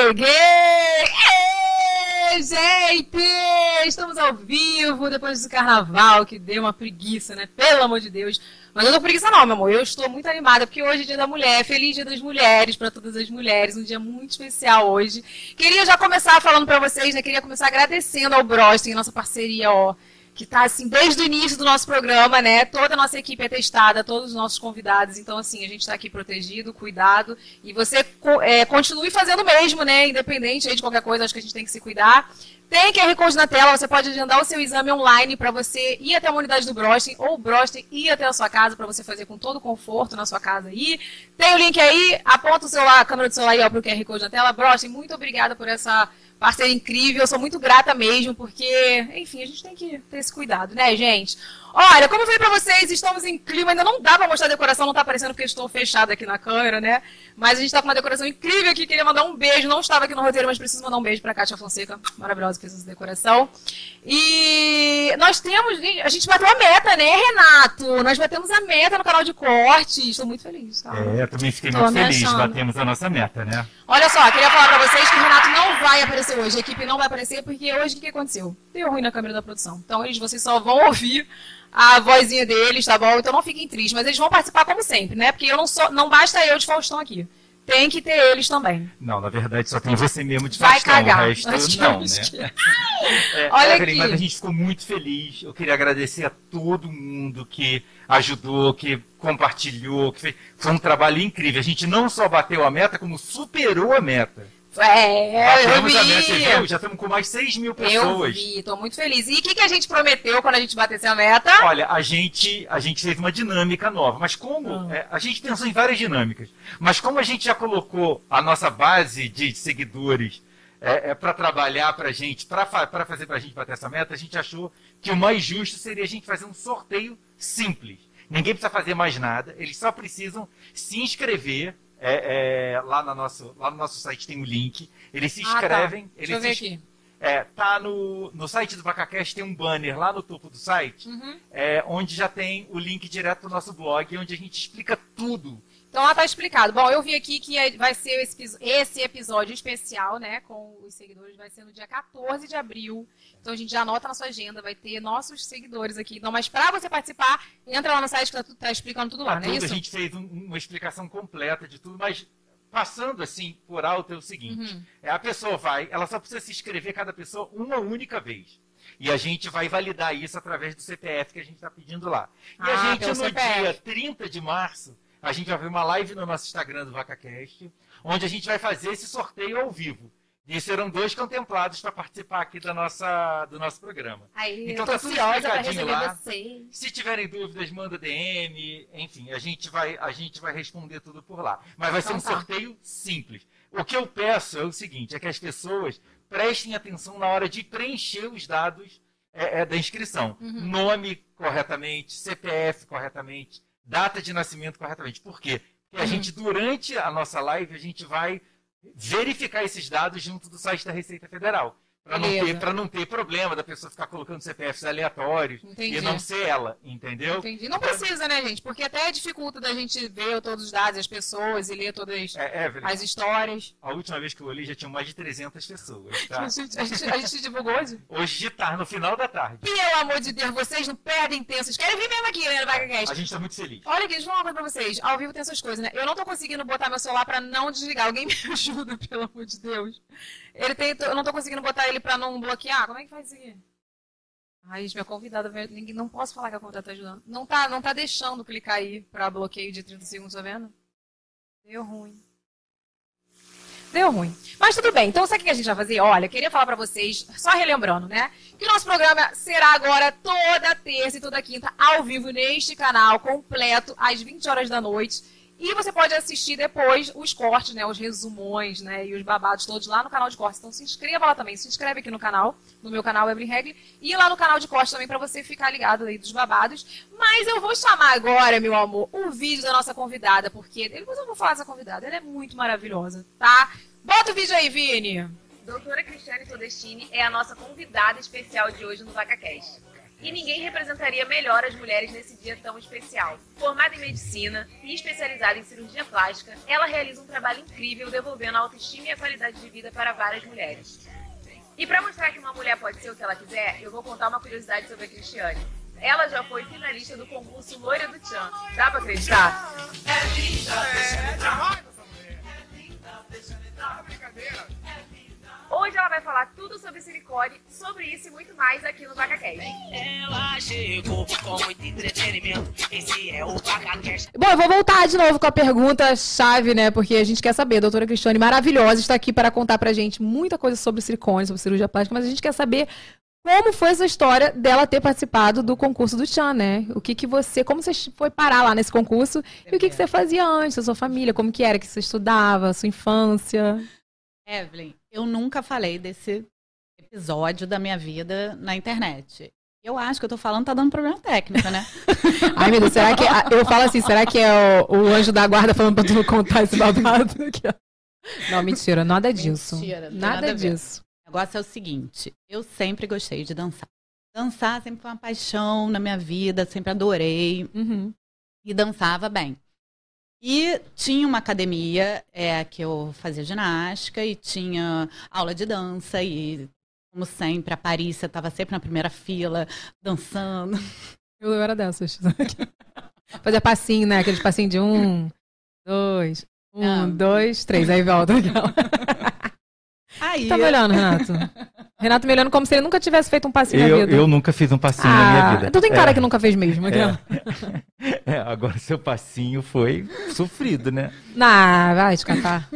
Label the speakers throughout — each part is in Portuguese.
Speaker 1: Cheguei! Ei, gente! Estamos ao vivo depois do carnaval, que deu uma preguiça, né? Pelo amor de Deus. Mas eu não tô preguiça não, meu amor. Eu estou muito animada, porque hoje é dia da mulher. Feliz dia das mulheres para todas as mulheres. Um dia muito especial hoje. Queria já começar falando para vocês, né? Queria começar agradecendo ao Brosting, nossa parceria, ó que está assim desde o início do nosso programa, né? Toda a nossa equipe é testada, todos os nossos convidados. Então, assim, a gente está aqui protegido, cuidado. E você é, continue fazendo o mesmo, né? Independente de qualquer coisa, acho que a gente tem que se cuidar. Tem QR Code na tela, você pode agendar o seu exame online para você ir até a unidade do Brosten ou o Brosten ir até a sua casa para você fazer com todo conforto na sua casa aí. Tem o link aí, aponta o celular, a câmera do celular aí para o QR Code na tela. Brosten, muito obrigada por essa parceira incrível, eu sou muito grata mesmo, porque, enfim, a gente tem que ter esse cuidado, né, gente? Olha, como eu falei pra vocês, estamos em clima, ainda não dá pra mostrar a decoração, não tá aparecendo porque estou fechada aqui na câmera, né? Mas a gente tá com uma decoração incrível aqui, queria mandar um beijo, não estava aqui no roteiro, mas preciso mandar um beijo pra Kátia Fonseca, maravilhosa que fez essa decoração. E nós temos, a gente bateu a meta, né, Renato? Nós batemos a meta no canal de corte, estou muito feliz,
Speaker 2: tá? É, eu também fiquei Tô muito feliz, achando. batemos a nossa meta, né?
Speaker 1: Olha só, queria falar pra vocês que o Renato não vai aparecer hoje, a equipe não vai aparecer, porque hoje o que aconteceu? Deu ruim na câmera da produção. Então eles, vocês só vão ouvir a vozinha deles, tá bom? Então não fiquem tristes, mas eles vão participar como sempre, né? Porque eu não sou, não basta eu de Faustão aqui. Tem que ter eles também.
Speaker 2: Não, na verdade só tem você mesmo de Vai Faustão. Cagar. O resto não, né? é, Olha Evelyn, aqui. Mas a gente ficou muito feliz. Eu queria agradecer a todo mundo que ajudou, que compartilhou, que fez. Foi um trabalho incrível. A gente não só bateu a meta, como superou a meta.
Speaker 1: É, eu vi.
Speaker 2: Meta, já estamos com mais 6 mil pessoas.
Speaker 1: Eu vi, estou muito feliz. E o que, que a gente prometeu quando a gente batesse a meta?
Speaker 2: Olha, a gente, a gente fez uma dinâmica nova. Mas como? Hum. É, a gente pensou em várias dinâmicas. Mas como a gente já colocou a nossa base de seguidores é, é para trabalhar para a gente, para fazer para a gente bater essa meta, a gente achou que o mais justo seria a gente fazer um sorteio simples. Ninguém precisa fazer mais nada, eles só precisam se inscrever é, é, lá, no nosso, lá no nosso site tem o um link. Eles se inscrevem. Ah, tá.
Speaker 1: Deixa eu ver aqui.
Speaker 2: É, tá no, no site do VacaCast, tem um banner lá no topo do site, uhum. é, onde já tem o link direto do nosso blog, onde a gente explica tudo
Speaker 1: então lá tá explicado. Bom, eu vi aqui que é, vai ser esse, esse, episódio especial, né, com os seguidores, vai ser no dia 14 de abril. Então a gente já anota na sua agenda, vai ter nossos seguidores aqui. Então, mas para você participar, entra lá no site que tá, tá explicando tudo lá, tá
Speaker 2: não
Speaker 1: é
Speaker 2: isso? A gente fez um, uma explicação completa de tudo, mas passando assim por alto é o seguinte: uhum. é, a pessoa vai, ela só precisa se inscrever cada pessoa uma única vez. E a gente vai validar isso através do CPF que a gente está pedindo lá. E ah, a gente, no CPF. dia 30 de março, a gente vai ver uma live no nosso Instagram do VacaCast, onde a gente vai fazer esse sorteio ao vivo. E serão dois contemplados para participar aqui da nossa, do nosso programa.
Speaker 1: Aí, então tá tudo explicadinho lá.
Speaker 2: Vocês. Se tiverem dúvidas, manda DM. Enfim, a gente vai, a gente vai responder tudo por lá. Mas vai então, ser um tá. sorteio simples. O que eu peço é o seguinte: é que as pessoas prestem atenção na hora de preencher os dados é, é, da inscrição. Uhum. Nome corretamente, CPF corretamente, data de nascimento corretamente. Por quê? Porque a gente, durante a nossa live, a gente vai verificar esses dados junto do site da Receita Federal. Para não, ter, não ter problema da pessoa ficar colocando CPFs aleatórios Entendi. e não ser ela, entendeu?
Speaker 1: Entendi. Não precisa, né, gente? Porque até dificulta da gente ver todos os dados, as pessoas e ler todas é, é as histórias.
Speaker 2: A última vez que eu olhei já tinha mais de 300 pessoas, tá?
Speaker 1: a, gente, a, gente, a gente divulgou hoje?
Speaker 2: Hoje de tarde, no final da tarde.
Speaker 1: Pelo amor de Deus, vocês não perdem tempo. Vocês querem vir mesmo aqui, né, no VagaCast?
Speaker 2: A gente tá muito feliz.
Speaker 1: Olha aqui, deixa eu falar uma coisa pra vocês. Ao vivo tem essas coisas, né? Eu não tô conseguindo botar meu celular pra não desligar. Alguém me ajuda, pelo amor de Deus. Ele tem, eu não tô conseguindo botar ele pra não bloquear. Como é que faz isso aqui? Ai, minha convidada, ninguém, não posso falar que a convidada tá ajudando. Não tá, não tá deixando clicar aí pra bloqueio de 30 segundos, tá vendo? Deu ruim. Deu ruim. Mas tudo bem. Então, sabe o que a gente vai fazer? Olha, queria falar para vocês, só relembrando, né? Que o nosso programa será agora toda terça e toda quinta, ao vivo, neste canal, completo, às 20 horas da noite. E você pode assistir depois os cortes, né, os resumões, né, e os babados todos lá no canal de cortes. Então se inscreva lá também, se inscreve aqui no canal, no meu canal Evelyn Regli, e lá no canal de cortes também para você ficar ligado aí dos babados. Mas eu vou chamar agora, meu amor, o vídeo da nossa convidada, porque depois eu vou falar dessa convidada, ela é muito maravilhosa, tá? Bota o vídeo aí, Vini.
Speaker 3: Doutora Cristiane Todestini é a nossa convidada especial de hoje no VacaCast.
Speaker 1: E ninguém representaria melhor as mulheres nesse dia tão especial. Formada em medicina e especializada em cirurgia plástica, ela realiza um trabalho incrível devolvendo a autoestima e a qualidade de vida para várias mulheres. E para mostrar que uma mulher pode ser o que ela quiser, eu vou contar uma curiosidade sobre a Cristiane. Ela já foi finalista do concurso Loira do Tchan. Dá pra acreditar? É linda, é, Hoje ela vai falar tudo sobre silicone, sobre isso e muito mais aqui no VacaCast. Ela chegou com muito entretenimento, esse é o VacaCast. Bom, eu vou voltar de novo com a pergunta chave, né? Porque a gente quer saber, a doutora Cristiane, maravilhosa, está aqui para contar pra gente muita coisa sobre silicone, sobre cirurgia plástica, mas a gente quer saber como foi essa história dela ter participado do concurso do Chan, né? O que que você, como você foi parar lá nesse concurso e o que que você fazia antes, a sua família, como que era que você estudava, a sua infância?
Speaker 4: Evelyn, eu nunca falei desse episódio da minha vida na internet. Eu acho que eu tô falando, tá dando problema técnico, né?
Speaker 1: Ai, meu Deus, será que. Eu falo assim, será que é o, o anjo da guarda falando pra tu não contar esse babado? Não, mentira, nada disso. Mentira, nada, nada disso.
Speaker 4: O negócio é o seguinte: eu sempre gostei de dançar. Dançar sempre foi uma paixão na minha vida, sempre adorei. Uhum. E dançava bem. E tinha uma academia é, que eu fazia ginástica e tinha aula de dança e, como sempre, a Parícia estava sempre na primeira fila, dançando.
Speaker 1: Eu era dessas. Fazia passinho, né? Aqueles passinhos de um, dois, um, Não. dois, três. Aí volta. Aí... Tá olhando, Renato? Renato me olhando como se ele nunca tivesse feito um passinho
Speaker 2: eu,
Speaker 1: na vida.
Speaker 2: Eu nunca fiz um passinho ah, na minha ah, vida.
Speaker 1: Então tem cara é. que nunca fez mesmo. É.
Speaker 2: é. agora seu passinho foi sofrido, né?
Speaker 1: Não, vai escapar.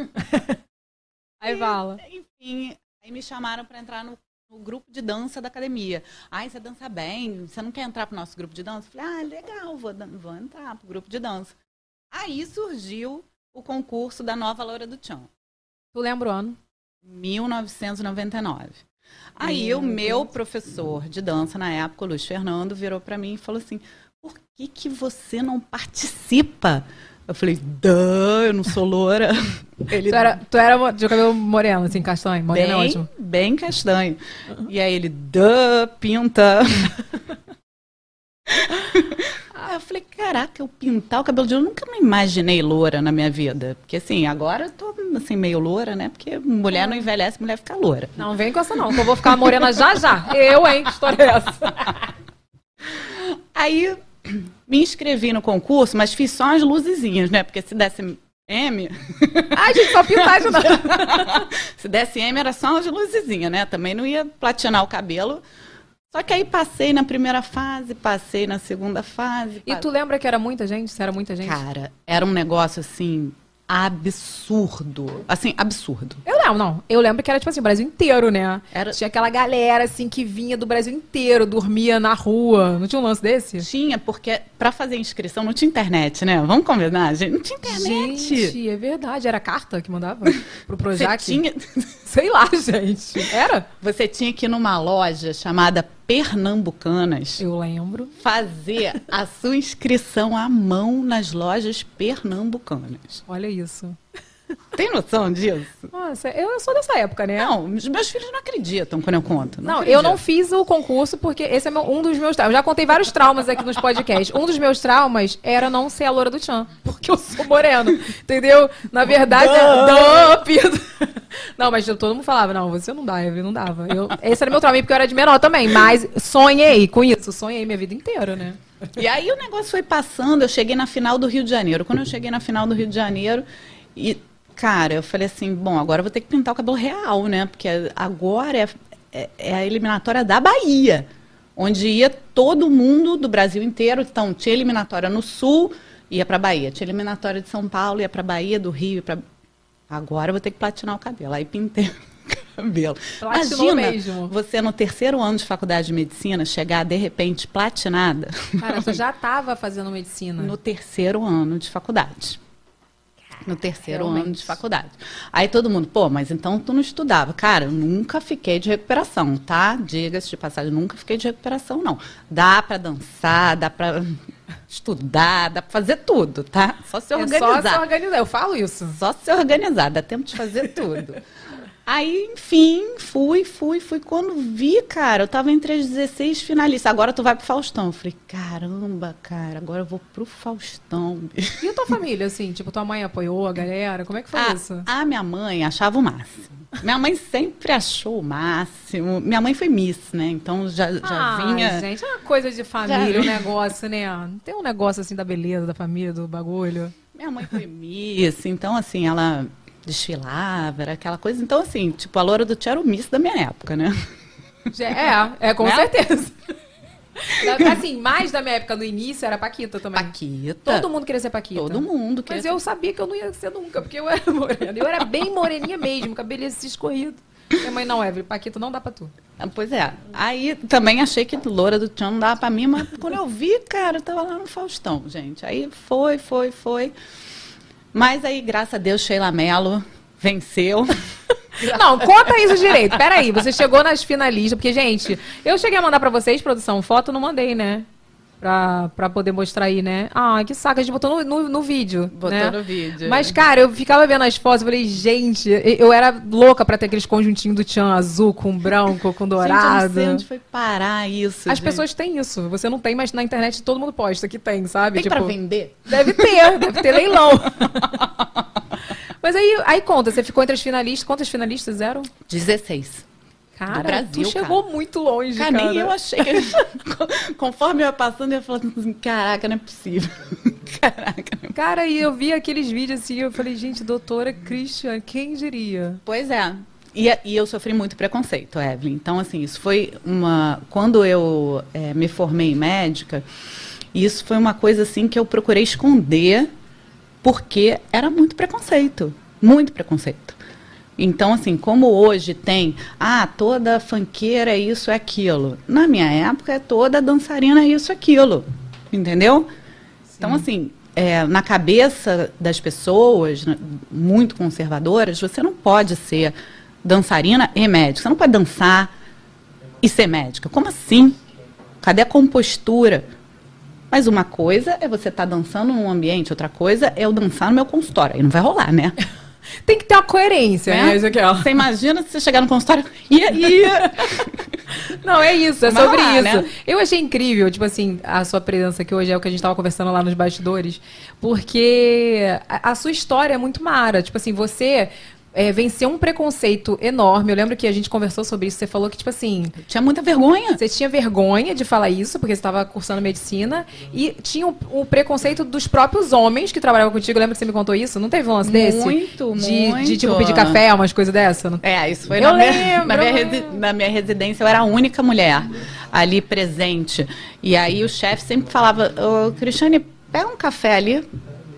Speaker 1: aí fala.
Speaker 4: Enfim, aí me chamaram para entrar no, no, grupo de dança da academia. Ai, você dança bem, você não quer entrar pro nosso grupo de dança? Eu falei, ah, legal, vou, vou entrar pro grupo de dança. Aí surgiu o concurso da nova Loura do Chão.
Speaker 1: Tu lembra o ano?
Speaker 4: 1999. Aí o meu professor de dança na época, o Luiz Fernando, virou para mim e falou assim: "Por que que você não participa?" Eu falei, Dã, eu não sou loura.
Speaker 1: Ele... Tu, era, tu era de cabelo moreno, assim, castanho? Moreno é
Speaker 4: bem,
Speaker 1: é ótimo.
Speaker 4: Bem castanho. Uhum. E aí ele, Dã, pinta. Eu falei, caraca, eu pintar o cabelo de loura, eu nunca me imaginei loura na minha vida. Porque assim, agora eu tô assim, meio loura, né? Porque mulher não envelhece, mulher fica loura.
Speaker 1: Não vem com essa não, que eu vou ficar morena já já. Eu, hein? Que história é essa?
Speaker 4: Aí me inscrevi no concurso, mas fiz só as luzezinhas, né? Porque se desse M.
Speaker 1: Ai, gente, só pintar de novo.
Speaker 4: se desse M era só as luzezinhas, né? Também não ia platinar o cabelo. Só que aí passei na primeira fase, passei na segunda fase.
Speaker 1: E tu lembra que era muita gente? Se era muita gente?
Speaker 4: Cara, era um negócio assim absurdo. Assim, absurdo.
Speaker 1: Eu não, não. Eu lembro que era tipo assim, o Brasil inteiro, né? Era... Tinha aquela galera assim que vinha do Brasil inteiro, dormia na rua. Não tinha um lance desse?
Speaker 4: Tinha, porque para fazer inscrição não tinha internet, né? Vamos combinar, gente. Não tinha internet.
Speaker 1: Gente, é verdade. Era carta que mandava pro Projac? Você tinha... Sei lá, gente. Era?
Speaker 4: Você tinha que ir numa loja chamada Pernambucanas.
Speaker 1: Eu lembro.
Speaker 4: Fazer a sua inscrição à mão nas lojas pernambucanas.
Speaker 1: Olha isso.
Speaker 4: Tem noção disso?
Speaker 1: Nossa, eu sou dessa época, né?
Speaker 4: Não, meus filhos não acreditam quando eu conto.
Speaker 1: Não, não eu não fiz o concurso porque esse é meu, um dos meus traumas. Eu já contei vários traumas aqui nos podcasts. Um dos meus traumas era não ser a loura do Chan, porque eu sou moreno, entendeu? Na verdade, é... Não, mas todo mundo falava, não, você não dá, eu não dava. Eu... Esse era meu trauma, porque eu era de menor também, mas sonhei com isso, sonhei minha vida inteira, né?
Speaker 4: E aí o negócio foi passando, eu cheguei na final do Rio de Janeiro. Quando eu cheguei na final do Rio de Janeiro, e Cara, eu falei assim, bom, agora eu vou ter que pintar o cabelo real, né? Porque agora é, é, é a eliminatória da Bahia, onde ia todo mundo do Brasil inteiro. Então, tinha eliminatória no Sul, ia para Bahia. Tinha eliminatória de São Paulo, ia para Bahia, do Rio, para Agora eu vou ter que platinar o cabelo. Aí pintei o cabelo. Platinou Imagina mesmo. você no terceiro ano de faculdade de medicina chegar de repente platinada.
Speaker 1: Cara, você já estava fazendo medicina?
Speaker 4: No terceiro ano de faculdade no terceiro Realmente. ano de faculdade. Aí todo mundo, pô, mas então tu não estudava. Cara, eu nunca fiquei de recuperação, tá? Diga-se de passagem, nunca fiquei de recuperação, não. Dá para dançar, dá para estudar, dá para fazer tudo, tá? Só se organizar. É
Speaker 1: só se organizar, eu falo isso.
Speaker 4: Só se organizar, dá tempo de fazer tudo. Aí, enfim, fui, fui, fui. Quando vi, cara, eu tava entre as 16 finalistas. Agora tu vai pro Faustão. Eu falei, caramba, cara, agora eu vou pro Faustão.
Speaker 1: E a tua família, assim? Tipo, tua mãe apoiou a galera? Como é que foi
Speaker 4: a,
Speaker 1: isso?
Speaker 4: A minha mãe achava o máximo. Minha mãe sempre achou o máximo. Minha mãe foi Miss, né? Então já, já
Speaker 1: ah,
Speaker 4: vinha.
Speaker 1: gente, é uma coisa de família, um negócio, né? Não tem um negócio assim da beleza da família, do bagulho.
Speaker 4: Minha mãe foi Miss, então assim, ela desfilava, era aquela coisa. Então, assim, tipo, a Loura do Tia era o Miss da minha época, né?
Speaker 1: É, é, com né? certeza. Assim, mais da minha época no início era Paquita também.
Speaker 4: Paquita.
Speaker 1: Todo mundo queria ser Paquita.
Speaker 4: Todo mundo
Speaker 1: queria Mas eu sabia que eu não ia ser nunca, porque eu era morena. Eu era bem moreninha mesmo, cabelinho assim escorrido. Minha mãe, não, Evelyn, Paquita não dá pra tu.
Speaker 4: Ah, pois é. Aí também achei que loura do Tchan não dava pra mim, mas quando eu vi, cara, eu tava lá no Faustão, gente. Aí foi, foi, foi. Mas aí, graças a Deus, Sheila Mello venceu.
Speaker 1: Não, conta isso direito. Peraí, você chegou nas finalistas, porque, gente, eu cheguei a mandar pra vocês, produção, foto, não mandei, né? Pra, pra poder mostrar aí, né? Ah, que saco, a gente botou no, no, no vídeo.
Speaker 4: Botou
Speaker 1: né?
Speaker 4: no vídeo.
Speaker 1: Mas, cara, eu ficava vendo as fotos e falei, gente, eu era louca pra ter aqueles conjuntinhos do Tchan azul com branco, com dourado. Gente, eu não
Speaker 4: sei onde foi parar isso.
Speaker 1: As
Speaker 4: gente.
Speaker 1: pessoas têm isso. Você não tem, mas na internet todo mundo posta que tem, sabe?
Speaker 4: Tem tipo, pra vender?
Speaker 1: Deve ter, deve ter leilão. Mas aí, aí conta, você ficou entre as finalistas. Quantas finalistas eram?
Speaker 4: 16.
Speaker 1: Cara, Brasil, tu chegou cara. muito longe, cara.
Speaker 4: cara. nem eu achei. Que... Conforme eu ia passando, eu ia falando assim, caraca, não é possível.
Speaker 1: caraca. Não é cara, e eu vi aqueles vídeos assim, eu falei, gente, doutora Christian, quem diria?
Speaker 4: Pois é. E, e eu sofri muito preconceito, Evelyn. Então, assim, isso foi uma... Quando eu é, me formei médica, isso foi uma coisa, assim, que eu procurei esconder porque era muito preconceito, muito preconceito. Então, assim, como hoje tem, ah, toda fanqueira é isso, é aquilo. Na minha época, é toda dançarina é isso, aquilo. Entendeu? Sim. Então, assim, é, na cabeça das pessoas, né, muito conservadoras, você não pode ser dançarina e médica. Você não pode dançar e ser médica. Como assim? Cadê a compostura? Mas uma coisa é você estar tá dançando num ambiente, outra coisa é eu dançar no meu consultório. Aí não vai rolar, né?
Speaker 1: Tem que ter uma coerência, né?
Speaker 4: né? Você imagina se você chegar no consultório e aí.
Speaker 1: Não, é isso, é sobre rolar, isso. Né? Eu achei incrível, tipo assim, a sua presença aqui hoje é o que a gente estava conversando lá nos bastidores, porque a, a sua história é muito mara. Tipo assim, você é, venceu um preconceito enorme. Eu lembro que a gente conversou sobre isso. Você falou que, tipo assim.
Speaker 4: Tinha muita vergonha.
Speaker 1: Você tinha vergonha de falar isso, porque você estava cursando medicina. E tinha o, o, preconceito dos próprios homens que trabalhavam contigo. Lembra que você me contou isso? Não teve um lance desse?
Speaker 4: Muito,
Speaker 1: de,
Speaker 4: muito.
Speaker 1: De, tipo, pedir café, umas coisas dessa?
Speaker 4: É, isso foi eu na, minha, na, minha na minha residência. Eu era a única mulher ali presente. E aí o chefe sempre falava: Ô, Cristiane, pega um café ali.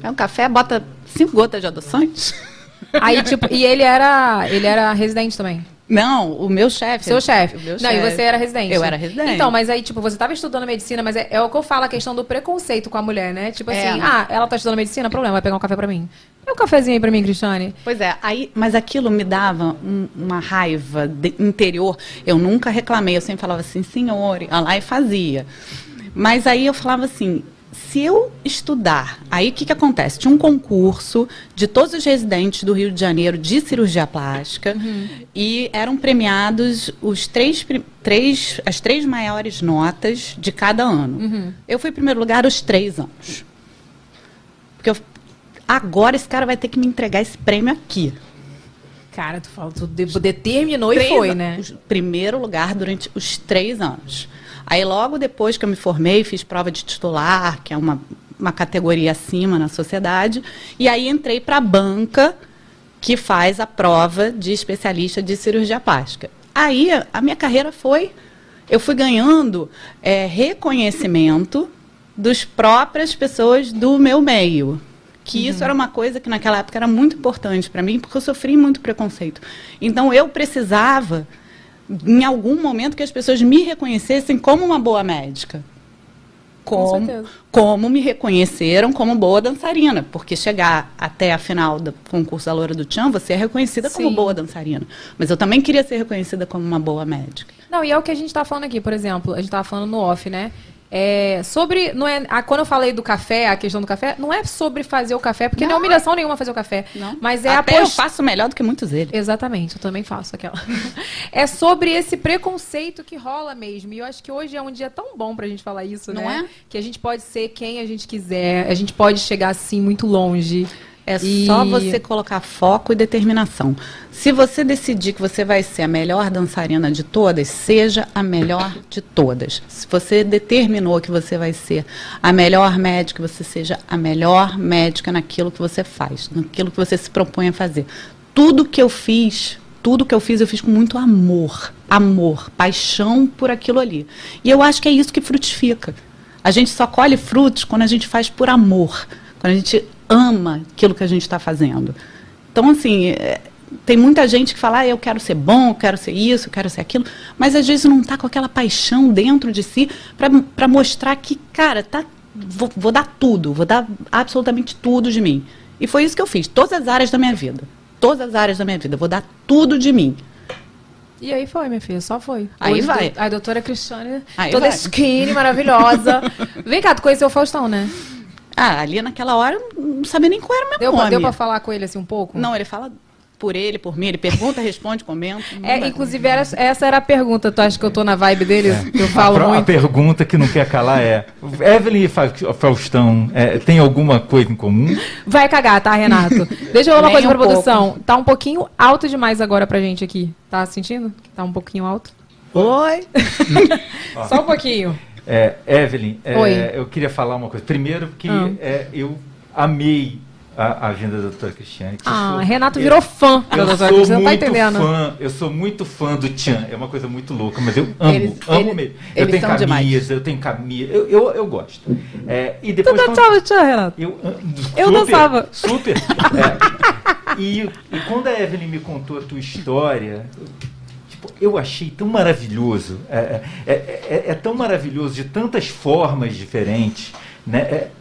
Speaker 4: Pega um café, bota cinco gotas de adoçante.
Speaker 1: Aí, tipo, e ele era, ele era residente também.
Speaker 4: Não, o meu chefe.
Speaker 1: Seu chefe. Não, chef. e você era residente.
Speaker 4: Eu era residente.
Speaker 1: Então, mas aí, tipo, você estava estudando medicina, mas é, é, o que eu falo, a questão do preconceito com a mulher, né? Tipo assim, é. ah, ela tá estudando medicina, problema, vai pegar um café para mim. Dá um cafezinho aí pra mim, Cristiane.
Speaker 4: Pois é, aí, mas aquilo me dava um, uma raiva de, interior. Eu nunca reclamei, eu sempre falava assim, senhor, ia lá e fazia. Mas aí eu falava assim, se eu estudar, aí o que, que acontece? Tinha um concurso de todos os residentes do Rio de Janeiro de cirurgia plástica uhum. e eram premiados os três, três, as três maiores notas de cada ano. Uhum. Eu fui em primeiro lugar os três anos. Porque eu, agora esse cara vai ter que me entregar esse prêmio aqui.
Speaker 1: Cara, tu falou, tu determinou e foi, né?
Speaker 4: Primeiro lugar durante os três anos. Aí logo depois que eu me formei, fiz prova de titular, que é uma, uma categoria acima na sociedade, e aí entrei para a banca que faz a prova de especialista de cirurgia plástica. Aí a minha carreira foi, eu fui ganhando é, reconhecimento dos próprias pessoas do meu meio. Que uhum. isso era uma coisa que naquela época era muito importante para mim, porque eu sofri muito preconceito. Então eu precisava em algum momento que as pessoas me reconhecessem como uma boa médica. Como, Com como me reconheceram como boa dançarina. Porque chegar até a final do concurso da Loura do Tchan, você é reconhecida Sim. como boa dançarina. Mas eu também queria ser reconhecida como uma boa médica.
Speaker 1: Não, e é o que a gente está falando aqui, por exemplo, a gente estava falando no off, né?
Speaker 5: É, sobre. Não é, a, quando eu falei do café, a questão do café, não é sobre fazer o café, porque não, não é humilhação nenhuma fazer o café.
Speaker 4: Não.
Speaker 5: Mas é
Speaker 4: Até a post... eu faço melhor do que muitos deles.
Speaker 5: Exatamente, eu também faço aquela. é sobre esse preconceito que rola mesmo. E eu acho que hoje é um dia tão bom pra gente falar isso,
Speaker 4: não
Speaker 5: né?
Speaker 4: É?
Speaker 5: Que a gente pode ser quem a gente quiser, a gente pode chegar assim muito longe.
Speaker 4: É e... só você colocar foco e determinação. Se você decidir que você vai ser a melhor dançarina de todas, seja a melhor de todas. Se você determinou que você vai ser a melhor médica, você seja a melhor médica naquilo que você faz, naquilo que você se propõe a fazer. Tudo que eu fiz, tudo que eu fiz, eu fiz com muito amor, amor, paixão por aquilo ali. E eu acho que é isso que frutifica. A gente só colhe frutos quando a gente faz por amor, quando a gente ama aquilo que a gente está fazendo. Então, assim, é, tem muita gente que fala, ah, eu quero ser bom, eu quero ser isso, eu quero ser aquilo, mas às vezes não está com aquela paixão dentro de si para mostrar que, cara, tá, vou, vou dar tudo, vou dar absolutamente tudo de mim. E foi isso que eu fiz, todas as áreas da minha vida. Todas as áreas da minha vida, vou dar tudo de mim.
Speaker 5: E aí foi, minha filha, só foi.
Speaker 4: Aí Hoje, vai.
Speaker 5: A doutora Cristiane, aí toda vai. skinny, maravilhosa. Vem cá, tu conheceu o Faustão, né?
Speaker 4: Ah, ali naquela hora eu não sabia nem qual era o meu
Speaker 5: deu
Speaker 4: nome.
Speaker 5: Pra, deu pra falar com ele assim um pouco?
Speaker 4: Não, ele fala por ele, por mim, ele pergunta, responde, comenta.
Speaker 5: É, inclusive, era, essa era a pergunta. Tu acha que eu tô na vibe dele? É. Eu falo
Speaker 2: a,
Speaker 5: muito.
Speaker 2: A pergunta que não quer calar é: Evelyn e Faustão é, tem alguma coisa em comum?
Speaker 5: Vai cagar, tá, Renato? Deixa eu falar uma coisa um pra pouco. produção. Tá um pouquinho alto demais agora pra gente aqui. Tá sentindo? Tá um pouquinho alto?
Speaker 4: Oi!
Speaker 5: Só um pouquinho.
Speaker 2: É, Evelyn, é, eu queria falar uma coisa. Primeiro, que ah. é, eu amei a, a agenda da doutora Cristiane.
Speaker 5: Ah, sou, Renato virou fã
Speaker 2: da doutora Cristiane, não tá entendendo. Fã, eu sou muito fã do Tchan, é uma coisa muito louca, mas eu amo, eles, amo mesmo. Eu tenho camisa, demais. eu tenho camisa, eu, eu, eu gosto. É, e depois,
Speaker 5: tu dançava Tchan, Renato?
Speaker 2: Eu,
Speaker 5: eu super, dançava.
Speaker 2: Super. é, e, e quando a Evelyn me contou a tua história, eu achei tão maravilhoso, é, é, é, é, é tão maravilhoso de tantas formas diferentes, né? é,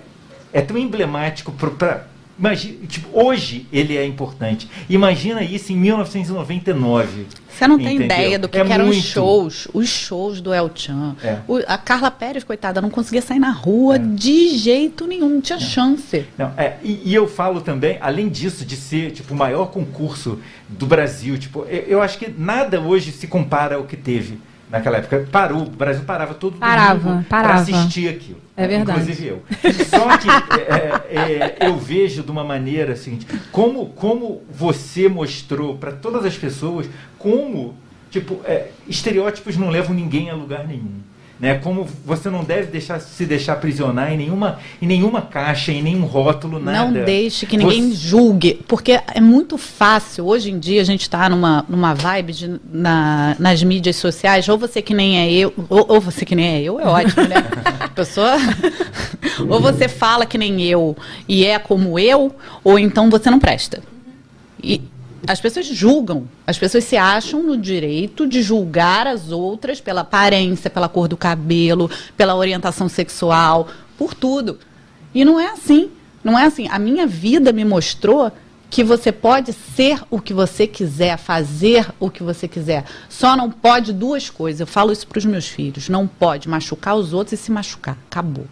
Speaker 2: é tão emblemático para Imagina, tipo, hoje ele é importante. Imagina isso em 1999.
Speaker 4: Você não tem ideia do que, é que eram os shows, os shows do El Chan. É. O, a Carla Pérez, coitada, não conseguia sair na rua é. de jeito nenhum, não tinha chance.
Speaker 2: Não, é, e, e, eu falo também, além disso, de ser tipo, o maior concurso do Brasil, tipo, eu, eu acho que nada hoje se compara ao que teve naquela época. Parou, o Brasil parava todo
Speaker 5: parava, para
Speaker 2: assistir aquilo.
Speaker 5: É verdade.
Speaker 2: Inclusive eu. Só que é, é, eu vejo de uma maneira seguinte, como, como você mostrou para todas as pessoas como tipo, é, estereótipos não levam ninguém a lugar nenhum. Né? Como você não deve deixar, se deixar aprisionar em nenhuma, em nenhuma caixa, em nenhum rótulo, nada.
Speaker 4: Não deixe que ninguém você... julgue, porque é muito fácil. Hoje em dia a gente está numa, numa vibe de, na, nas mídias sociais, ou você que nem é eu, ou, ou você que nem é eu, é ótimo, né? Pessoa. ou você fala que nem eu e é como eu, ou então você não presta. E, as pessoas julgam. As pessoas se acham no direito de julgar as outras pela aparência, pela cor do cabelo, pela orientação sexual, por tudo. E não é assim. Não é assim. A minha vida me mostrou que você pode ser o que você quiser, fazer o que você quiser. Só não pode duas coisas. Eu falo isso para os meus filhos. Não pode machucar os outros e se machucar. Acabou.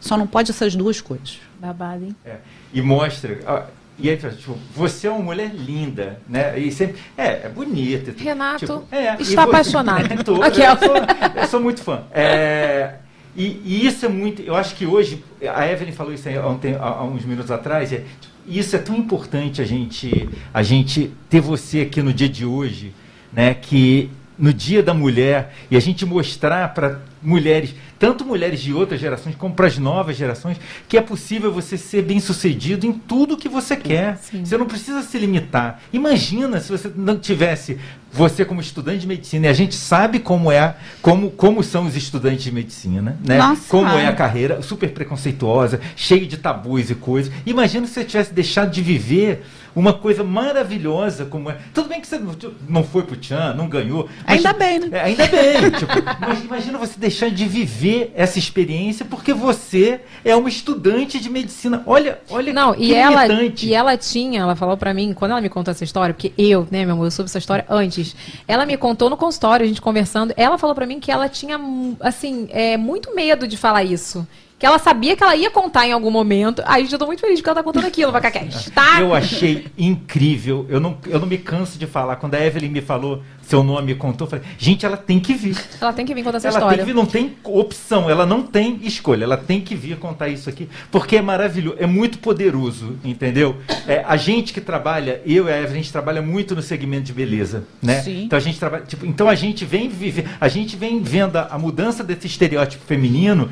Speaker 4: Só não pode essas duas coisas.
Speaker 5: Babado, hein?
Speaker 2: É. E mostra. E aí, tipo, você é uma mulher linda, né? E sempre, é, é bonita.
Speaker 5: Renato
Speaker 2: tipo,
Speaker 5: é, está apaixonado.
Speaker 2: É, tô, eu, sou, eu, sou, muito fã. É, e, e, isso é muito, eu acho que hoje, a Evelyn falou isso há, um, há uns minutos atrás, é, tipo, isso é tão importante a gente, a gente ter você aqui no dia de hoje, né? Que no Dia da Mulher e a gente mostrar para mulheres, tanto mulheres de outras gerações como para as novas gerações, que é possível você ser bem sucedido em tudo que você quer. Sim. Você não precisa se limitar. Imagina se você não tivesse você como estudante de medicina e a gente sabe como é, como, como são os estudantes de medicina, né?
Speaker 4: Nossa,
Speaker 2: como é a carreira super preconceituosa, cheio de tabus e coisas. Imagina se você tivesse deixado de viver uma coisa maravilhosa como é. Tudo bem que você não foi pro Tchan, não ganhou.
Speaker 4: Ainda bem, né?
Speaker 2: É, ainda bem. tipo, mas imagina você deixar de viver essa experiência porque você é uma estudante de medicina. Olha, olha
Speaker 1: Não,
Speaker 2: que
Speaker 1: e ela, e ela tinha, ela falou pra mim, quando ela me contou essa história, porque eu, né, meu amor, eu soube essa história antes. Ela me contou no consultório, a gente conversando, ela falou pra mim que ela tinha, mu- assim, é, muito medo de falar isso. Que ela sabia que ela ia contar em algum momento. Aí eu tô muito feliz que ela tá contando aquilo, Vacacast, tá?
Speaker 2: Eu achei incrível. Eu não, eu não me canso de falar. Quando a Evelyn me falou seu nome e contou, eu falei, gente, ela tem que vir.
Speaker 1: Ela tem que vir contar essa
Speaker 2: ela
Speaker 1: história.
Speaker 2: tem que vir, não tem opção, ela não tem escolha, ela tem que vir contar isso aqui, porque é maravilhoso, é muito poderoso, entendeu? É, a gente que trabalha, eu e a Evelyn, a gente trabalha muito no segmento de beleza, né?
Speaker 4: Sim.
Speaker 2: Então a gente trabalha, tipo, então a gente vem viver, a gente vem vendo a mudança desse estereótipo feminino.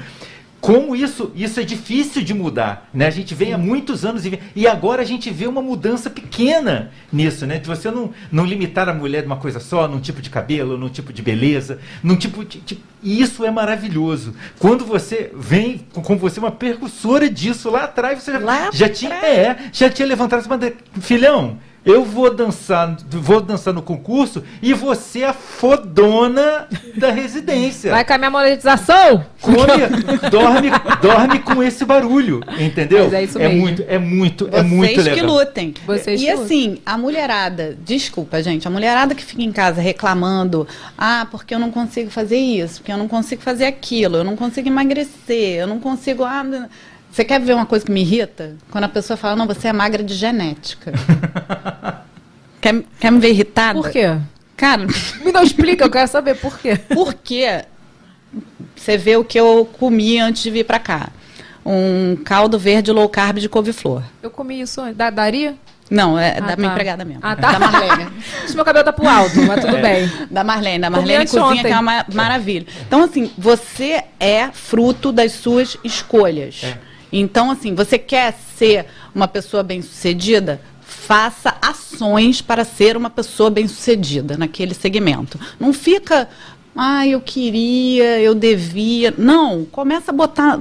Speaker 2: Como isso, isso é difícil de mudar, né? A gente vem há muitos anos e, vê- e agora a gente vê uma mudança pequena nisso, né? De você não, não limitar a mulher de uma coisa só, num tipo de cabelo, num tipo de beleza, num tipo de, de- e isso é maravilhoso. Quando você vem com, com você uma percussora disso lá atrás, você já,
Speaker 4: Lá
Speaker 2: já tinha, é, já tinha levantado essa bandeira. Filhão, eu vou dançar, vou dançar no concurso e você é a fodona da residência.
Speaker 1: Vai com a minha monetização?
Speaker 2: Come, dorme, dorme com esse barulho, entendeu?
Speaker 1: Mas é isso mesmo.
Speaker 2: muito, é muito, é
Speaker 4: Vocês
Speaker 2: muito
Speaker 4: que
Speaker 2: legal.
Speaker 4: lutem.
Speaker 1: Vocês
Speaker 4: e
Speaker 1: que
Speaker 4: assim, a mulherada, desculpa, gente, a mulherada que fica em casa reclamando, ah, porque eu não consigo fazer isso, porque eu não consigo fazer aquilo, eu não consigo emagrecer, eu não consigo. Ah, você quer ver uma coisa que me irrita? Quando a pessoa fala, não, você é magra de genética. quer, quer me ver irritada?
Speaker 1: Por quê?
Speaker 4: Cara,
Speaker 1: Me não explica, eu quero saber por quê.
Speaker 4: porque você vê o que eu comi antes de vir pra cá. Um caldo verde low carb de couve-flor.
Speaker 1: Eu comi isso antes. Da, daria?
Speaker 4: Não, é
Speaker 1: Ah,
Speaker 4: da minha
Speaker 1: tá.
Speaker 4: empregada mesmo.
Speaker 1: Ah, tá.
Speaker 4: Da Marlene.
Speaker 1: Acho meu cabelo tá pro alto, mas tudo bem.
Speaker 4: Da Marlene. Da Marlene Cozinha,
Speaker 1: ontem.
Speaker 4: que é uma ma- maravilha. Então, assim, você é fruto das suas escolhas.
Speaker 2: É.
Speaker 4: Então, assim, você quer ser uma pessoa bem-sucedida? Faça ações para ser uma pessoa bem-sucedida naquele segmento. Não fica, ah, eu queria, eu devia. Não, começa a botar,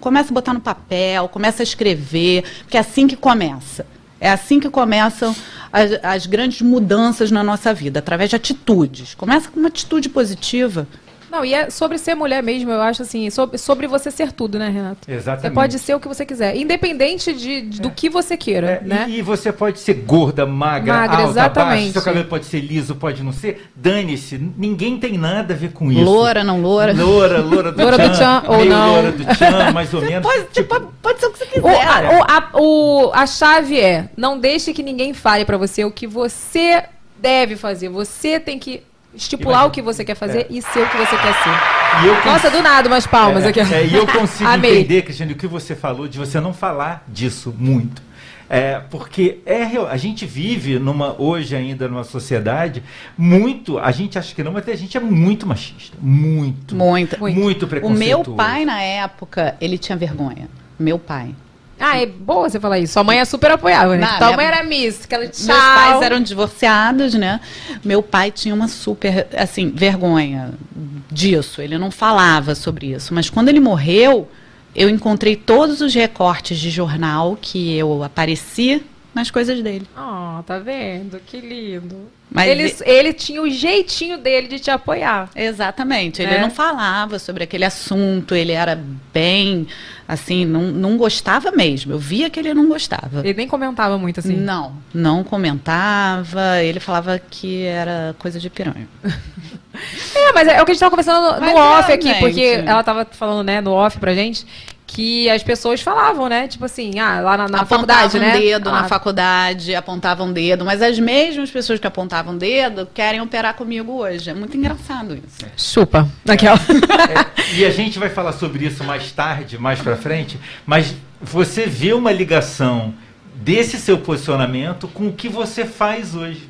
Speaker 4: começa a botar no papel, começa a escrever, porque é assim que começa. É assim que começam as, as grandes mudanças na nossa vida, através de atitudes. Começa com uma atitude positiva.
Speaker 1: Não, e é sobre ser mulher mesmo, eu acho assim, sobre, sobre você ser tudo, né, Renato? Você
Speaker 2: Exatamente.
Speaker 1: pode ser o que você quiser, independente de, de- do que você queira,
Speaker 2: É,
Speaker 1: né?
Speaker 2: e, e você pode ser gorda, magra,
Speaker 1: Magra,
Speaker 2: alta,
Speaker 1: exatamente.
Speaker 2: baixa, seu cabelo pode ser liso, pode não ser. Dane-se, ninguém tem nada a ver com isso.
Speaker 4: Loura, não loura.
Speaker 2: Loura, loura do
Speaker 1: Loura
Speaker 2: tchan,
Speaker 1: do tchan, ou não.
Speaker 2: loura do tchan, mais ou menos.
Speaker 4: Pode,
Speaker 2: Tipo,
Speaker 4: pode, pode ser o que você
Speaker 1: O,
Speaker 4: quiser.
Speaker 1: a, o- a- o- a chave é, não deixe que ninguém fale pra você o que você deve fazer. Você tem que estipular
Speaker 2: Imagina.
Speaker 1: o que você quer fazer
Speaker 2: É.
Speaker 1: e ser o que você quer ser.
Speaker 2: e eu
Speaker 1: Nossa, do nada, umas palmas
Speaker 2: é,
Speaker 1: aqui.
Speaker 2: é, e eu consigo entender, Cristiane, o que você falou de você não falar disso muito. É, porque é real- a gente vive numa hoje ainda numa sociedade muito, a gente acha que não, mas a gente é muito machista, muito,
Speaker 4: Muito.
Speaker 2: muito,
Speaker 4: O
Speaker 2: preconceituoso.
Speaker 4: meu pai, na época, ele tinha vergonha. Meu pai.
Speaker 1: Ah, é boa você falar isso. Sua mãe é super apoiável, né?
Speaker 4: Minha-
Speaker 1: mãe era miss, aquela tchau.
Speaker 4: Meus pais eram divorciados, né? Meu pai tinha uma super, assim, vergonha disso. Ele não falava sobre isso. Mas quando ele morreu, eu encontrei todos os recortes de jornal que eu apareci nas coisas dele.
Speaker 1: Oh, tá vendo? Que lindo.
Speaker 4: Mas
Speaker 1: ele, ele tinha o jeitinho dele de te apoiar.
Speaker 4: Exatamente. Ele
Speaker 1: É.
Speaker 4: não falava sobre aquele assunto, ele era bem, assim, não, não gostava mesmo. Eu via que ele não gostava.
Speaker 1: Ele nem comentava muito assim.
Speaker 4: Não, não comentava. Ele falava que era coisa de piranha.
Speaker 1: É, mas é o que a gente tava conversando no off
Speaker 4: é,
Speaker 1: aqui, porque ela tava falando, né, no off pra gente, que as pessoas falavam, né? Tipo assim, ah, lá na, na
Speaker 4: apontavam
Speaker 1: faculdade, né?
Speaker 4: um dedo
Speaker 1: ah,
Speaker 4: na faculdade, apontavam um dedo, mas as mesmas pessoas que apontavam um dedo querem operar comigo hoje. É muito engraçado isso.
Speaker 1: Chupa. Naquela.
Speaker 2: É, e a gente vai falar sobre isso mais tarde, mais pra frente, mas você vê uma ligação desse seu posicionamento com o que você faz hoje.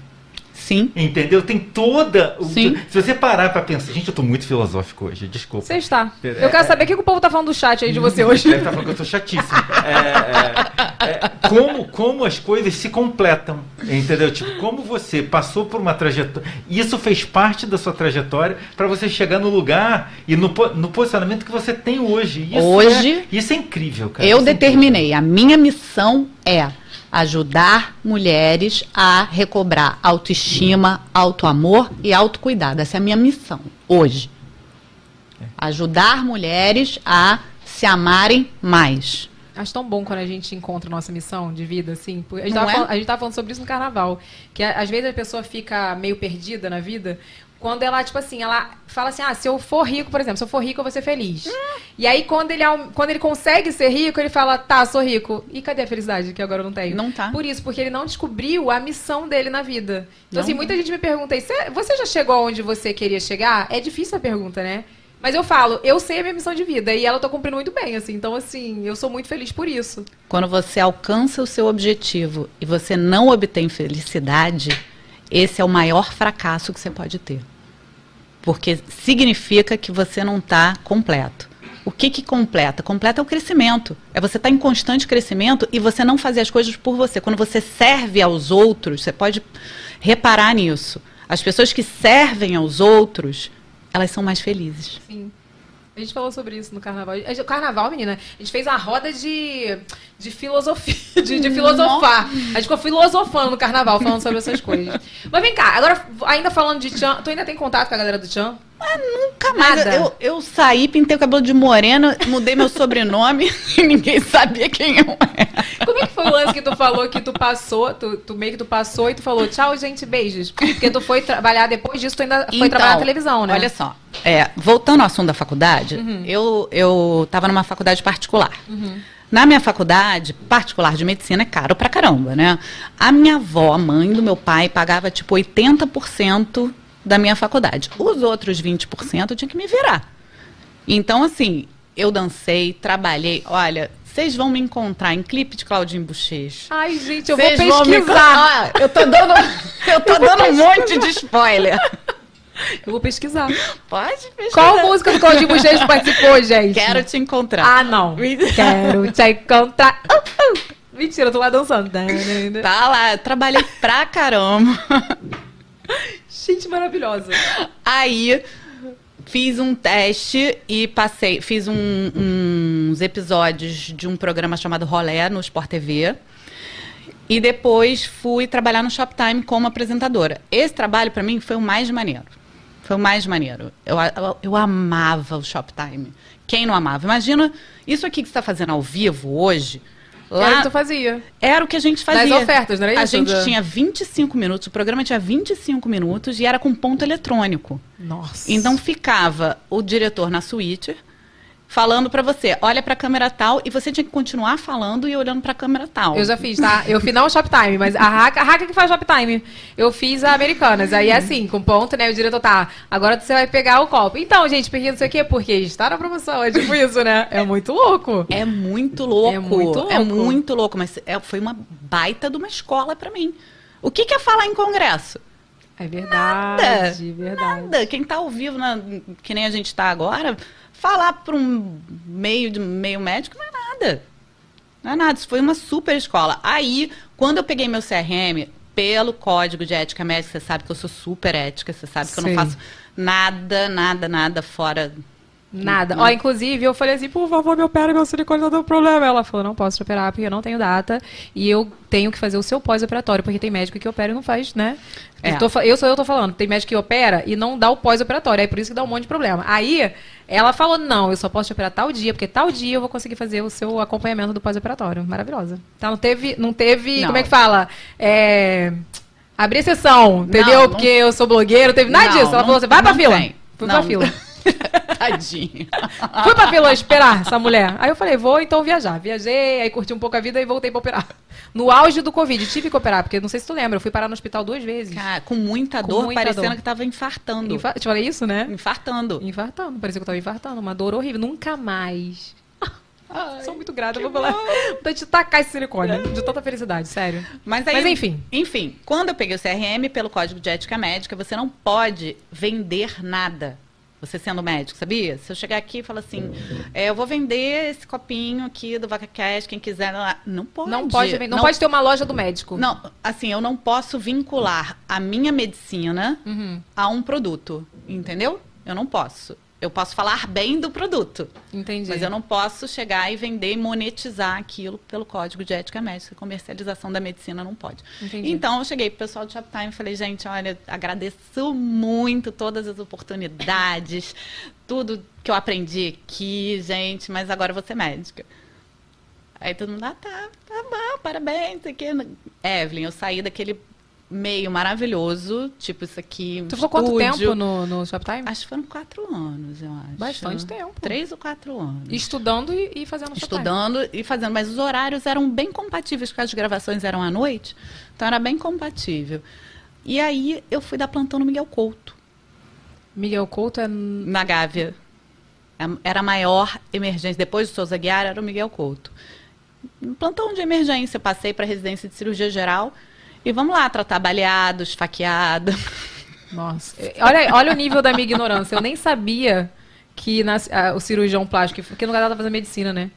Speaker 4: Sim.
Speaker 2: Entendeu? Tem toda.
Speaker 4: Sim.
Speaker 2: Se você parar pra pensar. Gente, eu tô muito filosófico hoje, desculpa.
Speaker 1: Você está.
Speaker 2: É,
Speaker 1: Eu quero saber o que o povo tá falando do chat aí de você hoje.
Speaker 2: Deve estar falando que eu tô chatíssimo. É, é, é, como, como as coisas se completam, entendeu? Tipo, como você passou por uma trajetória. Isso fez parte da sua trajetória para você chegar no lugar e no, no posicionamento que você tem hoje. Isso
Speaker 4: Hoje,
Speaker 2: é, isso é incrível, cara.
Speaker 4: Eu
Speaker 2: Isso é
Speaker 4: determinei, a minha missão é ajudar mulheres a recobrar autoestima, autoamor e autocuidado. Essa é a minha missão hoje. Ajudar mulheres a se amarem mais.
Speaker 1: Acho tão bom quando a gente encontra nossa missão de vida, assim. A gente,
Speaker 4: Não
Speaker 1: tava
Speaker 4: é?
Speaker 1: falando, falando sobre isso no carnaval. Que às vezes a pessoa fica meio perdida na vida. Quando ela, tipo assim, ela fala assim, ah, se eu for rico, por exemplo, se eu for rico, eu vou ser feliz. E aí, quando ele, quando ele consegue ser rico, ele fala, tá, sou rico. E cadê a felicidade que agora eu não tenho?
Speaker 4: Não tá.
Speaker 1: Por isso, porque ele não descobriu a missão dele na vida. Então,
Speaker 4: Não.
Speaker 1: assim, muita gente me pergunta, "E cê- você já chegou aonde você queria chegar? É difícil a pergunta, né? Mas eu falo, eu sei a minha missão de vida e ela eu tô cumprindo muito bem, assim. Então, assim, eu sou muito feliz por isso.
Speaker 4: Quando você alcança o seu objetivo e você não obtém felicidade, esse é o maior fracasso que você pode ter. Porque significa que você não está completo. O que que completa? Completa é o crescimento. É você estar em constante crescimento e você não fazer as coisas por você. Quando você serve aos outros, você pode reparar nisso. As pessoas que servem aos outros, elas são mais felizes.
Speaker 1: Sim. A gente falou sobre isso no carnaval. A gente- O carnaval, menina, a gente fez uma roda de, de filosofia, de, de filosofar. A gente ficou filosofando no carnaval, falando sobre essas coisas. Mas vem cá, agora, ainda falando de Tchan, tu ainda tem contato com a galera do Tchan?
Speaker 4: Nunca mais.
Speaker 1: Nada.
Speaker 4: Eu, eu saí, pintei o cabelo de morena, mudei meu sobrenome e ninguém sabia quem eu era.
Speaker 1: Como é que foi o lance que tu falou que tu passou, tu, tu meio que tu passou e tu falou tchau, gente, beijos? Porque tu foi trabalhar depois disso, tu ainda foi
Speaker 4: Então,
Speaker 1: trabalhar na televisão, né?
Speaker 4: Olha só, é, voltando ao assunto da faculdade, eu eu estava numa faculdade particular. Na minha faculdade particular de medicina é caro pra caramba, né? A minha avó, a mãe do meu pai, pagava tipo 80% da minha faculdade. Os outros 20% eu tinha que me virar. Então, assim, eu dancei, trabalhei. Olha, vocês vão me encontrar em clipe de Claudinho Bochecha.
Speaker 1: Ai, gente, eu
Speaker 4: Vocês
Speaker 1: vou
Speaker 4: vão me
Speaker 1: pesquisar.
Speaker 4: encontrar. Eu tô dando, eu tô dando um monte de spoiler.
Speaker 1: Eu vou pesquisar.
Speaker 4: Pode pesquisar.
Speaker 1: Qual música do Claudinho Bochecha participou, gente?
Speaker 4: Quero te encontrar.
Speaker 1: Ah, não. Quero te encontrar. Uh, uh. Mentira, eu tô lá dançando.
Speaker 4: Tá lá, eu trabalhei pra caramba.
Speaker 1: Gente maravilhosa.
Speaker 4: Aí fiz um teste e passei, fiz um- uns episódios de um programa chamado Rolé no Sport TV. E depois fui trabalhar no Shoptime como apresentadora. Esse trabalho pra mim foi o mais maneiro. Foi o mais maneiro. Eu, eu, eu amava o Shoptime. Quem não amava? Imagina isso aqui que está fazendo ao vivo hoje.
Speaker 1: Era o
Speaker 4: Lá
Speaker 1: que tu fazia.
Speaker 4: era o que a gente fazia.
Speaker 1: Das ofertas, não era
Speaker 4: A
Speaker 1: isso?
Speaker 4: gente
Speaker 1: Da-
Speaker 4: tinha 25 minutos, o programa tinha 25 minutos e era com ponto eletrônico.
Speaker 1: Nossa.
Speaker 4: Então ficava o diretor na suíte falando pra você, olha pra câmera tal, e você tinha que continuar falando e olhando pra câmera tal.
Speaker 1: Eu já fiz, tá? Eu fiz não o Shoptime, mas a Raca, a Raca que faz Shoptime. Eu fiz a Americanas. Aí é assim, com ponto, né? O diretor tá. Agora você vai pegar o copo. Então, gente, porque não sei o quê, porque está na promoção. É tipo isso, né? É muito louco.
Speaker 4: É muito louco.
Speaker 1: É muito louco.
Speaker 4: É muito louco, mas é- foi uma baita de uma escola pra mim. O que, que é falar em congresso?
Speaker 1: É verdade,
Speaker 4: Nada.
Speaker 1: verdade.
Speaker 4: Nada. Quem tá ao vivo, na- que nem a gente tá agora, falar para um meio de meio médico não é nada. Não é nada. Isso foi uma super escola. Aí, quando eu peguei meu CRM, pelo código de ética médica, você sabe que eu sou super ética, você sabe que eu
Speaker 1: Sim.
Speaker 4: não faço nada, nada, nada fora.
Speaker 1: Nada.
Speaker 4: Não.
Speaker 1: Ó, inclusive, eu falei assim, por favor, me opera, meu silicone tá dando problema. Ela falou, não posso te operar porque eu não tenho data e eu tenho que fazer o seu pós-operatório, porque tem médico que opera e não faz, né?
Speaker 4: É.
Speaker 1: Eu, tô eu sou eu tô falando, tem médico que opera e não dá o pós-operatório, aí por isso que dá um monte de problema. Aí, ela falou, não, eu só posso te operar tal dia, porque tal dia eu vou conseguir fazer o seu acompanhamento do pós-operatório. Maravilhosa. Então, não teve, não teve,
Speaker 4: Não.
Speaker 1: como é que fala? É... Abrir exceção, entendeu?
Speaker 4: Não, não-
Speaker 1: porque eu sou blogueiro, teve nada
Speaker 4: Não,
Speaker 1: disso. Ela falou assim, vai pra fila.
Speaker 4: tem.
Speaker 1: Fui
Speaker 4: Não.
Speaker 1: pra fila.
Speaker 4: Tadinha.
Speaker 1: Fui pra fila esperar essa mulher. Aí eu falei, vou então viajar. Viajei, aí curti um pouco a vida e voltei pra operar. No auge do Covid, tive que operar, porque não sei se tu lembra, eu fui parar no hospital duas vezes.
Speaker 4: Cara, com muita
Speaker 1: Com
Speaker 4: dor,
Speaker 1: muita
Speaker 4: parecendo
Speaker 1: dor.
Speaker 4: que tava infartando.
Speaker 1: Infa... Te falei isso, né?
Speaker 4: Infartando.
Speaker 1: Infartando, parecia que eu tava infartando. Uma dor horrível. Nunca mais.
Speaker 4: Ai,
Speaker 1: Sou muito grata, vou falar. Vou te tacar esse silicone. De tanta felicidade, sério.
Speaker 4: Mas, aí,
Speaker 1: Mas enfim.
Speaker 4: Enfim, quando eu peguei o CRM pelo Código de Ética Médica, você não pode vender nada. Você sendo médico, sabia? Se eu chegar aqui e falar assim, é, eu vou vender esse copinho aqui do Vaca Cash, quem quiser. Não pode.
Speaker 1: Não pode, não, pode ter uma loja do médico.
Speaker 4: Não, assim, eu não posso vincular a minha medicina
Speaker 1: Uhum.
Speaker 4: a um produto, entendeu? Eu não posso. Eu posso falar bem do produto.
Speaker 1: Entendi.
Speaker 4: Mas eu não posso chegar e vender e monetizar aquilo pelo código de ética médica. Comercialização da medicina não pode.
Speaker 1: Entendi.
Speaker 4: Então eu cheguei pro pessoal do Shoptime e falei, gente, olha, agradeço muito todas as oportunidades, tudo que eu aprendi aqui, gente, mas agora eu vou ser médica. Aí todo mundo, ah, tá, tá bom, parabéns, aqui. Evelyn, eu saí daquele meio maravilhoso, tipo isso aqui. Um
Speaker 1: Tu ficou quanto tempo no, no Shoptime?
Speaker 4: Acho que foram quatro anos, eu acho.
Speaker 1: Bastante tempo.
Speaker 4: Três ou quatro anos.
Speaker 1: Estudando e, e fazendo Shoptime.
Speaker 4: Estudando e fazendo, mas os horários eram bem compatíveis, porque as gravações eram à noite, então era bem compatível. E aí eu fui dar plantão no Miguel Couto,
Speaker 1: Miguel Couto é.
Speaker 4: na Gávea. Era a maior emergência. Depois do Souza Guiar, era o Miguel Couto. Um plantão de emergência, passei para residência de cirurgia geral. E vamos lá, tratar baleado, esfaqueado.
Speaker 1: Nossa. Olha, olha o nível da minha ignorância. Eu nem sabia que a- o cirurgião plástico, porque no lugar da fazendo medicina, né?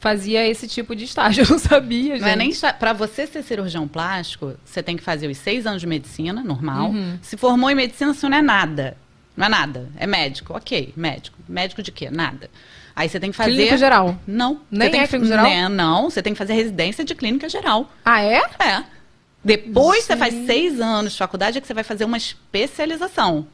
Speaker 1: Fazia esse tipo de estágio. Eu não sabia, gente.
Speaker 4: Não é nem para você ser cirurgião plástico, você tem que fazer os seis anos de medicina, normal.
Speaker 1: Uhum.
Speaker 4: Se formou em medicina, isso não é nada. Não é nada. É médico. Ok, médico. Médico de quê? Nada. Aí você tem que fazer.
Speaker 1: Clínica geral.
Speaker 4: Não.
Speaker 1: Nem
Speaker 4: você tem
Speaker 1: é
Speaker 4: que...
Speaker 1: clínica geral?
Speaker 4: Né, Não, você tem que fazer residência de clínica geral.
Speaker 1: Ah, é?
Speaker 4: É. Depois você faz seis anos de faculdade, é que você vai fazer uma especialização.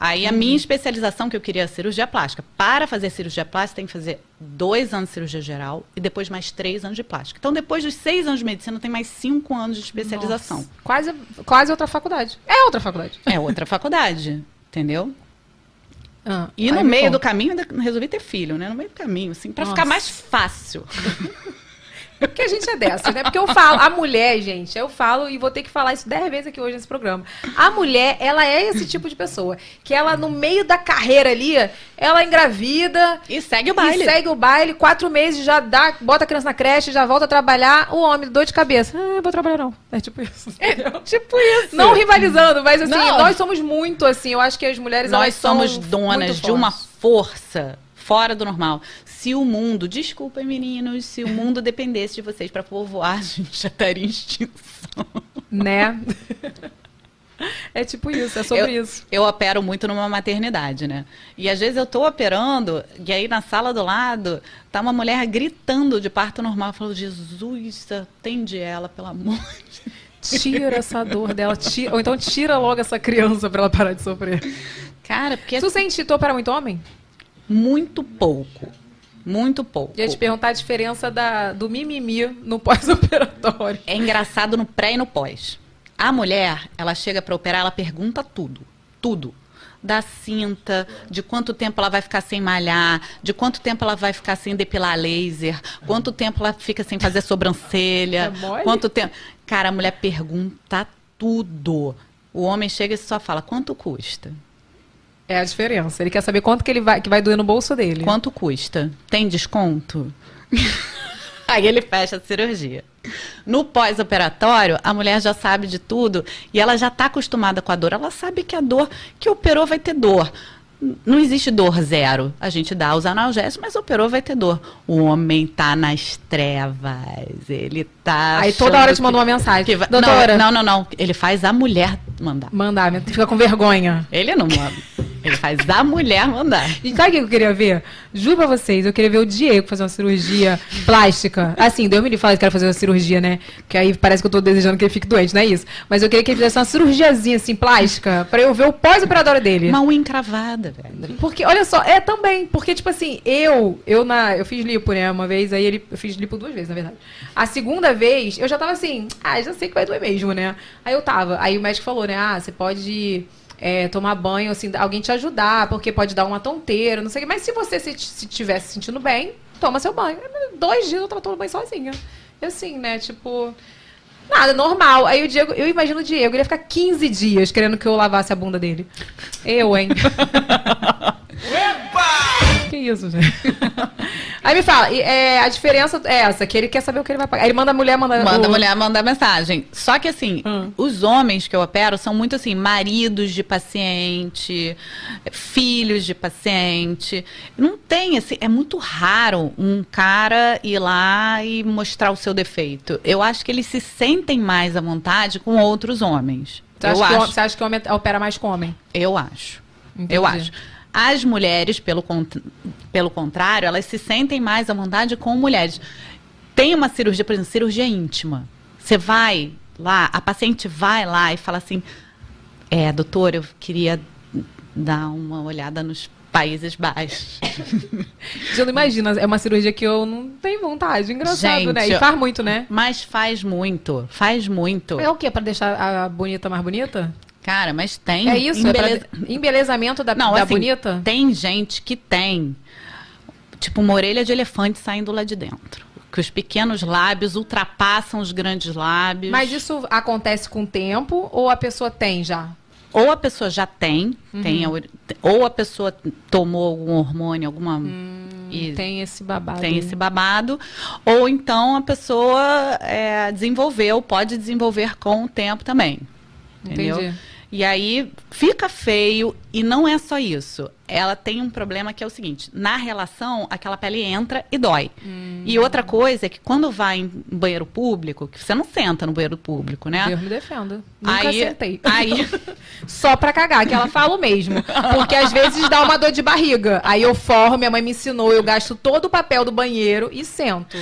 Speaker 4: Aí a minha especialização, que eu queria é cirurgia plástica. Para fazer cirurgia plástica, tem que fazer dois anos de cirurgia geral e depois mais três anos de plástica. Então, depois dos seis anos de medicina, tem mais cinco anos de especialização.
Speaker 1: Nossa. Quase, quase outra faculdade. É outra faculdade.
Speaker 4: É outra faculdade, entendeu?
Speaker 1: Ah,
Speaker 4: E no
Speaker 1: me
Speaker 4: meio do caminho, ainda resolvi ter filho, né? No meio do caminho, assim, pra
Speaker 1: Nossa.
Speaker 4: ficar mais fácil.
Speaker 1: Porque a gente é dessa, né? Porque eu falo, a mulher, gente, eu falo e vou ter que falar isso dez vezes aqui hoje nesse programa. A mulher, ela é esse tipo de pessoa. Que ela, no meio da carreira ali, ela engravida.
Speaker 4: E segue o baile.
Speaker 1: E segue o baile, quatro meses já dá, bota a criança na creche, já volta a trabalhar. O homem, dor de cabeça. Ah, vou trabalhar não. É tipo isso. entendeu?
Speaker 4: Tipo isso.
Speaker 1: Não rivalizando, mas assim,
Speaker 4: Não.
Speaker 1: nós somos muito assim. Eu acho que as mulheres
Speaker 4: Nós somos donas de uma força fora do normal. Se o mundo, desculpem meninos, se o mundo dependesse de vocês para povoar, a gente já estaria em extinção.
Speaker 1: Né? É tipo isso, é sobre
Speaker 4: eu,
Speaker 1: isso.
Speaker 4: Eu opero muito numa maternidade, né? E às vezes eu tô operando, e aí na sala do lado, tá uma mulher gritando de parto normal. Eu falo, Jesus, atende ela, pelo amor de Deus.
Speaker 1: Tira essa dor dela, tira, ou então tira logo essa criança pra ela parar de sofrer.
Speaker 4: Cara, porque
Speaker 1: Tu sente, tu opera muito homem?
Speaker 4: muito pouco. Muito pouco.
Speaker 1: Ia te perguntar a diferença da, do mimimi no pós-operatório.
Speaker 4: É engraçado no pré e no pós. A mulher, ela chega para operar, ela pergunta tudo. Tudo. Da cinta, de quanto tempo ela vai ficar sem malhar, de quanto tempo ela vai ficar sem depilar laser, quanto tempo ela fica sem fazer sobrancelha,
Speaker 1: É mole?
Speaker 4: quanto tempo. Cara, a mulher pergunta tudo. O homem chega e só fala: quanto custa?
Speaker 1: É a diferença. Ele quer saber quanto que ele vai, que vai doer no bolso dele.
Speaker 4: Quanto custa? Tem desconto? Aí ele fecha a cirurgia. No pós-operatório, a mulher já sabe de tudo e ela já está acostumada com a dor. Ela sabe que a dor que operou vai ter dor. Não existe dor zero. A gente dá os analgésicos, mas operou vai ter dor. O homem tá nas trevas. Ele tá.
Speaker 1: Aí toda hora te manda uma mensagem.
Speaker 4: que vai-
Speaker 1: Doutora,
Speaker 4: Não, não, não, não. Ele faz a mulher mandar.
Speaker 1: mandar, fica com vergonha.
Speaker 4: Ele não manda. Ele faz a mulher mandar.
Speaker 1: E sabe o que eu queria ver? Juro pra vocês, eu queria ver o Diego fazer uma cirurgia plástica. Assim, Deus me falar que quero fazer uma cirurgia, né? Que aí parece que eu tô desejando que ele fique doente, não é isso? Mas eu queria que ele fizesse uma cirurgiazinha, assim, plástica, pra eu ver o pós-operatório dele.
Speaker 4: Uma unha encravada, velho.
Speaker 1: Porque, olha só, é também, porque, tipo assim, eu, eu na, eu fiz lipo, né, uma vez, aí ele, eu fiz lipo duas vezes, na verdade. A segunda vez, eu já tava assim, ah, já sei que vai doer mesmo, né? Aí eu tava, aí o médico falou, né, ah, você pode é, tomar banho, assim, alguém te ajudar, porque pode dar uma tonteira, não sei o que, mas se você se, se tiver se sentindo bem, toma seu banho. Dois dias eu tava tomando banho sozinha. E assim, né, tipo... Nada, normal. Aí o Diego, eu imagino o Diego, ele ia ficar 15 dias querendo que eu lavasse a bunda dele. Eu, hein? Que isso, gente? Aí me fala, é, a diferença é essa, que ele quer saber o que ele vai pagar. Ele manda a mulher mandar.
Speaker 4: Manda a
Speaker 1: o-
Speaker 4: mulher mandar mensagem. Só que assim,
Speaker 1: Hum.
Speaker 4: os homens que eu opero são muito assim, maridos de paciente, filhos de paciente. Não tem assim, é muito raro um cara ir lá e mostrar o seu defeito. Eu acho que eles se sentem mais à vontade com outros homens.
Speaker 1: Você
Speaker 4: eu
Speaker 1: acha, que o-
Speaker 4: acho.
Speaker 1: você acha que homem opera mais com homem?
Speaker 4: Eu acho.
Speaker 1: Entendi.
Speaker 4: Eu acho. As mulheres, pelo, pelo contrário, elas se sentem mais à vontade com mulheres. Tem uma cirurgia, por exemplo, cirurgia íntima. Você vai lá, a paciente vai lá e fala assim: É, doutor, eu queria dar uma olhada nos Países Baixos.
Speaker 1: Já não imagina, é uma cirurgia que eu não tenho vontade. Engraçado,
Speaker 4: Gente,
Speaker 1: né? E faz muito, né?
Speaker 4: Mas faz muito, faz muito.
Speaker 1: É o quê? Pra deixar a bonita mais bonita?
Speaker 4: Cara, mas tem.
Speaker 1: É isso? Embeleza... É pra... Embelezamento da, não, da assim, bonita?
Speaker 4: Tem gente que tem, tipo, uma orelha de elefante saindo lá de dentro. Que os pequenos lábios ultrapassam os grandes lábios.
Speaker 1: Mas isso acontece com o tempo ou a pessoa tem já?
Speaker 4: ou a pessoa já tem, uhum. tem a, ou a pessoa tomou algum hormônio, alguma. Hum,
Speaker 1: e tem esse babado.
Speaker 4: Tem esse babado. Ou então a pessoa é, desenvolveu, pode desenvolver com o tempo também. Entendeu? Entendi. E aí fica feio e não é só isso. Ela tem um problema que é o seguinte: na relação, aquela pele entra e dói. Hum. E outra coisa é que quando vai em banheiro público, que você não senta no banheiro público, né?
Speaker 1: Deus me defenda. Nunca
Speaker 4: aí,
Speaker 1: sentei.
Speaker 4: Aí...
Speaker 1: só pra cagar, que ela fala o mesmo. Porque às vezes dá uma dor de barriga. Aí eu forro, minha mãe me ensinou, eu gasto todo o papel do banheiro e sento.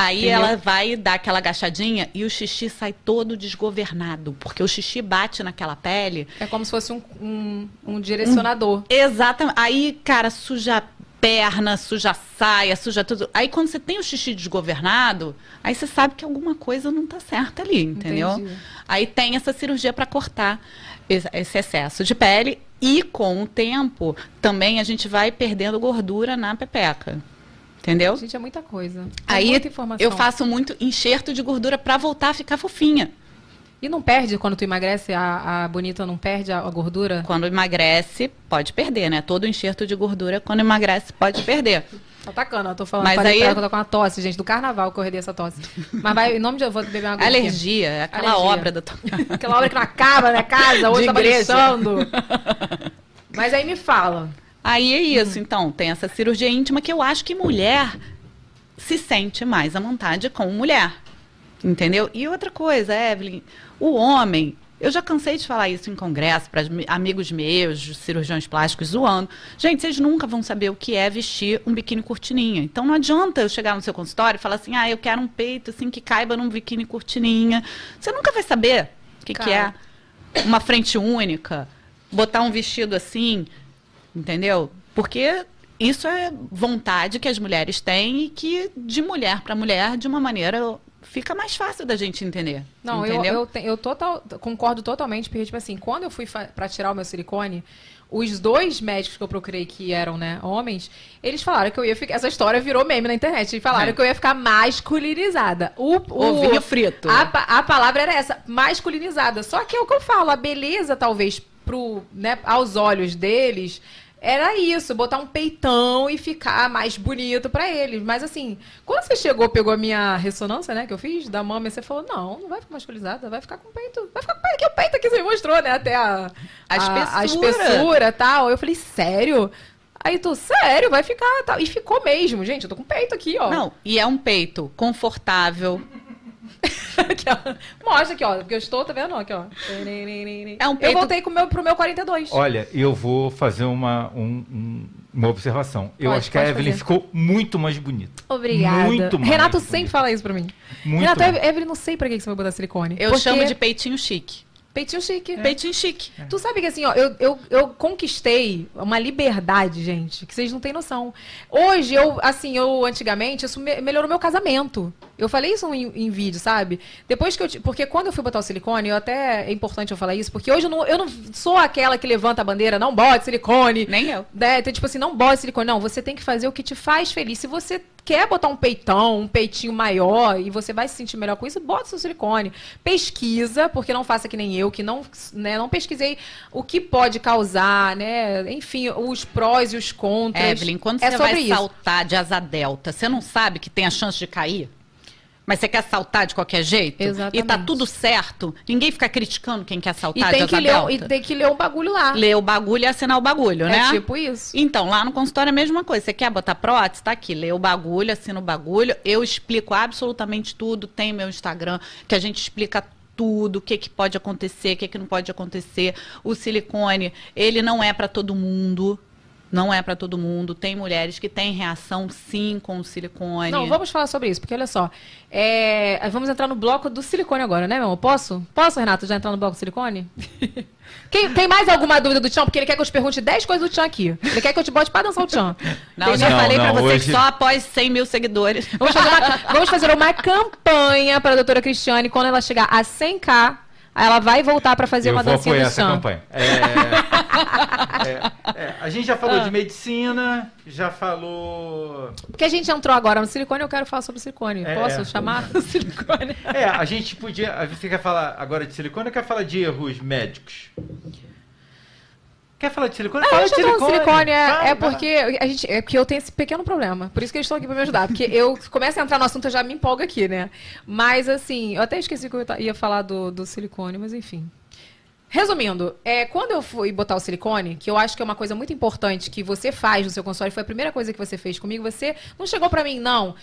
Speaker 4: Aí Entendeu? ela vai dar aquela agachadinha e o xixi sai todo desgovernado, porque o xixi bate naquela pele.
Speaker 1: É como se fosse um, um, um direcionador. Um,
Speaker 4: exatamente. Aí, cara, suja perna, suja saia, suja tudo. Aí quando você tem o xixi desgovernado, aí você sabe que alguma coisa não tá certa ali, entendeu? Entendi. Aí tem essa cirurgia para cortar esse excesso de pele e com o tempo também a gente vai perdendo gordura na pepeca. Entendeu?
Speaker 1: Gente, é muita coisa.
Speaker 4: É Aí muita informação. eu faço muito enxerto de gordura para voltar a ficar fofinha.
Speaker 1: E não perde quando tu emagrece? A, a bonita não perde a, a, gordura?
Speaker 4: Quando emagrece, pode perder, né? Todo enxerto de gordura, quando emagrece, pode perder.
Speaker 1: Tá atacando, eu tô falando.
Speaker 4: Mas aí...
Speaker 1: eu tô com uma tosse, gente, do carnaval que eu herdei essa tosse. Mas vai, em nome de eu vou beber uma
Speaker 4: água. Alergia, é aquela Alergia. obra da tua...
Speaker 1: Aquela obra que não acaba, né? Casa, hoje tá. Mas aí me fala.
Speaker 4: Aí é isso, então, tem essa cirurgia íntima que eu acho que mulher se sente mais à vontade com mulher. Entendeu? E outra coisa, Evelyn, o homem, eu já cansei de falar isso em congresso para amigos meus, cirurgiões plásticos, zoando. Gente, vocês nunca vão saber o que é vestir um biquíni cortininha. Então não adianta eu chegar no seu consultório e falar assim, ah, eu quero um peito assim que caiba num biquíni cortininha. Você nunca vai saber o que, que é uma frente única, botar um vestido assim. Entendeu? Porque isso é vontade que as mulheres têm e que de mulher para mulher, de uma maneira fica mais fácil da gente entender.
Speaker 1: Não,
Speaker 4: entendeu?
Speaker 1: eu, eu, te, eu total, concordo totalmente, porque, tipo assim, quando eu fui para tirar o meu silicone, os dois médicos que eu procurei que eram, né, homens, eles falaram que eu ia ficar. Essa história virou meme na internet. Eles falaram é. que eu ia ficar masculinizada. O, o
Speaker 4: Ovinho frito.
Speaker 1: A, a palavra era essa, masculinizada. Só que é o que eu falo, a beleza, talvez, pro, né, aos olhos deles, era isso, botar um peitão e ficar mais bonito para eles. Mas assim, quando você chegou, pegou a minha ressonância, né, que eu fiz, da mama, você falou, não, não vai ficar masculizada, vai ficar com peito. Vai ficar com peito, que o peito que você mostrou, né, até a, a, espessura. a espessura e tal. Eu falei, sério? Aí tu, sério, vai ficar. Tal. E ficou mesmo, gente. Eu tô com peito aqui, ó.
Speaker 4: Não, e é um peito confortável,
Speaker 1: aqui, Mostra aqui, ó. Porque eu estou, tá vendo? Aqui, ó. É um peito... Eu voltei com meu, pro meu 42.
Speaker 2: Olha, eu vou fazer uma, um, uma observação. Pode, eu acho que a Evelyn fazer. ficou muito mais bonita.
Speaker 1: Obrigada.
Speaker 2: Muito mais
Speaker 1: Renato bonita. sempre fala isso pra mim. Muito Renato, mais. Evelyn, não sei pra que você vai botar silicone.
Speaker 4: Eu porque... chamo de peitinho chique.
Speaker 1: Peitinho chique.
Speaker 4: É. Peitinho chique.
Speaker 1: É. Tu sabe que assim, ó, eu, eu, eu conquistei uma liberdade, gente, que vocês não têm noção. Hoje, eu, assim, eu antigamente, isso me, melhorou meu casamento. Eu falei isso em, em, vídeo, sabe? Depois que eu. Porque quando eu fui botar o silicone, eu até é importante eu falar isso, porque hoje eu não, eu não sou aquela que levanta a bandeira, não bote silicone.
Speaker 4: Nem eu.
Speaker 1: Né? Então, tipo assim, não bote silicone. Não, você tem que fazer o que te faz feliz. Se você quer botar um peitão, um peitinho maior e você vai se sentir melhor com isso, bota seu silicone. Pesquisa, porque não faça que nem eu, que não, né, não pesquisei o que pode causar, né? Enfim, os prós e os contras.
Speaker 4: Evelyn, quando é você vai isso. saltar de asa delta, você não sabe que tem a chance de cair? Mas você quer saltar de qualquer jeito?
Speaker 1: Exatamente.
Speaker 4: E tá tudo certo. Ninguém fica criticando quem quer saltar e tem de que
Speaker 1: ler, E tem que ler o bagulho lá.
Speaker 4: Ler o bagulho e assinar o bagulho,
Speaker 1: é
Speaker 4: né?
Speaker 1: É tipo isso.
Speaker 4: Então, lá no consultório é a mesma coisa. Você quer botar prótese? Tá aqui. Lê o bagulho, assina o bagulho. Eu explico absolutamente tudo. Tem meu Instagram, que a gente explica tudo, o que, que pode acontecer, o que, que não pode acontecer. O silicone, ele não é para todo mundo, Não é para todo mundo. Tem mulheres que têm reação sim com o silicone.
Speaker 1: Não, vamos falar sobre isso, porque olha só. É, vamos entrar no bloco do silicone agora, né, meu amor? Posso? Posso, Renato, já entrar no bloco do silicone? Quem, tem mais alguma dúvida do Tchan? Porque ele quer que eu te pergunte 10 coisas do Tchan aqui. Ele quer que eu te bote pra dançar o Tchan.
Speaker 4: Não, eu já
Speaker 2: Não,
Speaker 4: falei
Speaker 2: não,
Speaker 4: pra você
Speaker 2: hoje-
Speaker 4: que só após 100 mil seguidores.
Speaker 1: Vamos fazer, uma, vamos fazer uma campanha para a doutora Cristiane. Quando ela chegar a 100k, aí ela vai voltar para fazer
Speaker 2: Eu
Speaker 1: uma
Speaker 2: vou
Speaker 1: dancinha
Speaker 2: apoiar
Speaker 1: do
Speaker 2: essa campanha. É, é, é, a gente já falou de medicina, já falou.
Speaker 1: Porque a gente entrou agora no silicone, eu quero falar sobre silicone.
Speaker 2: É,
Speaker 1: Posso
Speaker 2: é.
Speaker 1: chamar silicone?
Speaker 2: É, a gente podia. Você quer falar agora de silicone ou quer falar de erros médicos? Quer falar de silicone?
Speaker 1: Ah,
Speaker 2: Fala
Speaker 1: eu
Speaker 2: de
Speaker 1: no silicone, é,
Speaker 2: Vai,
Speaker 1: é
Speaker 2: vai
Speaker 1: porque a gente, é porque eu tenho esse pequeno problema. Por isso que eles estão aqui pra me ajudar. Porque eu começo a entrar no assunto, eu já me empolgo aqui, né? Mas assim, eu até esqueci que eu ia falar do, do silicone, mas enfim. Resumindo, é, quando eu fui botar o silicone, que eu acho que é uma coisa muito importante que você faz no seu consultório, foi a primeira coisa que você fez comigo, você não chegou pra mim, não.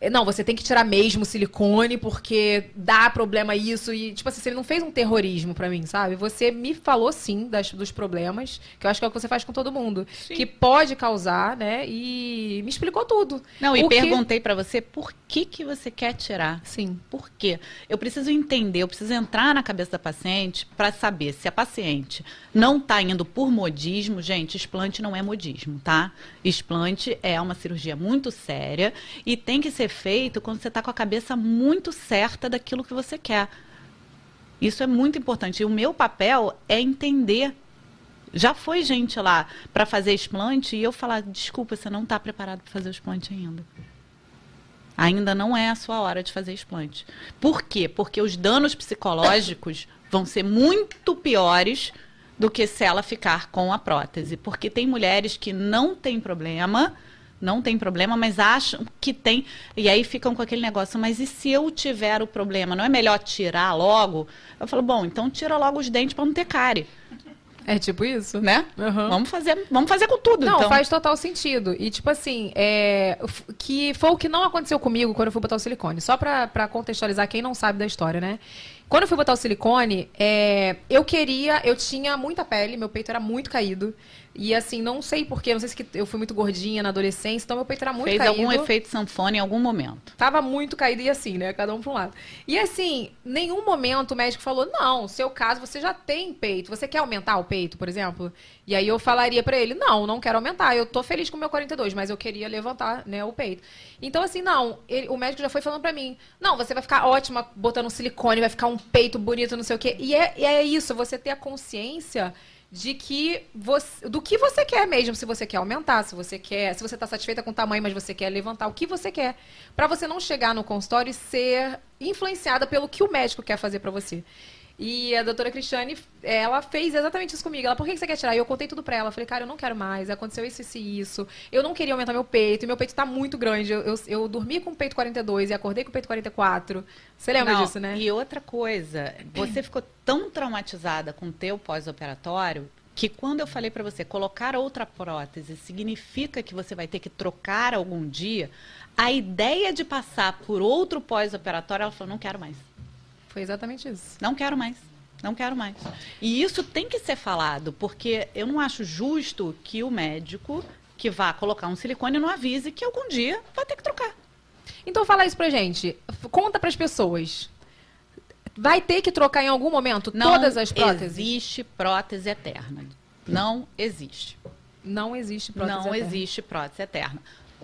Speaker 1: É, Não, você tem que tirar mesmo o silicone porque dá problema isso e tipo assim, você não fez um terrorismo pra mim, sabe? Você me falou sim das, dos problemas, que eu acho que é o que você faz com todo mundo, que pode causar, né? E me explicou tudo.
Speaker 4: Não, e
Speaker 1: O que-
Speaker 4: perguntei pra você por que, que você quer tirar.
Speaker 1: Sim.
Speaker 4: Por quê? Eu preciso entender, eu preciso entrar na cabeça da paciente para saber se a paciente não está indo por modismo. Gente, explante não é modismo, tá? Explante é uma cirurgia muito séria e tem que ser feito quando você está com a cabeça muito certa daquilo que você quer. Isso é muito importante. E o meu papel é entender. Já foi gente lá para fazer explante e eu falar: desculpa, você não está preparado para fazer o explante ainda. Ainda não é a sua hora de fazer explante. Por quê? Porque os danos psicológicos vão ser muito piores do que se ela ficar com a prótese. Porque tem mulheres que não têm problema, não tem problema, mas acham que tem. E aí ficam com aquele negócio, mas e se eu tiver o problema? Não é melhor tirar logo? Eu falo, bom, então tira logo os dentes para não ter cárie,
Speaker 1: É tipo isso?
Speaker 4: né?
Speaker 1: Uhum.
Speaker 4: Vamos fazer, vamos fazer com tudo,
Speaker 1: Não,
Speaker 4: então.
Speaker 1: faz total sentido. E, tipo assim, é, que foi o que não aconteceu comigo quando eu fui botar o silicone. Só pra, pra contextualizar quem não sabe da história, né? Quando eu fui botar o silicone, é, eu queria, eu tinha muita pele, meu peito era muito caído. E assim, não sei porquê, não sei se eu fui muito gordinha na adolescência, então meu peito era muito
Speaker 4: Fez
Speaker 1: caído.
Speaker 4: algum efeito sanfona em algum momento.
Speaker 1: Tava muito caído e assim, né? Cada um pra um lado. E assim, nenhum momento o médico falou: não, seu caso você já tem peito. Você quer aumentar o peito, por exemplo? E aí eu falaria pra ele: não, não quero aumentar. Eu tô feliz com o meu 42, mas eu queria levantar, né, o peito. Então, assim, não, ele- o médico já foi falando pra mim: não, você vai ficar ótima botando silicone, vai ficar um peito bonito, não sei o quê. E é, e é isso, você ter a consciência de que você, do que você quer mesmo, se você quer aumentar, se você quer, se você está satisfeita com o tamanho, mas você quer levantar o que você quer, Pra você não chegar no consultório e ser influenciada pelo que o médico quer fazer pra você. E a doutora Cristiane, ela fez exatamente isso comigo. Ela, por que você quer tirar? E eu contei tudo pra ela. Eu falei, cara, eu não quero mais. Aconteceu isso, isso e isso. Eu não queria aumentar meu peito. E meu peito tá muito grande. Eu, eu, eu dormi com o peito 42 e acordei com o peito 44. Você lembra
Speaker 4: Não,
Speaker 1: disso, né?
Speaker 4: E outra coisa, você ficou tão traumatizada com o teu pós-operatório que quando eu falei para você colocar outra prótese significa que você vai ter que trocar algum dia, a ideia de passar por outro pós-operatório, ela falou, não quero mais.
Speaker 1: Foi exatamente isso.
Speaker 4: Não quero mais. Não quero mais. E isso tem que ser falado, porque eu não acho justo que o médico que vá colocar um silicone não avise que algum dia vai ter que trocar.
Speaker 1: Então fala isso pra gente. Conta pras pessoas. Vai ter que trocar em algum momento
Speaker 4: Não
Speaker 1: todas as próteses?
Speaker 4: existe prótese eterna. Não existe.
Speaker 1: Não existe prótese
Speaker 4: não
Speaker 1: eterna.
Speaker 4: existe prótese eterna.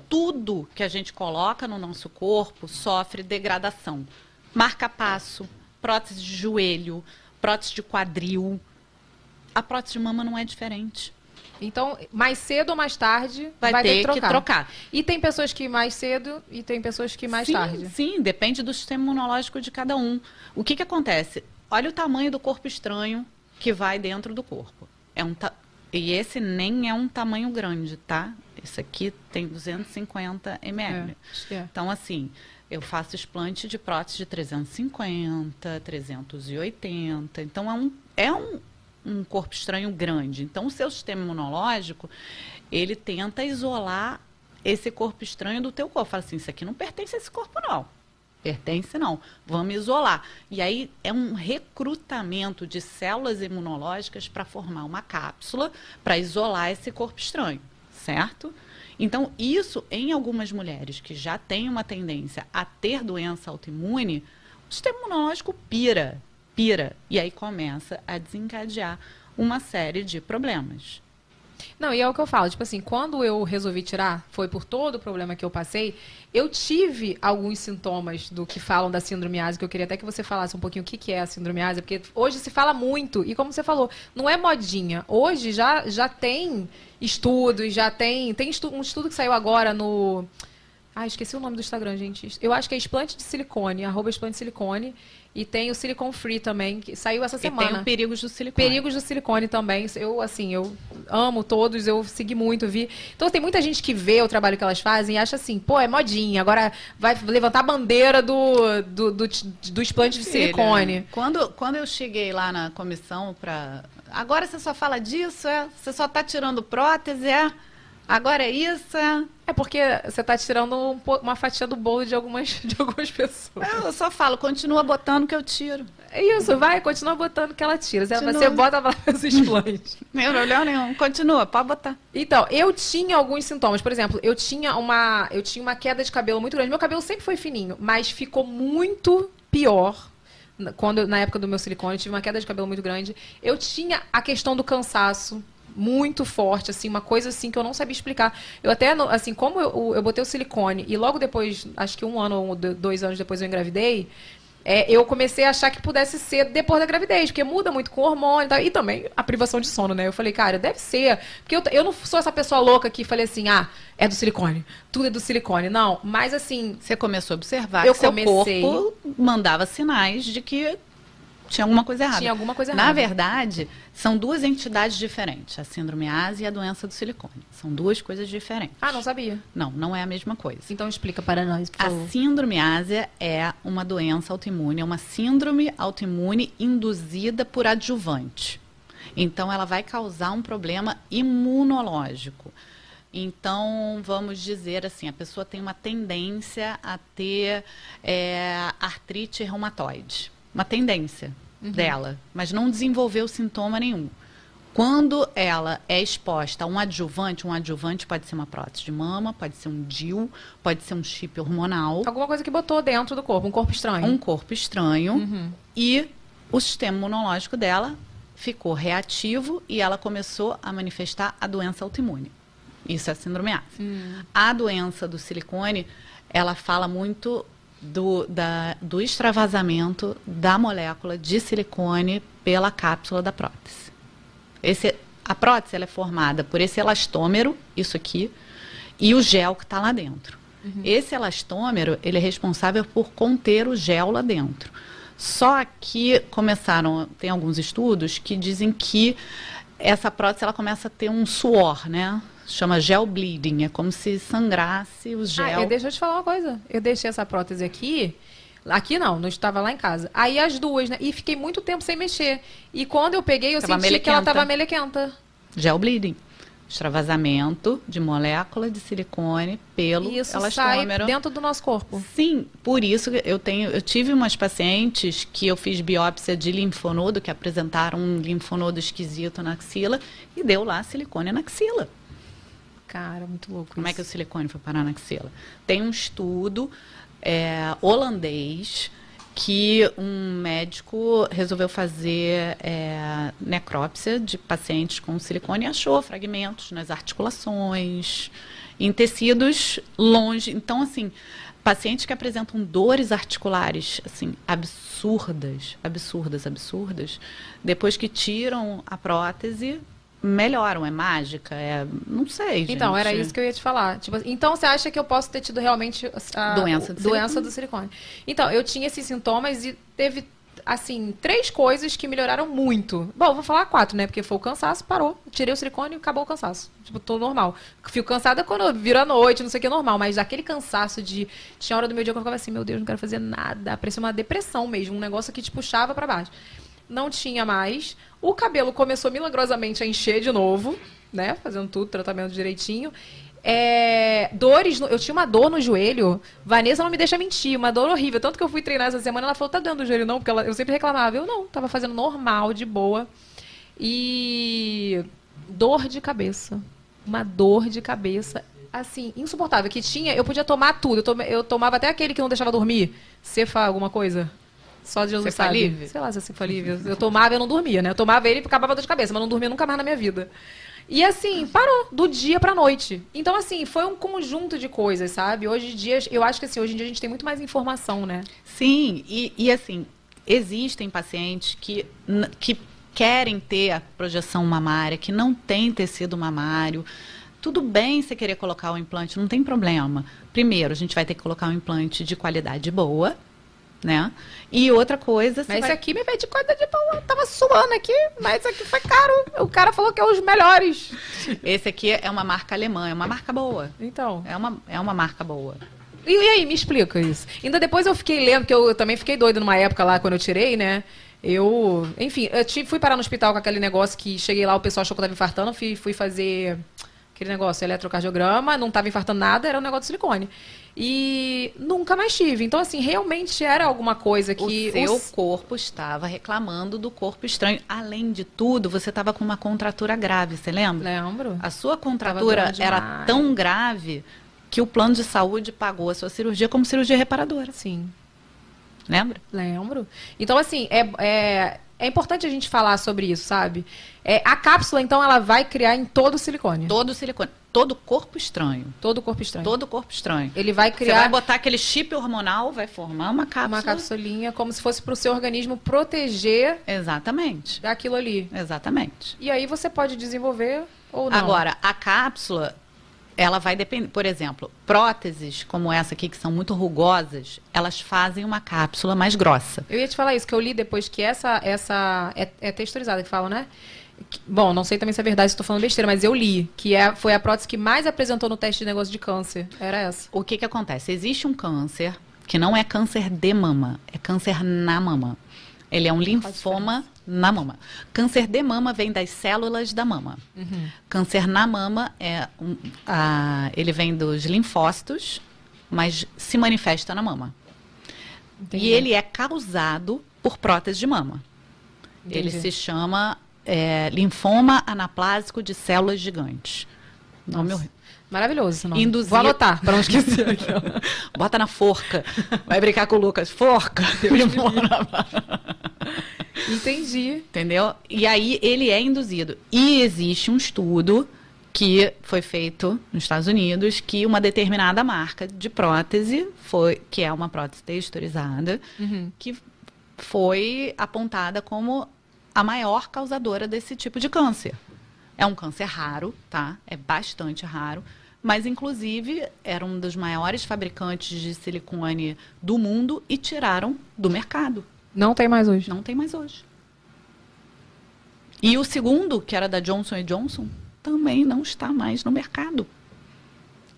Speaker 4: Tudo que a gente coloca no nosso corpo sofre degradação. Marca-passo, prótese de joelho, prótese de quadril. A prótese de mama não é diferente.
Speaker 1: Então, mais cedo ou mais tarde,
Speaker 4: Vai,
Speaker 1: vai,
Speaker 4: ter,
Speaker 1: que trocar.
Speaker 4: que trocar.
Speaker 1: E tem pessoas que mais cedo e tem pessoas que mais
Speaker 4: sim,
Speaker 1: tarde.
Speaker 4: Sim, depende do sistema imunológico de cada um. O que, que acontece? Olha o tamanho do corpo estranho que vai dentro do corpo. É um ta- E esse nem é um tamanho grande, tá? Esse aqui tem 250 ml.
Speaker 1: É, é.
Speaker 4: Então, assim, eu faço explante de prótese de 350, 380. Então, é um, é um, um corpo estranho grande. Então, o seu sistema imunológico, ele tenta isolar esse corpo estranho do teu corpo. Fala assim, isso aqui não pertence a esse corpo, não. Pertence não. Vamos isolar. E aí é um recrutamento de células imunológicas para formar uma cápsula para isolar esse corpo estranho. certo? Então, isso em algumas mulheres que já têm uma tendência a ter doença autoimune, o sistema imunológico pira, pira. E aí começa a desencadear uma série de problemas.
Speaker 1: Não, e é o que eu falo, tipo assim, quando eu resolvi tirar, foi por todo o problema que eu passei, eu tive alguns sintomas do que falam da síndrome ásia, que eu queria até que você falasse um pouquinho o que, é a síndrome ásia, porque hoje se fala muito, e como você falou, não é modinha. Hoje já, já tem estudos, já tem. Tem estu, um estudo que saiu agora no. Ah, esqueci o nome do Instagram, gente. Eu acho que é explante de silicone, arroba explante de silicone. E tem o Silicon Free também, que saiu essa semana.
Speaker 4: E tem o Perigos do Silicone.
Speaker 1: Perigos do Silicone também. Eu, assim, eu amo todos, eu segui muito, vi. Então tem muita gente que vê o trabalho que elas fazem e acha assim, pô, é modinha, agora vai levantar a bandeira do, do, do, do explante de silicone.
Speaker 4: Quando, quando eu cheguei lá na comissão para. Agora você só fala disso, é? Você só está tirando prótese, é? Agora é isso, é?
Speaker 1: É porque você está tirando um, uma fatia do bolo de algumas, de algumas pessoas.
Speaker 4: Eu só falo, continua botando que eu tiro.
Speaker 1: É isso, vai, continua botando que ela tira. Continua. Você bota para os implantes.
Speaker 4: Não problema nenhum. Continua, pode botar.
Speaker 1: Então, eu tinha alguns sintomas. Por exemplo, eu tinha uma, eu tinha uma queda de cabelo muito grande. Meu cabelo sempre foi fininho, mas ficou muito pior quando na época do meu silicone, eu tive uma queda de cabelo muito grande. Eu tinha a questão do cansaço muito forte, assim, uma coisa assim que eu não sabia explicar. Eu até, assim, como eu, eu botei o silicone e logo depois, acho que um ano ou dois anos depois eu engravidei, é, eu comecei a achar que pudesse ser depois da gravidez, porque muda muito com o hormônio e, tal, e também a privação de sono, né? Eu falei, cara, deve ser. Porque eu, eu não sou essa pessoa louca que falei assim, ah, é do silicone, tudo é do silicone. Não, mas assim.
Speaker 4: Você começou a observar eu que comecei... seu corpo mandava sinais de que tinha alguma coisa errada.
Speaker 1: Tinha alguma coisa errada.
Speaker 4: Na verdade, são duas entidades diferentes, a síndrome ASE e a doença do silicone. São duas coisas diferentes.
Speaker 1: Ah, não sabia.
Speaker 4: Não, não é a mesma coisa.
Speaker 1: Então explica para nós, por
Speaker 4: favor. A síndrome ASE é uma doença autoimune, é uma síndrome autoimune induzida por adjuvante. Então ela vai causar um problema imunológico. Então, vamos dizer assim, a pessoa tem uma tendência a ter é, artrite reumatoide. Uma tendência uhum. dela, mas não desenvolveu sintoma nenhum. Quando ela é exposta a um adjuvante, um adjuvante pode ser uma prótese de mama, pode ser um DIU, pode ser um chip hormonal.
Speaker 1: Alguma coisa que botou dentro do corpo, um corpo estranho.
Speaker 4: Um corpo estranho. Uhum. E o sistema imunológico dela ficou reativo e ela começou a manifestar a doença autoimune. Isso é síndrome A. Hum. A doença do silicone, ela fala muito do, da, do extravasamento da molécula de silicone pela cápsula da prótese. Esse, a prótese ela é formada por esse elastômero, isso aqui, e o gel que está lá dentro. Uhum. Esse elastômero ele é responsável por conter o gel lá dentro. Só que começaram, tem alguns estudos que dizem que essa prótese ela começa a ter um suor, né? Chama gel bleeding, é como se sangrasse o gel.
Speaker 1: Ah, eu, deixa eu te falar uma coisa. Eu deixei essa prótese aqui, aqui não, não estava lá em casa. Aí as duas, né? E fiquei muito tempo sem mexer. E quando eu peguei, eu tava senti melequenta. que ela estava melequenta.
Speaker 4: Gel bleeding. Extravasamento de molécula de silicone pelo
Speaker 1: isso elastômero. sai dentro do nosso corpo.
Speaker 4: Sim, por isso eu tenho, eu tive umas pacientes que eu fiz biópsia de linfonodo que apresentaram um linfonodo esquisito na axila e deu lá silicone na axila.
Speaker 1: Cara, muito louco.
Speaker 4: Como isso. é que o silicone foi parar na axila? Tem um estudo é, holandês que um médico resolveu fazer é, necrópsia de pacientes com silicone e achou fragmentos nas articulações, em tecidos longe. Então, assim, pacientes que apresentam dores articulares, assim, absurdas, absurdas, absurdas, depois que tiram a prótese, melhoram? É mágica? É, não sei, gente.
Speaker 1: Então, era isso que eu ia te falar. Tipo, então, você acha que eu posso ter tido realmente a
Speaker 4: doença, do,
Speaker 1: doença
Speaker 4: silicone.
Speaker 1: do silicone? Então, eu tinha esses sintomas e teve, assim, três coisas que melhoraram muito. Bom, vou falar quatro, né? Porque foi o cansaço, parou. Tirei o silicone e acabou o cansaço. Tipo, tô normal. Fico cansada quando vira a noite, não sei o que, é normal. Mas aquele cansaço de... Tinha hora do meu dia que eu ficava assim, meu Deus, não quero fazer nada. Parecia uma depressão mesmo. Um negócio que te puxava para baixo não tinha mais. O cabelo começou milagrosamente a encher de novo, né? Fazendo tudo, tratamento direitinho. É, dores, eu tinha uma dor no joelho. Vanessa não me deixa mentir, uma dor horrível. Tanto que eu fui treinar essa semana, ela falou: tá dando o joelho não? Porque ela, eu sempre reclamava. Eu não, tava fazendo normal, de boa. E dor de cabeça. uma dor de cabeça, assim, insuportável. Que tinha, eu podia tomar tudo. Eu tomava até aquele que não deixava dormir. Cefa alguma coisa. Só Deus sabe.
Speaker 4: Cefalívio?
Speaker 1: Sei lá se é cefalívio. Eu tomava e eu não dormia, né? Eu tomava ele e acabava dor de cabeça, mas não dormia nunca mais na minha vida. E assim, parou do dia pra noite. Então, assim, foi um conjunto de coisas, sabe? Hoje em dia, eu acho que assim, hoje em dia a gente tem muito mais informação, né?
Speaker 4: Sim, e, e assim, existem pacientes que, que querem ter a projeção mamária, que não tem tecido mamário. Tudo bem você querer colocar o implante, não tem problema. Primeiro, a gente vai ter que colocar um implante de qualidade boa, né? E outra coisa,
Speaker 1: Mas esse
Speaker 4: vai...
Speaker 1: aqui me veio de coisa de boa. Tava suando aqui, mas esse aqui foi caro. O cara falou que é os melhores.
Speaker 4: esse aqui é uma marca alemã, é uma marca boa.
Speaker 1: Então.
Speaker 4: É uma, é uma marca boa.
Speaker 1: E, e aí, me explica isso. Ainda depois eu fiquei lendo, que eu, eu também fiquei doida numa época lá, quando eu tirei, né? Eu, enfim, eu fui parar no hospital com aquele negócio que cheguei lá, o pessoal achou que eu tava infartando, fui, fui fazer aquele negócio, eletrocardiograma, não tava infartando nada, era um negócio de silicone. E nunca mais tive. Então, assim, realmente era alguma coisa que.
Speaker 4: o seu
Speaker 1: os-
Speaker 4: corpo estava reclamando do corpo estranho. Além de tudo, você estava com uma contratura grave, você lembra?
Speaker 1: Lembro.
Speaker 4: A sua contratura era tão grave que o plano de saúde pagou a sua cirurgia como cirurgia reparadora.
Speaker 1: Sim.
Speaker 4: Lembra?
Speaker 1: Lembro. Então, assim, é, é, é importante a gente falar sobre isso, sabe? É, a cápsula, então, ela vai criar em todo o silicone.
Speaker 4: Todo silicone, todo corpo estranho.
Speaker 1: Todo o corpo estranho.
Speaker 4: Todo corpo estranho.
Speaker 1: Ele vai
Speaker 4: Você
Speaker 1: criar
Speaker 4: vai botar aquele chip hormonal, vai formar uma cápsula.
Speaker 1: uma capsulinha como se fosse para o seu organismo proteger
Speaker 4: Exatamente.
Speaker 1: daquilo ali.
Speaker 4: Exatamente.
Speaker 1: E aí você pode desenvolver ou não.
Speaker 4: Agora, a cápsula, ela vai depender. Por exemplo, próteses como essa aqui, que são muito rugosas, elas fazem uma cápsula mais grossa.
Speaker 1: Eu ia te falar isso, que eu li depois que essa. essa é, é texturizada que falam, né? Bom, não sei também se é verdade, se estou falando besteira, mas eu li que é, foi a prótese que mais apresentou no teste de negócio de câncer. Era essa.
Speaker 4: O que, que acontece? Existe um câncer que não é câncer de mama, é câncer na mama. Ele é um linfoma na mama. Câncer de mama vem das células da mama. Câncer na mama é um, a- ele vem dos linfócitos, mas se manifesta na mama.
Speaker 1: Entendi.
Speaker 4: E ele é causado por prótese de mama. Ele
Speaker 1: Entendi.
Speaker 4: se chama é, linfoma anaplásico de células gigantes. Nome horrível.
Speaker 1: Maravilhoso esse nome.
Speaker 4: Induzir-
Speaker 1: Vou anotar, para não esquecer.
Speaker 4: Bota na forca. Vai brincar com o Lucas. Forca.
Speaker 1: Entendi.
Speaker 4: Entendeu? E aí ele é induzido. E existe um estudo que foi feito nos Estados Unidos que uma determinada marca de prótese foi que é uma prótese texturizada
Speaker 1: Uhum.
Speaker 4: que foi apontada como a maior causadora desse tipo de câncer. É um câncer raro, tá? É bastante raro, mas inclusive era um dos maiores fabricantes de silicone do mundo e tiraram do mercado.
Speaker 1: Não tem mais hoje.
Speaker 4: Não tem mais hoje. E o segundo, que era da Johnson Johnson, também não está mais no mercado.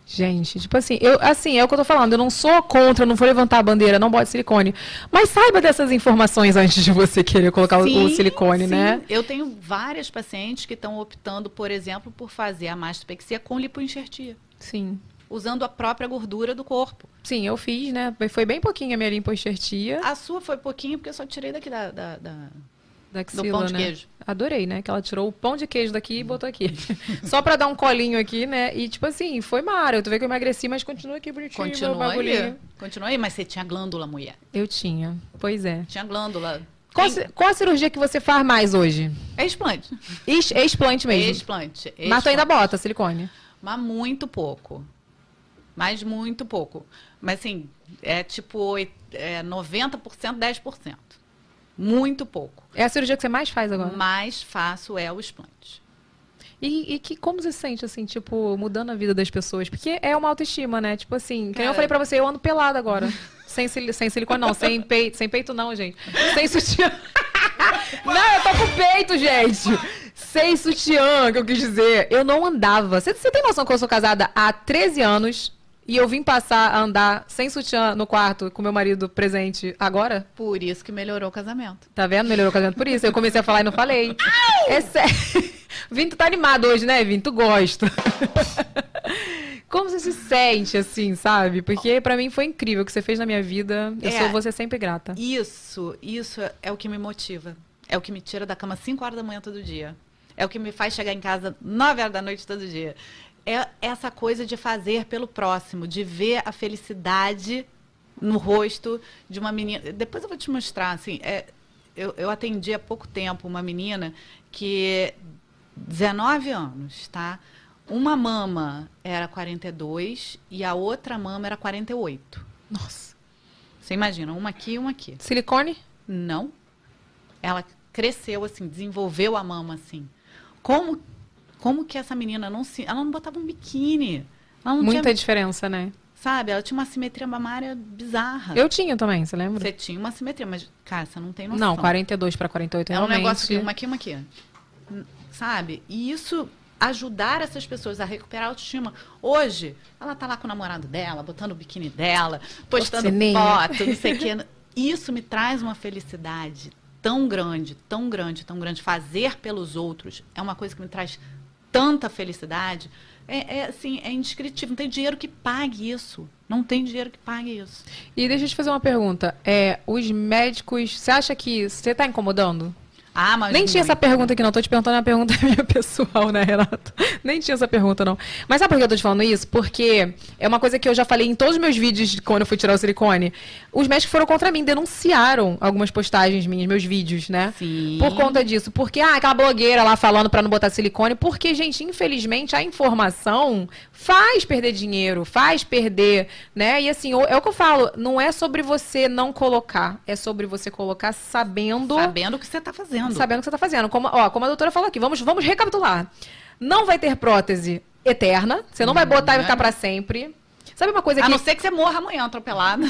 Speaker 1: Gente, tipo assim, eu, assim, é o que eu tô falando, eu não sou contra, não vou levantar a bandeira, não bote silicone. Mas saiba dessas informações antes de você querer colocar o- o
Speaker 4: Sim,
Speaker 1: silicone,
Speaker 4: sim.
Speaker 1: né?
Speaker 4: Eu tenho várias pacientes que estão optando, por exemplo, por fazer a mastopexia com lipoenxertia,
Speaker 1: Sim.
Speaker 4: usando a própria gordura do corpo.
Speaker 1: Sim, eu fiz, né? Foi bem pouquinho a minha lipoenxertia
Speaker 4: A sua foi pouquinho, porque eu só tirei daqui da, da- da-
Speaker 1: da
Speaker 4: do
Speaker 1: axila,
Speaker 4: pão de
Speaker 1: né?
Speaker 4: queijo.
Speaker 1: Adorei, né? Que ela tirou o pão de queijo daqui e botou aqui. Só pra dar um colinho aqui, né? E tipo assim, foi mara. Tu vê que eu emagreci, mas continua aqui bonitinho
Speaker 4: Continua aí. Continua aí, mas você tinha glândula, mulher.
Speaker 1: Eu tinha. Pois é.
Speaker 4: Tinha glândula.
Speaker 1: Qual,
Speaker 4: Tem-
Speaker 1: qual a cirurgia que você faz mais hoje?
Speaker 4: É explante.
Speaker 1: Ex- Explante mesmo.
Speaker 4: Explante.
Speaker 1: Mas tu ainda
Speaker 4: explante.
Speaker 1: bota silicone.
Speaker 4: Mas muito pouco. Mas muito pouco. Mas assim, é tipo é 90%, 10%. Muito pouco.
Speaker 1: É a cirurgia que você mais faz agora.
Speaker 4: Mais fácil é o explante.
Speaker 1: E, e que como você se sente, assim, tipo, mudando a vida das pessoas? Porque é uma autoestima, né? Tipo assim, que eu falei pra você, eu ando pelada agora. sem, sil- sem silicone, não, sem peito, sem peito não, gente. Sem sutiã. não, eu tô com peito, gente. Sem sutiã, que eu quis dizer. Eu não andava. Você, você tem noção que eu sou casada há 13 anos e eu vim passar a andar sem sutiã no quarto com meu marido presente agora?
Speaker 4: Por isso que melhorou o casamento.
Speaker 1: Tá vendo? Melhorou o casamento por isso. Eu comecei a falar e não falei. É sério. Vim, tu tá animado hoje, né, Vim? Tu gosta. Como você se sente, assim, sabe? Porque pra mim foi incrível o que você fez na minha vida. Eu
Speaker 4: É.
Speaker 1: sou você sempre grata.
Speaker 4: Isso, isso é o que me motiva. É o que me tira da cama às 5 horas da manhã todo dia. É o que me faz chegar em casa 9 horas da noite todo dia. É essa coisa de fazer pelo próximo, de ver a felicidade no rosto de uma menina. Depois eu vou te mostrar, assim, é, eu, eu atendi há pouco tempo uma menina que 19 anos, tá? Uma mama era 42 e a outra mama era 48.
Speaker 1: Nossa.
Speaker 4: Você imagina, uma aqui e uma aqui.
Speaker 1: Silicone?
Speaker 4: Não. Ela cresceu assim, desenvolveu a mama assim. Como como que essa menina não se, ela não botava um biquíni? Ela não
Speaker 1: Muita
Speaker 4: tinha,
Speaker 1: diferença, né?
Speaker 4: sabe? Ela tinha uma simetria mamária bizarra.
Speaker 1: Eu tinha também, você lembra?
Speaker 4: Você tinha uma simetria, mas cara, você não tem noção.
Speaker 1: Não, 42 para 48
Speaker 4: É um
Speaker 1: realmente.
Speaker 4: negócio que uma aqui, uma aqui. Sabe? E isso ajudar essas pessoas a recuperar a autoestima. Hoje, ela tá lá com o namorado dela, botando o biquíni dela, postando foto, não sei o quê. Isso me traz uma felicidade tão grande, tão grande, tão grande. Fazer pelos outros é uma coisa que me traz tanta felicidade. É, é, assim, é indescritível. Não tem dinheiro que pague isso. Não tem dinheiro que pague isso.
Speaker 1: E deixa eu te fazer uma pergunta. É, os médicos, você acha que você tá incomodando?
Speaker 4: Ah, mas
Speaker 1: Nem tinha essa pergunta aqui, não. Tô te perguntando uma pergunta minha pessoal, né, Renato? Nem tinha essa pergunta, não. Mas sabe por que eu tô te falando isso? Porque é uma coisa que eu já falei em todos os meus vídeos de quando eu fui tirar o silicone. Os médicos foram contra mim, denunciaram algumas postagens minhas, meus vídeos, né?
Speaker 4: Sim.
Speaker 1: Por conta disso. Porque, ah, aquela blogueira lá falando pra não botar silicone. Porque, gente, infelizmente, a informação faz perder dinheiro, faz perder, né? E assim, é o que eu falo, não é sobre você não colocar, é sobre você colocar sabendo
Speaker 4: Sabendo o que você está fazendo.
Speaker 1: Sabendo o que você está fazendo. Como, ó, como a doutora falou aqui, vamos, vamos recapitular. Não vai ter prótese eterna, você não vai botar e ficar para sempre. Sabe uma coisa
Speaker 4: A
Speaker 1: que.
Speaker 4: não ser que você morra amanhã atropelada.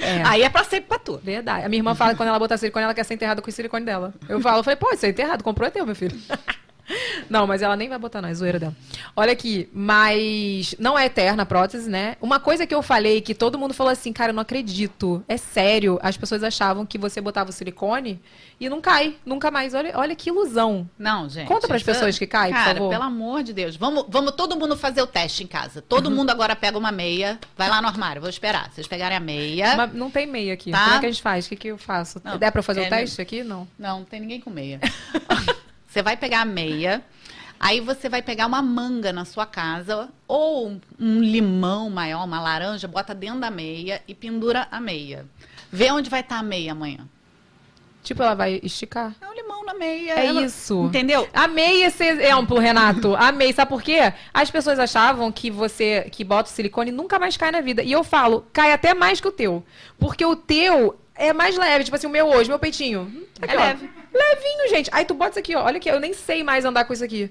Speaker 1: É.
Speaker 4: Aí é pra sempre pra tu.
Speaker 1: Verdade. A minha irmã fala que quando ela botar silicone, ela quer ser enterrada com o silicone dela. Eu falo, eu falei, pô, isso é enterrado, comprou é teu, meu filho. Não, mas ela nem vai botar, não, é zoeira dela. Olha aqui, mas não é eterna a prótese, né? Uma coisa que eu falei que todo mundo falou assim, cara, eu não acredito. É sério. As pessoas achavam que você botava o silicone e não cai, nunca mais. Olha, olha que ilusão.
Speaker 4: Não, gente.
Speaker 1: Conta pras
Speaker 4: isso-
Speaker 1: pessoas que cai, por
Speaker 4: Cara,
Speaker 1: favor.
Speaker 4: pelo amor de Deus. Vamos, vamos todo mundo fazer o teste em casa. Todo mundo agora pega uma meia. Vai lá no armário, vou esperar. Vocês pegarem a meia.
Speaker 1: Mas não tem meia aqui.
Speaker 4: Tá.
Speaker 1: Como é que a gente faz? O que, que eu faço?
Speaker 4: Não,
Speaker 1: Dá pra eu fazer
Speaker 4: é,
Speaker 1: o teste aqui? Não.
Speaker 4: Não, não tem ninguém com meia. você vai pegar a meia. Aí você vai pegar uma manga na sua casa, ou um, um limão maior, uma laranja, bota dentro da meia e pendura a meia. Vê onde vai estar a meia amanhã.
Speaker 1: Tipo, ela vai esticar.
Speaker 4: É o limão na meia.
Speaker 1: É
Speaker 4: ela-
Speaker 1: isso.
Speaker 4: Entendeu?
Speaker 1: Amei esse exemplo, Renato. Amei. Sabe por quê? As pessoas achavam que você que bota o silicone nunca mais cai na vida. E eu falo, cai até mais que o teu. Porque o teu é mais leve. Tipo assim, o meu hoje, meu peitinho. Aqui,
Speaker 4: É
Speaker 1: ó.
Speaker 4: leve.
Speaker 1: Levinho, gente. Aí tu bota isso aqui, ó. Olha aqui, eu nem sei mais andar com isso aqui.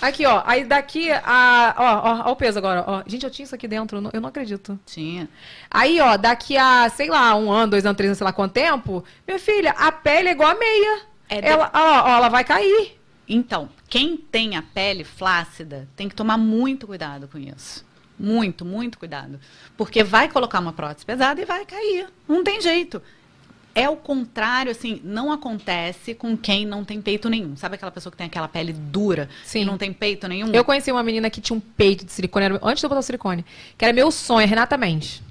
Speaker 1: Aqui, ó. Aí daqui a. Ó, ó, ó o peso agora, ó. Gente, eu tinha isso aqui dentro. eu não- Eu não acredito.
Speaker 4: Tinha.
Speaker 1: Aí, ó, daqui a, sei lá, um ano, dois anos, três anos, sei lá quanto tempo, minha filha, a pele é igual a meia.
Speaker 4: É de-
Speaker 1: ela, ó, ó, ela vai cair.
Speaker 4: Então, quem tem a pele flácida tem que tomar muito cuidado com isso. Muito, muito cuidado. Porque vai colocar uma prótese pesada e vai cair. Não tem jeito. É o contrário, assim, não acontece com quem não tem peito nenhum. Sabe aquela pessoa que tem aquela pele dura
Speaker 1: Sim.
Speaker 4: e não tem peito nenhum?
Speaker 1: Eu conheci uma menina que tinha um peito de silicone, era- antes de eu botar o silicone, que era meu sonho, Renata Mendes.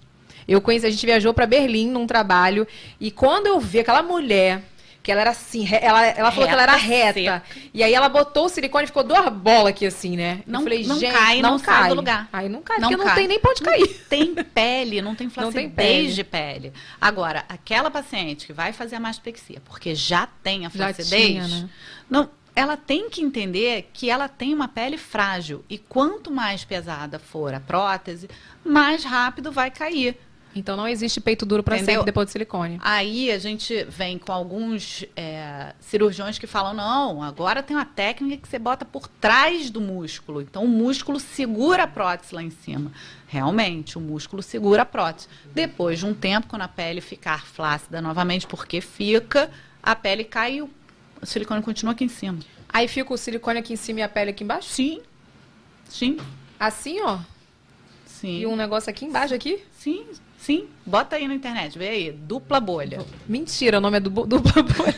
Speaker 1: Eu conheci, a gente viajou pra Berlim num trabalho, e quando eu vi aquela mulher, que ela era assim, ela, ela falou que ela era
Speaker 4: Reta,
Speaker 1: reta, e aí ela botou o silicone e ficou duas bolas aqui assim, né?
Speaker 4: Não-
Speaker 1: eu falei,
Speaker 4: não
Speaker 1: gente,
Speaker 4: cai, não sai do lugar.
Speaker 1: Aí não cai,
Speaker 4: Não
Speaker 1: porque não
Speaker 4: cai.
Speaker 1: tem nem pra onde cair.
Speaker 4: tem pele, não tem
Speaker 1: Não
Speaker 4: flacidez
Speaker 1: tem pele.
Speaker 4: de pele. Agora, aquela paciente que vai fazer a mastopexia, porque já tem a flacidez,
Speaker 1: tinha, né?
Speaker 4: não, ela tem que entender que ela tem uma pele frágil e quanto mais pesada for a prótese, mais rápido vai cair.
Speaker 1: Então não existe peito duro
Speaker 4: Entendeu?
Speaker 1: sempre depois do silicone.
Speaker 4: Aí a gente vem com alguns é, cirurgiões que falam: não, agora tem uma técnica que você bota por trás do músculo. Então o músculo segura a prótese lá em cima. Realmente, o músculo segura a prótese. Depois de um tempo, quando a pele ficar flácida novamente, porque fica, a pele cai e o silicone continua aqui em cima.
Speaker 1: Aí fica o silicone aqui em cima e a pele aqui embaixo?
Speaker 4: Sim. Sim.
Speaker 1: Assim, ó.
Speaker 4: Sim.
Speaker 1: E um negócio aqui embaixo aqui?
Speaker 4: Sim, sim. Bota aí na internet, vê aí. Dupla bolha.
Speaker 1: Mentira, o nome é du dupla bolha.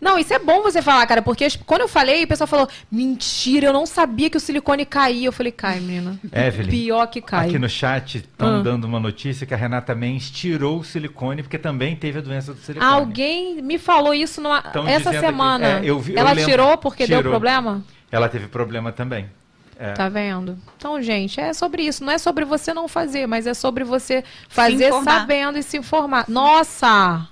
Speaker 1: Não, isso é bom você falar, cara, porque quando eu falei, o pessoal falou: mentira, eu não sabia que o silicone caía. Eu falei: cai, menina.
Speaker 2: Evelyn,
Speaker 1: Pior que cai.
Speaker 2: aqui no chat estão
Speaker 1: Ah.
Speaker 2: dando uma notícia que a Renata Mendes tirou o silicone porque também teve a doença do silicone.
Speaker 1: Alguém me falou isso numa- essa semana.
Speaker 2: é, eu vi- eu
Speaker 1: Ela
Speaker 2: lembro.
Speaker 1: tirou porque deu
Speaker 2: Tirou.
Speaker 1: problema?
Speaker 2: Ela teve problema também. É.
Speaker 1: Tá vendo? Então, gente, é sobre isso. Não é sobre você não fazer, mas é sobre você fazer sabendo e se informar. Nossa!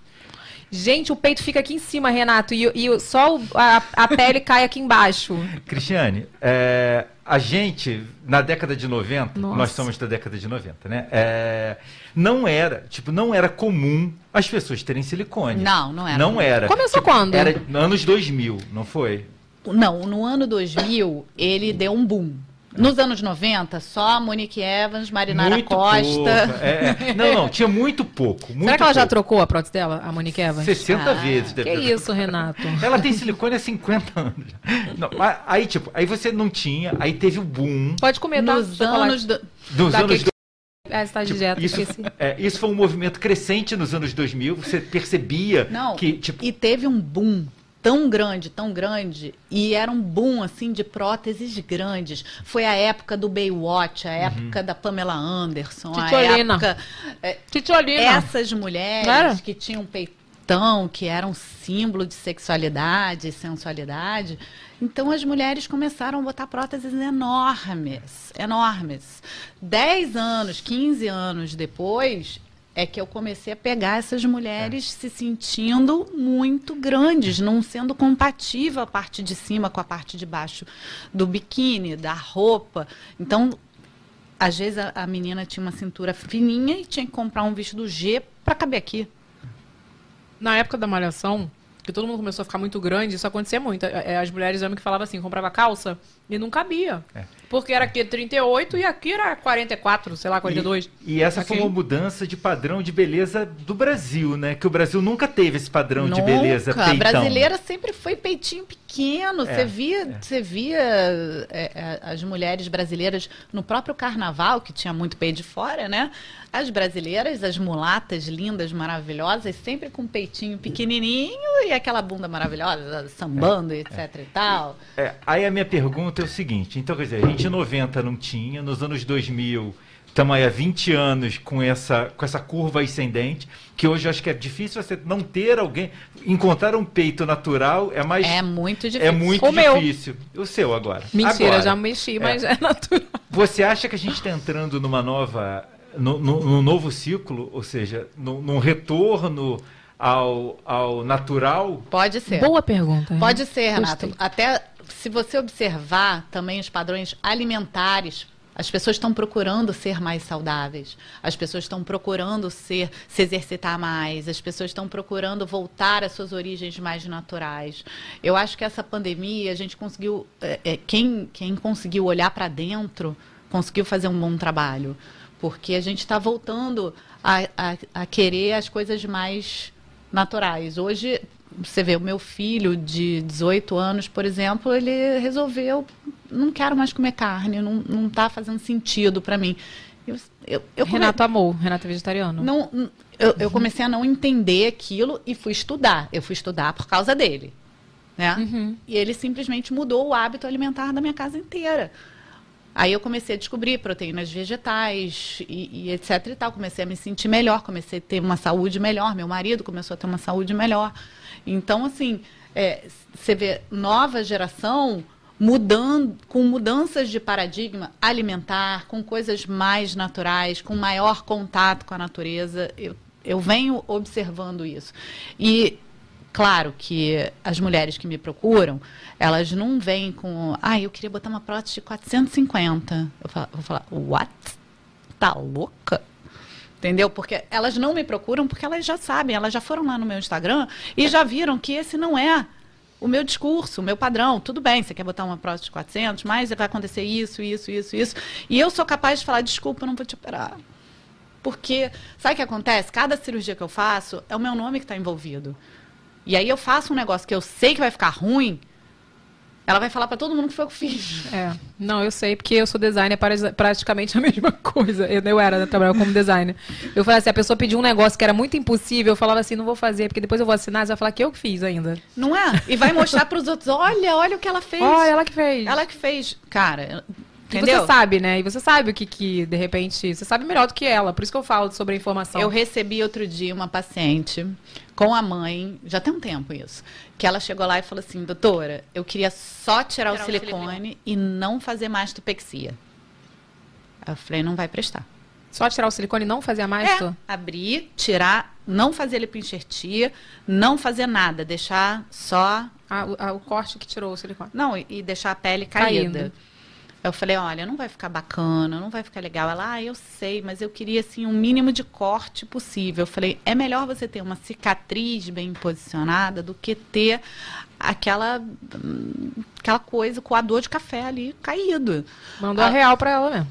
Speaker 1: Gente, o peito fica aqui em cima, Renato, e, e o- só o- a, a pele cai aqui embaixo.
Speaker 2: Cristiane, é, a gente, na década de 90,
Speaker 1: Nossa.
Speaker 2: nós somos da década de 90, né? É, não era, tipo, não era comum as pessoas terem silicone.
Speaker 4: Não, não era.
Speaker 2: Não era.
Speaker 1: Começou
Speaker 2: Tipo,
Speaker 1: quando?
Speaker 2: Era anos 2000, não foi?
Speaker 4: Não, no ano 2000 ele deu um boom. Nos anos 90, só a Monique Evans, Marinara
Speaker 2: muito
Speaker 4: Costa.
Speaker 2: pouco. É, é. Não, não, tinha muito pouco. Muito
Speaker 1: Será que ela já
Speaker 2: pouco.
Speaker 1: trocou a prótese dela, a Monique Evans?
Speaker 2: 60
Speaker 4: Ah,
Speaker 2: vezes.
Speaker 1: Que
Speaker 2: deve
Speaker 1: isso, Renato?
Speaker 2: Ela tem silicone há 50 anos. Não, aí, tipo, aí você não tinha, aí teve o boom
Speaker 1: Pode comer, tá?
Speaker 4: Nos anos. do-
Speaker 2: dos anos
Speaker 1: que- Ah, você tá de
Speaker 2: Tipo,
Speaker 1: dieta,
Speaker 2: isso,
Speaker 1: esqueci.
Speaker 2: é, isso foi um movimento crescente nos anos 2000. Você percebia
Speaker 4: Não,
Speaker 2: que, tipo,
Speaker 4: E teve um boom tão grande, tão grande, e era um boom assim de próteses grandes. Foi a época do Baywatch, a época da Pamela Anderson, a
Speaker 1: Titiolina.
Speaker 4: época é,
Speaker 1: Titiolina.
Speaker 4: essas mulheres
Speaker 1: era?
Speaker 4: que tinham peitão, que eram símbolo de sexualidade e sensualidade. Então as mulheres começaram a botar próteses enormes, enormes. 10 anos, 15 anos depois, é que eu comecei a pegar essas mulheres se sentindo muito grandes, não sendo compatível a parte de cima com a parte de baixo do biquíni, da roupa. Então, às vezes a, a menina tinha uma cintura fininha e tinha que comprar um vestido G para caber aqui.
Speaker 1: Na época da malhação, que todo mundo começou a ficar muito grande, isso acontecia muito. É, é, As mulheres homens que falavam assim, comprava calça e não cabia.
Speaker 2: É.
Speaker 1: Porque era aqui 38 e aqui era 44, sei lá, 42.
Speaker 2: E, e essa foi
Speaker 1: Aqui.
Speaker 2: uma mudança de padrão de beleza do Brasil, né? Que o Brasil nunca teve esse padrão de
Speaker 4: Nunca.
Speaker 2: beleza
Speaker 4: A
Speaker 2: peitão.
Speaker 4: brasileira sempre foi peitinho pequeno.
Speaker 2: É,
Speaker 4: Você via, você via é, é, as mulheres brasileiras no próprio carnaval, que tinha muito peito de fora, né? As brasileiras, as mulatas lindas, maravilhosas, sempre com peitinho pequenininho e aquela bunda maravilhosa, sambando, etc e tal.
Speaker 2: É, aí a minha pergunta é o seguinte, então quer dizer, a gente em 90 não tinha, nos anos 2000 estamos aí há 20 anos com essa, com essa curva ascendente, que hoje eu acho que é difícil você não ter alguém, encontrar um peito natural é mais...
Speaker 4: É muito difícil.
Speaker 2: É muito
Speaker 1: O meu.
Speaker 2: difícil. O seu agora.
Speaker 1: Mentira,
Speaker 2: Agora,
Speaker 1: já mexi, mas é, natural.
Speaker 2: Você acha que a gente está entrando numa nova, no, no- num novo ciclo, ou seja, no- num retorno ao, ao natural?
Speaker 4: Pode ser.
Speaker 1: Boa pergunta.
Speaker 4: Pode ser, Renato.
Speaker 1: Gostei.
Speaker 4: Até se você observar também os padrões alimentares, as pessoas estão procurando ser mais saudáveis. As pessoas estão procurando ser, se exercitar mais. As pessoas estão procurando voltar às suas origens mais naturais. Eu acho que essa pandemia a gente conseguiu, é, é, quem, quem conseguiu olhar para dentro conseguiu fazer um bom trabalho, porque a gente está voltando a, a, a querer as coisas mais naturais. Hoje, você vê, o meu filho de 18 anos, por exemplo, ele resolveu, não quero mais comer carne, não, não tá fazendo sentido para mim. Eu, eu, eu come-
Speaker 1: Renato amou, Renato é vegetariano.
Speaker 4: não, eu, eu comecei a não entender aquilo e fui estudar. Eu fui estudar por causa dele. Né?
Speaker 1: Uhum.
Speaker 4: E ele simplesmente mudou o hábito alimentar da minha casa inteira. Aí eu comecei a descobrir proteínas vegetais e, e etc e tal. Comecei a me sentir melhor, comecei a ter uma saúde melhor. Meu marido começou a ter uma saúde melhor. Então, assim, é, você vê nova geração mudando, com mudanças de paradigma alimentar, com coisas mais naturais, com maior contato com a natureza. Eu, eu venho observando isso. E Claro que as mulheres que me procuram, elas não vêm com, ah, eu queria botar uma prótese de 450. Eu falo- vou falar, what? Tá louca? Entendeu? Porque elas não me procuram porque elas já sabem, elas já foram lá no meu Instagram e já viram que esse não é o meu discurso, o meu padrão. Tudo bem, você quer botar uma prótese de 400, mas vai acontecer isso, isso, isso, isso. E eu sou capaz de falar, desculpa, não vou te operar. Porque, sabe o que acontece? Cada cirurgia que eu faço é o meu nome que está envolvido. E aí eu faço um negócio que eu sei que vai ficar ruim, Ela vai falar pra todo mundo que foi eu que fiz.
Speaker 1: É. Não, eu sei, porque eu sou designer, é praticamente a mesma coisa. Eu, eu era, né, trabalhava como designer. Eu falei assim, a pessoa pediu um negócio que era muito impossível, eu falava assim, não vou fazer, porque depois eu vou assinar, você vai falar que eu que fiz ainda.
Speaker 4: Não é? E vai mostrar pros outros, olha, olha o que ela fez.
Speaker 1: Olha, ela que fez.
Speaker 4: Ela que fez. Cara,
Speaker 1: Entendeu? E você sabe, né? E você sabe o que, que, de repente, você sabe melhor do que ela. Por isso que eu falo sobre a informação.
Speaker 4: Eu recebi outro dia uma paciente com a mãe, já tem um tempo isso, que ela chegou lá e falou assim, doutora, eu queria só tirar, tirar o, silicone o, silicone e não fazer mastopexia. Eu falei, não vai prestar.
Speaker 1: Só tirar o silicone e não fazer a masto?
Speaker 4: É, abrir, tirar, não fazer lipoenxertia, não fazer nada, deixar só...
Speaker 1: Ah, o, ah, o corte que tirou o silicone.
Speaker 4: Não, e, e deixar a pele caída. Caindo. Eu falei, olha, não vai ficar bacana, não vai ficar legal. Ela, ah, eu sei, mas eu queria assim um mínimo de corte possível. Eu falei, é melhor você ter uma cicatriz bem posicionada do que ter aquela aquela coisa com a dor de café ali caído.
Speaker 1: Mandou a, a real para ela mesmo.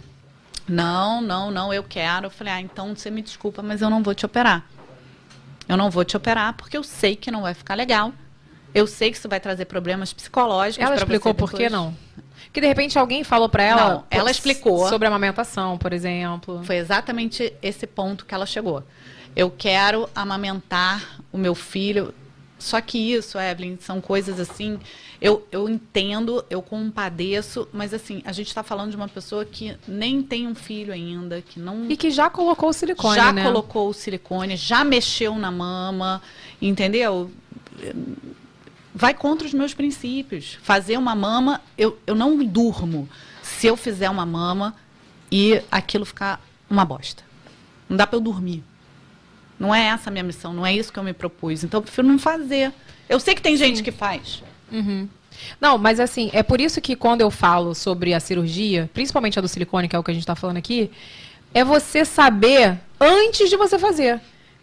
Speaker 4: Não, não, não, eu quero. Eu falei, ah, então você me desculpa, mas eu não vou te operar. Eu não vou te operar porque eu sei que não vai ficar legal. Eu sei que isso vai trazer problemas psicológicos.
Speaker 1: Ela explicou por que não? Que de repente alguém falou para ela. Não,
Speaker 4: ela explicou.
Speaker 1: Sobre a amamentação, por exemplo.
Speaker 4: Foi exatamente esse ponto que ela chegou. Eu quero amamentar o meu filho. Só que isso, Evelyn, são coisas assim. Eu, eu entendo, eu compadeço, mas assim, a gente está falando de uma pessoa que nem tem um filho ainda, que não.
Speaker 1: E que já colocou o silicone.
Speaker 4: Já
Speaker 1: né?
Speaker 4: colocou o silicone, já mexeu na mama, entendeu? Vai contra os meus princípios. Fazer uma mama, eu, eu não durmo se eu fizer uma mama e aquilo ficar uma bosta. Não dá para eu dormir. Não é essa a minha missão, não é isso que eu me propus. Então eu prefiro não fazer. Eu sei que tem gente Sim. que faz.
Speaker 1: Uhum. Não, mas assim, é por isso que quando eu falo sobre a cirurgia, principalmente a do silicone, que é o que a gente está falando aqui, é você saber antes de você fazer.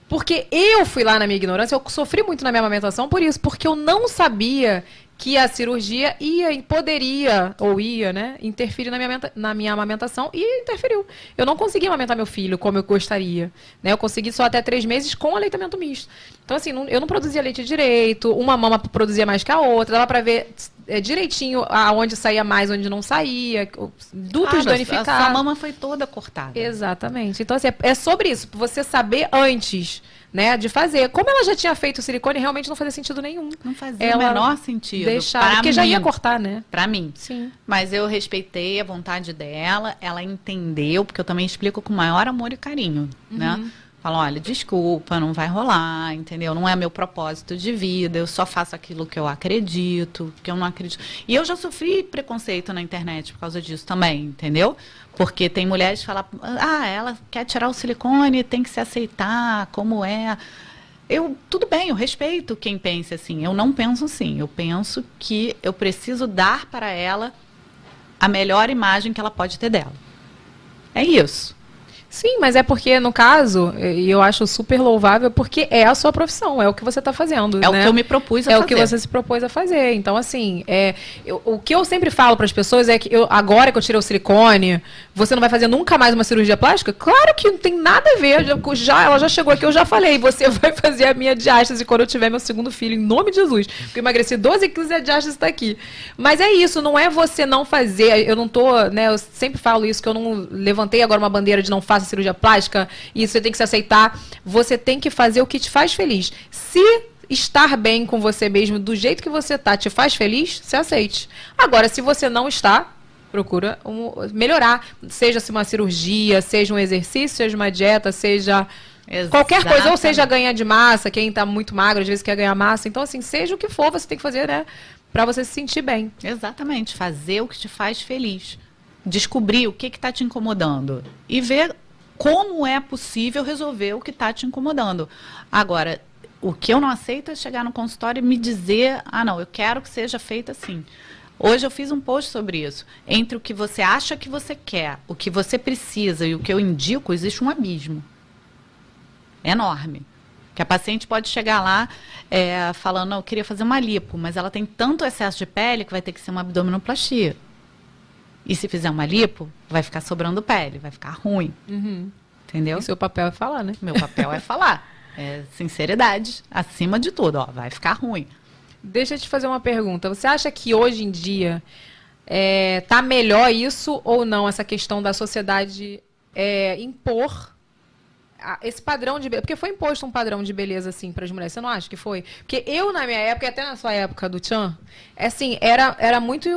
Speaker 1: Porque eu fui lá na minha ignorância, eu sofri muito na minha amamentação por isso, porque eu não sabia que a cirurgia ia poderia, ou ia, né, interferir na minha, na minha amamentação e interferiu. Eu não consegui amamentar meu filho como eu gostaria. Né? Eu consegui só até três meses com aleitamento misto. Então, assim, não, eu não produzia leite direito, uma mama produzia mais que a outra, dava para ver é, direitinho aonde saía mais, onde não saía, dutos ah, danificados. A,
Speaker 4: a mama foi toda cortada.
Speaker 1: Exatamente. Então, assim, é, é sobre isso, você saber antes né, de fazer. Como ela já tinha feito o silicone, realmente não fazia sentido nenhum.
Speaker 4: Não fazia ela o menor sentido.
Speaker 1: Deixar, porque mim, já ia cortar, né?
Speaker 4: Pra mim.
Speaker 1: Sim.
Speaker 4: Mas eu respeitei a vontade dela, ela entendeu, porque eu também explico com maior amor e carinho, né? uhum. né? Falo, olha, desculpa, não vai rolar, entendeu? Não é meu propósito de vida, eu só faço aquilo que eu acredito, que eu não acredito. E eu já sofri preconceito na internet por causa disso também, entendeu? Porque tem mulheres que falam, ah, ela quer tirar o silicone, tem que se aceitar, como é. Eu, tudo bem, eu respeito quem pensa assim. Eu não penso assim. Eu penso que eu preciso dar para ela a melhor imagem que ela pode ter dela. É isso.
Speaker 1: Sim, mas é porque, no caso, e eu acho super louvável, porque é a sua profissão, é o que você está fazendo.
Speaker 4: É
Speaker 1: né?
Speaker 4: o que eu me propus a
Speaker 1: é
Speaker 4: fazer.
Speaker 1: É o que você se propôs a fazer. Então, assim, é, eu, o que eu sempre falo para as pessoas é que eu, agora que eu tirei o silicone, você não vai fazer nunca mais uma cirurgia plástica? Claro que não tem nada a ver. Já, já, ela já chegou aqui, eu já falei, você vai fazer a minha diástase quando eu tiver meu segundo filho, em nome de Jesus. Porque eu emagreci 12 quilos e a diástase está aqui. Mas é isso, não é você não fazer. Eu não tô, né? Eu sempre falo isso, que eu não levantei agora uma bandeira de não faça cirurgia plástica e você tem que se aceitar. Você tem que fazer o que te faz feliz. Se estar bem com você mesmo, do jeito que você tá, te faz feliz, se aceite. Agora, se você não está, procura um, melhorar. Seja se uma cirurgia, seja um exercício, seja uma dieta, seja Exatamente. qualquer coisa, ou seja ganhar de massa, quem está muito magro às vezes quer ganhar massa. Então, assim, seja o que for, você tem que fazer, né? Para você se sentir bem.
Speaker 4: Exatamente, fazer o que te faz feliz. Descobrir o que está te incomodando. E ver como é possível resolver o que está te incomodando. Agora, o que eu não aceito é chegar no consultório e me dizer, ah, não, eu quero que seja feito assim. Hoje eu fiz um post sobre isso. Entre o que você acha que você quer, o que você precisa e o que eu indico, existe um abismo. Enorme. Que a paciente pode chegar lá é, falando, eu queria fazer uma lipo, mas ela tem tanto excesso de pele que vai ter que ser uma abdominoplastia. E se fizer uma lipo, vai ficar sobrando pele, vai ficar ruim.
Speaker 1: Uhum.
Speaker 4: Entendeu?
Speaker 1: E seu papel é falar, né?
Speaker 4: Meu papel é falar. É sinceridade, acima de tudo, ó, vai ficar ruim.
Speaker 1: Deixa eu te fazer uma pergunta. Você acha que hoje em dia é, tá melhor isso ou não, essa questão da sociedade é, impor esse padrão de beleza? Porque foi imposto um padrão de beleza, assim, para as mulheres. Você não acha que foi? Porque eu, na minha época, e até na sua época do Tchan, é assim, era, era muito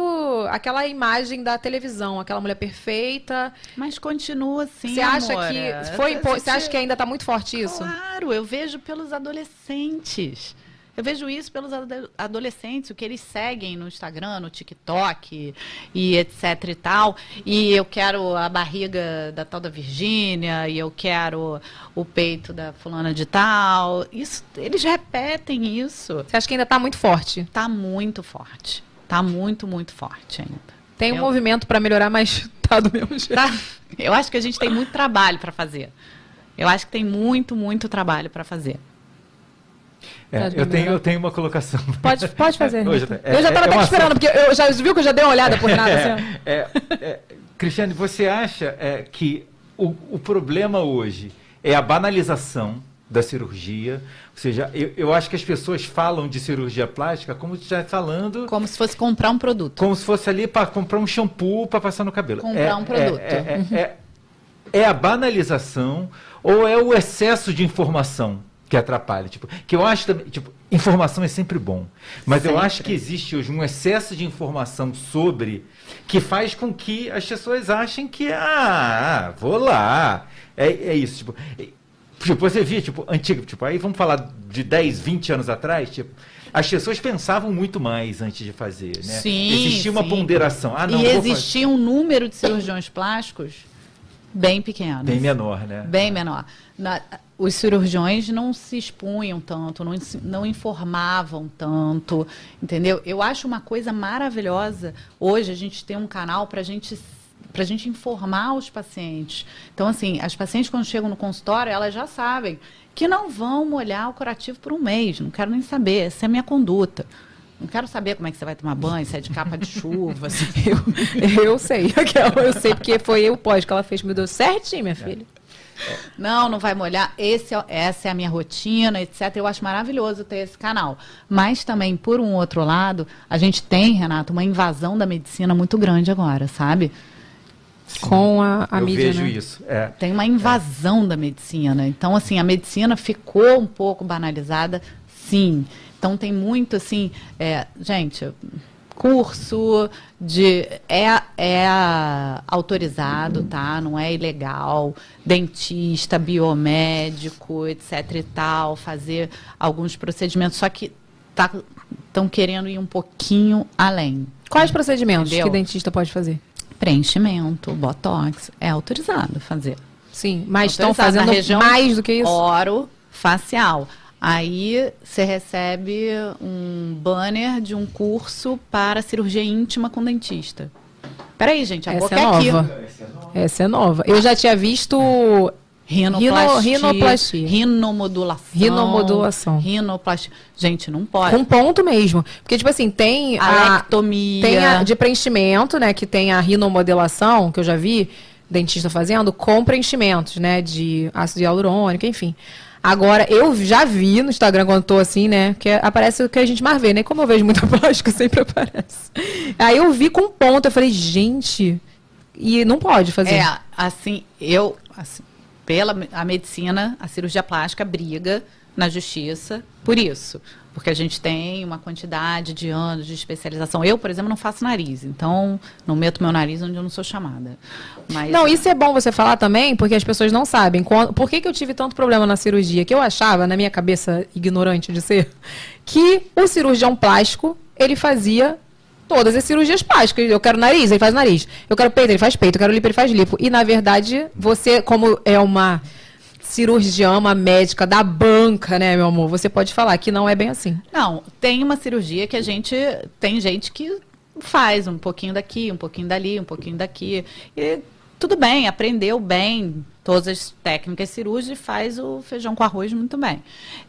Speaker 1: aquela imagem da televisão, aquela mulher perfeita.
Speaker 4: Mas continua assim,
Speaker 1: você acha
Speaker 4: amor.
Speaker 1: que foi impo- Você acha que ainda tá muito forte isso?
Speaker 4: Claro, eu vejo pelos adolescentes. Eu vejo isso pelos ado- adolescentes, o que eles seguem no Instagram, no TikTok e etc e tal. E eu quero a barriga da tal da Virgínia, e eu quero o peito da fulana de tal. Isso, eles repetem isso.
Speaker 1: Você acha que ainda tá muito forte?
Speaker 4: Tá muito forte. Tá muito, muito forte ainda.
Speaker 1: Tem um
Speaker 4: Eu-
Speaker 1: movimento para melhorar, mas tá do mesmo jeito.
Speaker 4: Tá? Eu acho que a gente tem muito trabalho para fazer. Eu acho que tem muito, muito trabalho para fazer.
Speaker 2: É, eu, tenho, eu tenho uma colocação.
Speaker 1: Pode, pode fazer.
Speaker 2: Hoje, é-
Speaker 1: eu já
Speaker 2: é-
Speaker 1: tava
Speaker 2: é
Speaker 1: até
Speaker 2: uma
Speaker 1: esperando, porque eu já viu que eu já dei uma olhada por nada. Assim.
Speaker 2: É, é, Cristiane, você acha é, que o, o problema hoje é a banalização da cirurgia? Ou seja, eu, eu acho que as pessoas falam de cirurgia plástica como se estivesse falando
Speaker 4: Como se fosse comprar um produto.
Speaker 2: como se fosse ali para comprar um shampoo para passar no cabelo.
Speaker 4: Comprar
Speaker 2: É-
Speaker 4: um produto.
Speaker 2: É, é- é- é a banalização ou é o excesso de informação que atrapalha? Tipo, que eu acho também, tipo, informação é sempre bom, mas eu
Speaker 4: Sempre.
Speaker 2: acho que existe hoje um excesso de informação sobre que faz com que as pessoas achem que ah, vou lá, é, é isso, tipo, Tipo, você via, tipo, antigo, tipo, aí vamos falar de 10, 20 anos atrás, tipo, as pessoas pensavam muito mais antes de fazer, né?
Speaker 4: Sim,
Speaker 2: Existia uma
Speaker 4: sim.
Speaker 2: ponderação. Ah, não,
Speaker 4: e existia um número de cirurgiões plásticos bem pequeno.
Speaker 2: Bem menor, né?
Speaker 4: Bem menor. Na- os cirurgiões não se expunham tanto, não, não informavam tanto, entendeu? Eu acho uma coisa maravilhosa hoje a gente ter um canal para gente para gente informar os pacientes. Então, assim, as pacientes quando chegam no consultório, elas já sabem que não vão molhar o curativo por um mês. Não quero nem saber, essa é a minha conduta. Não quero saber como é que você vai tomar banho, se é de capa de chuva. assim.
Speaker 1: Eu, eu sei. Eu sei porque foi eu pós que ela fez. Me deu certinho, minha filha.
Speaker 4: Não, não vai molhar. Esse é- essa é a minha rotina, etc. Eu acho maravilhoso ter esse canal. Mas também, por um outro lado, a gente tem, Renato, uma invasão da medicina muito grande agora, sabe?
Speaker 1: Com a, a
Speaker 2: eu
Speaker 1: mídia,
Speaker 2: vejo
Speaker 1: né?
Speaker 2: isso. É.
Speaker 4: Tem uma invasão da medicina. Então, assim, a medicina ficou um pouco banalizada, sim. Então, tem muito, assim, é, gente, curso de. É, é autorizado, tá? Não é ilegal. Dentista, biomédico, etc e tal, fazer alguns procedimentos. Só que estão querendo ir um pouquinho além.
Speaker 1: Quais procedimentos
Speaker 4: Entendeu?
Speaker 1: que dentista pode fazer?
Speaker 4: Preenchimento, botox, é autorizado fazer.
Speaker 1: Sim, mas estão
Speaker 4: Autorizado
Speaker 1: fazendo
Speaker 4: região
Speaker 1: mais do que isso?
Speaker 4: Oro facial. Aí você recebe um banner de um curso para cirurgia íntima com dentista. Peraí, gente, a
Speaker 1: Essa
Speaker 4: boca
Speaker 1: é
Speaker 4: é aqui.
Speaker 1: nova. Essa é nova. Eu já tinha visto
Speaker 4: Rinoplastia,
Speaker 1: rinoplastia.
Speaker 4: rinomodulação.
Speaker 1: Rinomodulação.
Speaker 4: Rinoplastia. Gente, não pode.
Speaker 1: com ponto mesmo. Porque, tipo assim, tem a,
Speaker 4: Alectomia.
Speaker 1: tem a de preenchimento, né? Que tem a rinomodelação, que eu já vi dentista fazendo, com preenchimentos, né? De ácido hialurônico, enfim. Agora, eu já vi no Instagram quando tô assim, né? Que aparece o que a gente mais vê, né? Como eu vejo muita plástica, sempre aparece. Aí eu vi com ponto, eu falei, gente. E não pode fazer.
Speaker 4: É, assim, eu, assim, pela a medicina, a cirurgia plástica briga na justiça por isso. Porque a gente tem uma quantidade de anos de especialização. Eu, por exemplo, não faço nariz, então não meto meu nariz onde eu não sou chamada. Mas,
Speaker 1: Não, isso é bom você falar também, porque as pessoas não sabem. Por que, que eu tive tanto problema na cirurgia? Que eu achava, na minha cabeça ignorante de ser, que o cirurgião plástico, ele fazia todas as cirurgias plásticas. Eu quero nariz, ele faz nariz. Eu quero peito, ele faz peito. Eu quero lipo, ele faz lipo. E, na verdade, você, como é uma cirurgiã, uma médica da banca, né, meu amor? Você pode falar que não é bem assim.
Speaker 4: Não, tem uma cirurgia que a gente. Tem gente que faz um pouquinho daqui, um pouquinho dali, um pouquinho daqui. E tudo bem, aprendeu bem todas as técnicas cirúrgicas e faz o feijão com arroz muito bem.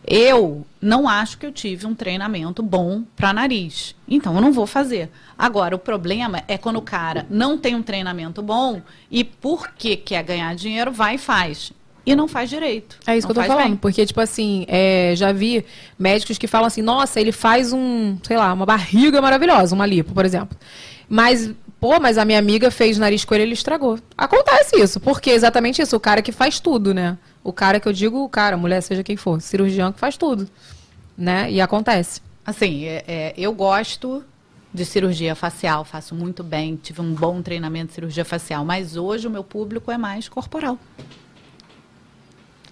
Speaker 4: Eu não acho que eu tive um treinamento bom para nariz. Então eu não vou fazer. Agora, o problema é quando o cara não tem um treinamento bom e porque quer ganhar dinheiro, vai e faz. E não faz direito.
Speaker 1: É isso que eu tô falando.
Speaker 4: bem.
Speaker 1: Porque, tipo assim, é, já vi médicos que falam assim, nossa, ele faz um, sei lá, uma barriga maravilhosa, uma lipo, por exemplo. Mas, pô, mas a minha amiga fez nariz com ele, ele estragou. Acontece isso, porque é exatamente isso, o cara que faz tudo, né? O cara que eu digo, o cara, mulher, seja quem for, cirurgião que faz tudo, né? E acontece.
Speaker 4: Assim, é- é, eu gosto de cirurgia facial, faço muito bem, tive um bom treinamento de cirurgia facial, mas hoje o meu público é mais corporal.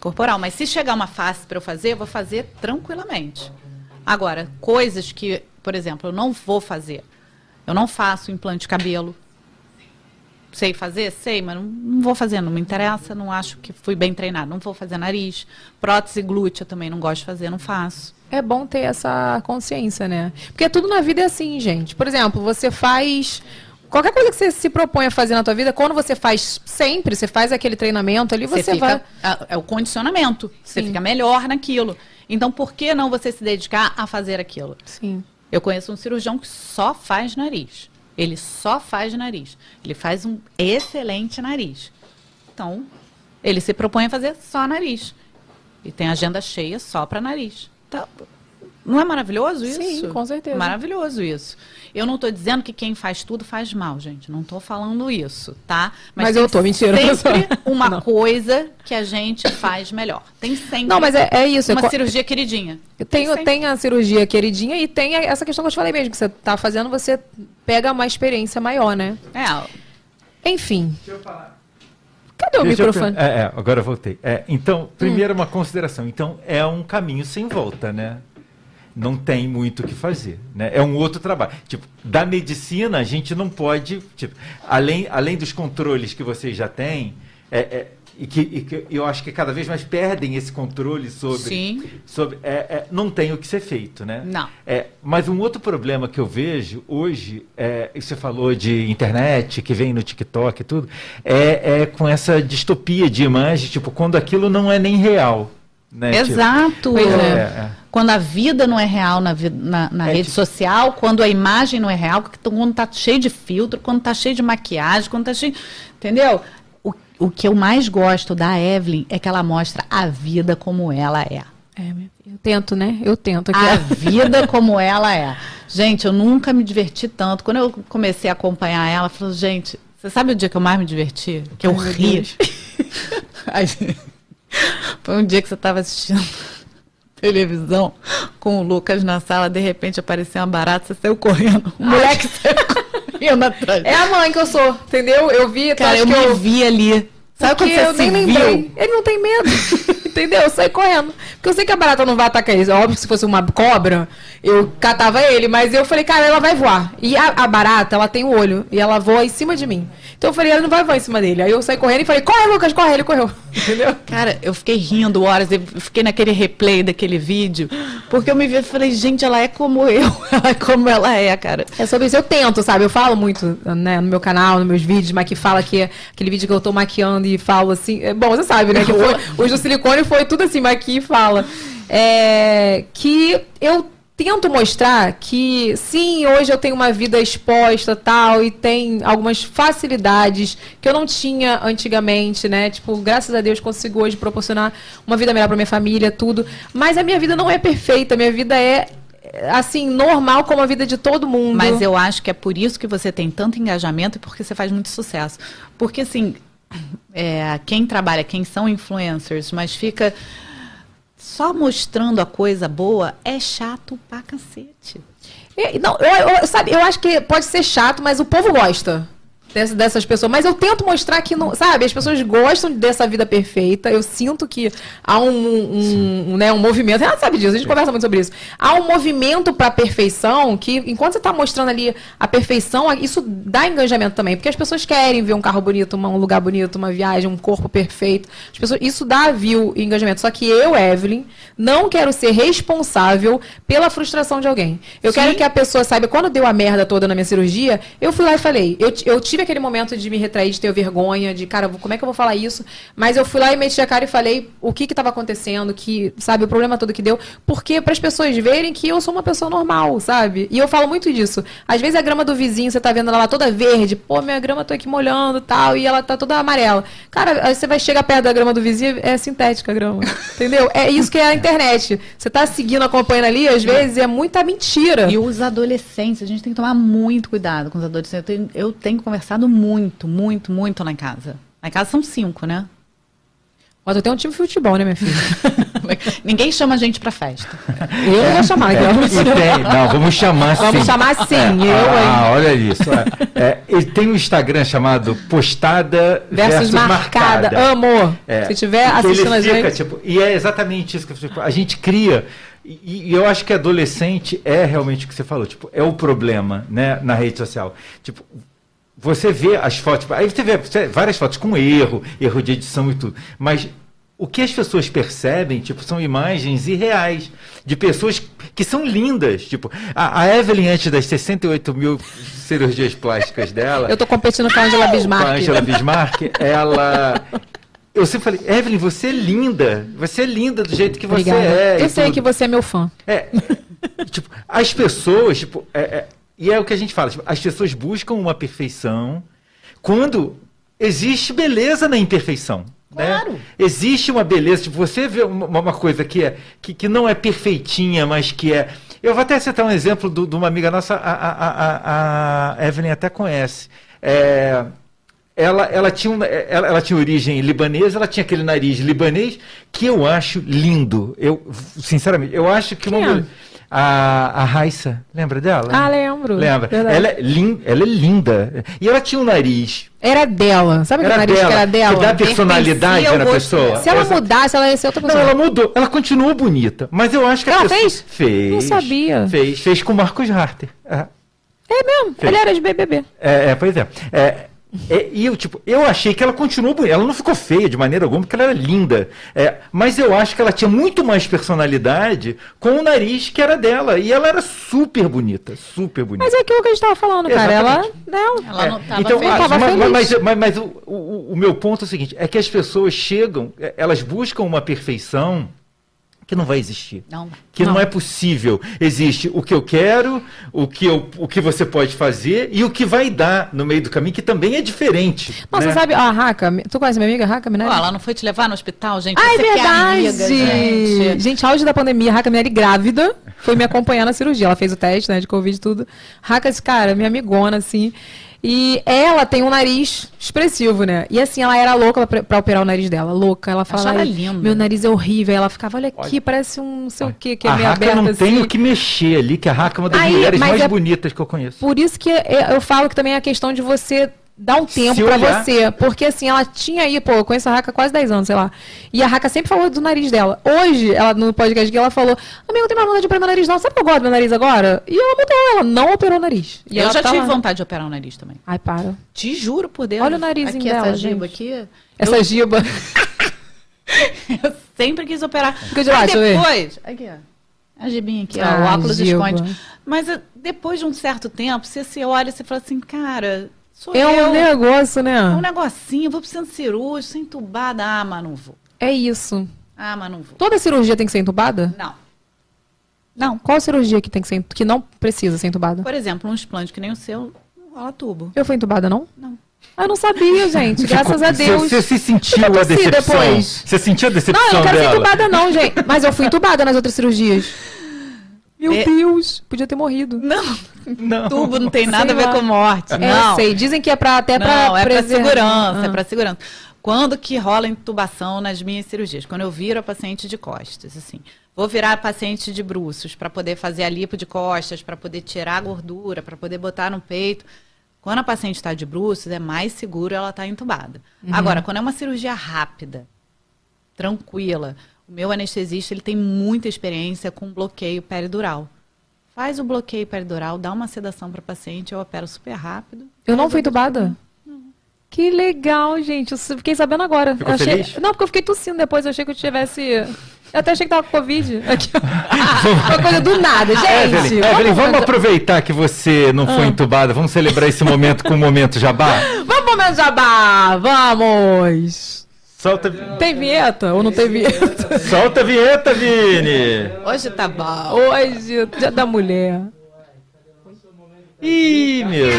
Speaker 4: Corporal, mas se chegar uma face para eu fazer, eu vou fazer tranquilamente. Agora, coisas que, por exemplo, eu não vou fazer. Eu não faço implante de cabelo. Sei fazer? Sei, mas não, não vou fazer, não me interessa, não acho que fui bem treinado. Não vou fazer nariz. Prótese glútea também não gosto de fazer, não faço.
Speaker 1: É bom ter essa consciência, né? Porque tudo na vida é assim, gente. Por exemplo, você faz. Qualquer coisa que você se propõe a fazer na tua vida, quando você faz sempre, você faz aquele treinamento ali, você,
Speaker 4: fica,
Speaker 1: vai.
Speaker 4: é o condicionamento. Você
Speaker 1: Sim.
Speaker 4: fica melhor naquilo. Então, por que não você se dedicar a fazer aquilo?
Speaker 1: Sim.
Speaker 4: Eu conheço um cirurgião que só faz nariz. Ele só faz nariz. Ele faz um excelente nariz. Então, ele se propõe a fazer só nariz. E tem agenda cheia só para nariz. Então, não é maravilhoso isso?
Speaker 1: Sim, com certeza.
Speaker 4: Maravilhoso isso. Eu não estou dizendo que quem faz tudo faz mal, gente. Não estou falando isso, tá?
Speaker 1: Mas
Speaker 4: tem
Speaker 1: eu tô, mentira,
Speaker 4: Sempre uma
Speaker 1: Não.
Speaker 4: coisa que a gente faz melhor. Tem sempre
Speaker 1: Não, mas é, é isso.
Speaker 4: uma cirurgia queridinha.
Speaker 1: Tem,
Speaker 4: sempre.
Speaker 1: tem a cirurgia queridinha e tem essa questão que eu te falei mesmo, que você tá fazendo, você pega uma experiência maior, né?
Speaker 4: É,
Speaker 1: Enfim.
Speaker 2: Deixa eu falar.
Speaker 1: Cadê o
Speaker 2: Deixa eu
Speaker 1: microfone?
Speaker 2: per- É, é, agora eu voltei. É, então, primeiro uma consideração. Então, é um caminho sem volta, né? Não tem muito o que fazer, né? É um outro trabalho. Tipo, da medicina a gente não pode, tipo, além, além dos controles que vocês já têm, é, é, e, que, e que eu acho que cada vez mais perdem esse controle sobre,
Speaker 4: Sim.
Speaker 2: sobre é, é, não tem o que ser feito, né?
Speaker 4: Não.
Speaker 2: É, mas um outro problema que eu vejo hoje, é, você falou de internet, que vem no TikTok e tudo, é, é com essa distopia de imagem, tipo, quando aquilo não é nem real. Né? Tipo,
Speaker 4: Exato.
Speaker 1: Pois é.
Speaker 4: Quando a vida não é real na, na, na
Speaker 2: É
Speaker 4: rede
Speaker 2: tipo-
Speaker 4: social, quando a imagem não é real, quando tá cheio de filtro, quando tá cheio de maquiagem, quando tá cheio. Entendeu? O, o que eu mais gosto da Evelyn é que ela mostra a vida como ela é.
Speaker 1: É, eu tento, né? Eu tento aqui.
Speaker 4: A vida como ela é. Gente, eu nunca me diverti tanto. Quando eu comecei a acompanhar ela, eu falei, gente, você sabe o dia que eu mais me diverti? Que eu
Speaker 1: Ai,
Speaker 4: ri. Foi um dia que você estava assistindo televisão com o Lucas na sala, de repente apareceu uma barata, você saiu correndo. O moleque saiu correndo atrás.
Speaker 1: É a mãe que eu sou, entendeu? Eu vi,
Speaker 4: Cara, eu
Speaker 1: que
Speaker 4: me
Speaker 1: eu...
Speaker 4: vi ali. Sabe
Speaker 1: Porque
Speaker 4: quando você
Speaker 1: eu nem
Speaker 4: se
Speaker 1: lembrei.
Speaker 4: viu?
Speaker 1: Ele não tem medo. Entendeu? Eu saí correndo. Porque eu sei que a barata não vai atacar ele. É Óbvio que se fosse uma cobra, eu catava ele. Mas eu falei, cara, ela vai voar. E a, a barata, ela tem o olho. E ela voa em cima de mim. Então eu falei, ela não vai voar em cima dele. Aí eu saí correndo e falei, corre, Lucas, corre. Ele correu. Entendeu?
Speaker 4: Cara, eu fiquei rindo horas, eu fiquei naquele replay daquele vídeo, porque eu me vi e falei, gente, ela é como eu, ela é como ela é, cara.
Speaker 1: É sobre isso. Eu tento, sabe? Eu falo muito né, no meu canal, nos meus vídeos, mas que fala que é aquele vídeo que eu tô maquiando e falo assim. é, Bom, você sabe, né? Que foi, os do silicone foi tudo assim, maquia e fala. É, que eu tento mostrar que sim, hoje eu tenho uma vida exposta tal e tem algumas facilidades que eu não tinha antigamente, né? Tipo, graças a Deus consigo hoje proporcionar uma vida melhor para minha família, tudo. Mas a minha vida não é perfeita, minha vida é assim normal como a vida de todo mundo.
Speaker 4: Mas eu acho que é por isso que você tem tanto engajamento e porque você faz muito sucesso. Porque, assim, é, quem trabalha, quem são influencers, mas fica só mostrando a coisa boa, é chato pra cacete.
Speaker 1: Não, eu, eu- sabe, eu acho que pode ser chato, mas o povo gosta dessas pessoas. Mas eu tento mostrar que, não, sabe, as pessoas gostam dessa vida perfeita. Eu sinto que há um, um, um, né, um movimento. Ela sabe disso, a gente conversa muito sobre isso. Há um movimento para perfeição que, enquanto você está mostrando ali a perfeição, isso dá engajamento também. Porque as pessoas querem ver um carro bonito, uma- um lugar bonito, uma viagem, um corpo perfeito. As pessoas, isso dá view e engajamento. Só que eu, Evelyn, não quero ser responsável pela frustração de alguém. Eu
Speaker 4: Sim.
Speaker 1: quero que a pessoa saiba, quando deu a merda toda na minha cirurgia, eu fui lá e falei, eu, eu tive tive aquele momento de me retrair, de ter vergonha, de, cara, como é que eu vou falar isso? Mas eu fui lá e meti a cara e falei o que que tava acontecendo, que, sabe, o problema todo que deu. Porque para as pessoas verem que eu sou uma pessoa normal, sabe? E eu falo muito disso. Às vezes a grama do vizinho, você tá vendo ela lá toda verde, pô, minha grama tô aqui molhando tal, e ela tá toda amarela. Cara, aí você vai chegar perto da grama do vizinho, é sintética a grama. entendeu? É isso que é a internet. Você tá seguindo, acompanhando ali, às vezes é muita mentira.
Speaker 4: E os adolescentes, a gente tem que tomar muito cuidado com os adolescentes. Eu tenho, eu tenho conversado muito, muito, muito lá em casa. Lá em casa são cinco, né?
Speaker 1: Mas eu tenho um time de futebol, né, minha filha?
Speaker 4: Ninguém chama a gente pra festa.
Speaker 1: Eu não vou chamar, então.
Speaker 2: E tem- não, vamos chamar sim.
Speaker 1: Vamos chamar sim, eu,
Speaker 2: Ah,
Speaker 1: hein?
Speaker 2: olha isso. É, é, ele tem um Instagram chamado Postada
Speaker 1: Versus, marcada. Amo.
Speaker 2: É,
Speaker 1: Se tiver assistindo a gente.
Speaker 2: tipo, e é exatamente isso que tipo, a gente cria. E, e eu acho que adolescente é realmente o que você falou, tipo, é o problema, né, na rede social. Tipo, você vê as fotos, aí você vê você- várias fotos com erro, erro de edição e tudo, mas o que as pessoas percebem, tipo, são imagens irreais de pessoas que são lindas, tipo, a, a Evelyn antes das 68 mil cirurgias plásticas dela,
Speaker 1: Eu tô competindo com a Angela
Speaker 2: com a
Speaker 1: Bismarck.
Speaker 2: Angela Bismarck, ela. Eu sempre falei, Evelyn, você é linda. Você é linda do jeito que você
Speaker 1: Obrigada.
Speaker 2: é. e
Speaker 1: eu sei
Speaker 2: tudo."
Speaker 1: que você é meu fã.
Speaker 2: É, tipo, as pessoas, tipo, é- é- e é o que a gente fala, tipo, as pessoas buscam uma perfeição quando existe beleza na imperfeição.
Speaker 4: Claro.
Speaker 2: Né? Existe uma beleza, tipo, você vê uma, uma coisa que, é, que, que não é perfeitinha, mas que é. Eu vou até citar um exemplo de uma amiga nossa, a, a, a, a Evelyn até conhece. É, ela, ela, tinha um- ela, ela tinha origem libanesa, ela tinha aquele nariz libanês que eu acho lindo. Eu, sinceramente, eu acho que uma
Speaker 1: Quem é?
Speaker 2: A, a Raissa, lembra dela?
Speaker 1: Ah, lembro.
Speaker 2: Lembra?
Speaker 1: Verdade.
Speaker 2: Ela é, lin, ela é linda. E ela tinha um nariz.
Speaker 1: Era dela. Sabe
Speaker 2: Era
Speaker 1: aquele nariz
Speaker 2: dela.
Speaker 1: que era dela?
Speaker 2: Que dá personalidade na pessoa.
Speaker 1: Se ela mudasse, ela ia ser outra
Speaker 2: Não,
Speaker 1: pessoa.
Speaker 2: ela mudou. Ela continuou bonita. Mas eu acho que a
Speaker 1: Ela
Speaker 2: pessoa-
Speaker 1: fez?
Speaker 2: Fez.
Speaker 1: Não sabia.
Speaker 2: Fez. Fez com o Marcos Harter. É.
Speaker 1: É mesmo.
Speaker 2: Fez.
Speaker 1: Ele era de BBB.
Speaker 2: É, é, pois é. É, é, e eu, tipo, eu achei que ela continuou bonita. Ela não ficou feia de maneira alguma, porque ela era linda. É, mas eu acho que ela tinha muito mais personalidade com o nariz que era dela. E ela era super bonita. Super bonita.
Speaker 1: Mas é aquilo que a gente tava falando, cara. Ela.
Speaker 2: Exatamente.
Speaker 1: Não.
Speaker 4: Ela
Speaker 2: É,
Speaker 4: não tava
Speaker 2: então,
Speaker 4: feliz.
Speaker 1: Tava
Speaker 2: mas,
Speaker 1: feliz.
Speaker 2: mas- mas- mas o, o- o meu ponto é o seguinte: é que as pessoas chegam, é, elas buscam uma perfeição que não vai existir.
Speaker 4: Não.
Speaker 2: Que não.
Speaker 1: Não.
Speaker 2: é possível. Existe o que eu quero, o que, eu, o que você pode fazer e o que vai dar no meio do caminho, que também é diferente.
Speaker 1: Nossa,
Speaker 2: né?
Speaker 1: sabe, a Raca, tu conhece minha amiga Raca Minelli?
Speaker 4: Pô, ela não foi te levar no hospital, gente?
Speaker 1: Ah, é verdade!
Speaker 4: amiga, gente.
Speaker 1: gente, auge da pandemia, a Raca Minelli grávida foi me acompanhar na cirurgia. Ela fez o teste, né, de Covid e tudo. Raca, esse cara, minha amigona, assim. E ela tem um nariz expressivo, né? E assim, ela era louca pra, pra operar o nariz dela. Louca. Ela falava,
Speaker 4: Achava
Speaker 1: "Ai,
Speaker 4: lindo.
Speaker 1: meu nariz é horrível. Aí ela ficava, olha aqui, parece um não sei o quê, que é
Speaker 2: a
Speaker 1: meio
Speaker 2: Raca
Speaker 1: aberto
Speaker 2: não
Speaker 1: assim.
Speaker 2: tem o que mexer ali, que a Raca é uma das
Speaker 1: Aí,
Speaker 2: mulheres mais
Speaker 1: é-
Speaker 2: bonitas que eu conheço.
Speaker 1: Por isso que eu eu falo que também é a questão de você dar um tempo
Speaker 2: olhar.
Speaker 1: você. Porque assim, ela tinha aí, pô, eu conheço a Raca há quase 10 anos, sei lá. E a Raca sempre falou do nariz dela. Hoje, ela no podcast que ela falou: Amigo, eu tenho mais vontade de operar meu nariz, não. Sabe que eu gosto do meu nariz agora? E ela mudou, ela não operou o nariz. E
Speaker 4: eu
Speaker 1: ela
Speaker 4: já
Speaker 1: tá
Speaker 4: tive
Speaker 1: lá.
Speaker 4: vontade de operar o nariz também.
Speaker 1: Ai, para.
Speaker 4: Te juro por Deus.
Speaker 1: Olha o narizinho
Speaker 4: aqui,
Speaker 1: dela,
Speaker 4: Essa giba aqui.
Speaker 1: Essa giba.
Speaker 4: Eu sempre quis operar.
Speaker 1: Fica de lá,
Speaker 4: Aí
Speaker 1: deixa eu ver.
Speaker 4: depois, aqui, ó. A gibinha aqui, ó,
Speaker 1: Ah,
Speaker 4: o óculos
Speaker 1: giba.
Speaker 4: esconde. Mas eh, depois de um certo tempo, você se olha e você fala assim, cara, sou
Speaker 1: É
Speaker 4: eu.
Speaker 1: um negócio, né?
Speaker 4: É um negocinho, vou centro cirúrgico, sou entubada. Ah, mas não vou.
Speaker 1: É isso.
Speaker 4: Ah, mas não vou.
Speaker 1: Toda cirurgia tem que ser entubada?
Speaker 4: Não. Não.
Speaker 1: Qual cirurgia que tem que ser que não precisa ser entubada?
Speaker 4: Por exemplo, um explante que nem o seu, não rola tubo.
Speaker 1: Eu fui entubada, não?
Speaker 4: Não.
Speaker 1: Ah, eu não sabia, gente. Graças a
Speaker 2: Você-
Speaker 1: Deus.
Speaker 2: Você, se sentiu a decepção?
Speaker 1: depois.
Speaker 2: Você sentiu a decepção
Speaker 1: Não, eu não quero
Speaker 2: dela?
Speaker 1: ser entubada, não, gente. Mas eu fui entubada nas outras cirurgias. Meu
Speaker 4: É-
Speaker 1: Deus, podia ter morrido.
Speaker 4: Não,
Speaker 2: Não.
Speaker 4: tubo não tem
Speaker 1: Sei
Speaker 4: nada a ver
Speaker 1: lá.
Speaker 4: com morte.
Speaker 1: É,
Speaker 4: não.
Speaker 1: sei. Dizem que é pra, até pra
Speaker 4: não, é para segurança,
Speaker 1: Ah.
Speaker 4: é para segurança. Quando que rola intubação nas minhas cirurgias? Quando eu viro a paciente de costas, assim. Vou virar a paciente de bruços para poder fazer a lipo de costas, para poder tirar a gordura, para poder botar no peito. Quando a paciente está de bruços, é mais seguro ela estar entubada.
Speaker 1: Uhum.
Speaker 4: Agora, quando é uma cirurgia rápida, tranquila, o meu anestesista ele tem muita experiência com bloqueio peridural. Faz o bloqueio peridural, dá uma sedação para a paciente, eu opero super rápido.
Speaker 1: Eu não fui
Speaker 4: o
Speaker 1: entubada? Que legal, gente. Eu fiquei sabendo agora.
Speaker 2: Ficou
Speaker 1: achei...
Speaker 2: feliz?
Speaker 1: Não, porque eu fiquei tossindo depois. Eu achei que eu tivesse Eu até achei que tava com Covid. Uma coisa do nada, gente.
Speaker 2: Evelyn, Evelyn, vamos aproveitar que você não
Speaker 1: Ah.
Speaker 2: foi entubada, vamos celebrar esse momento com o momento jabá?
Speaker 1: Vamos pro momento jabá, vamos.
Speaker 2: Solta,
Speaker 1: Tem vinheta ou não tem vinheta?
Speaker 2: solta a vinheta, Vini!
Speaker 4: Hoje tá bom.
Speaker 1: Hoje, dia da mulher.
Speaker 2: Ih, meu.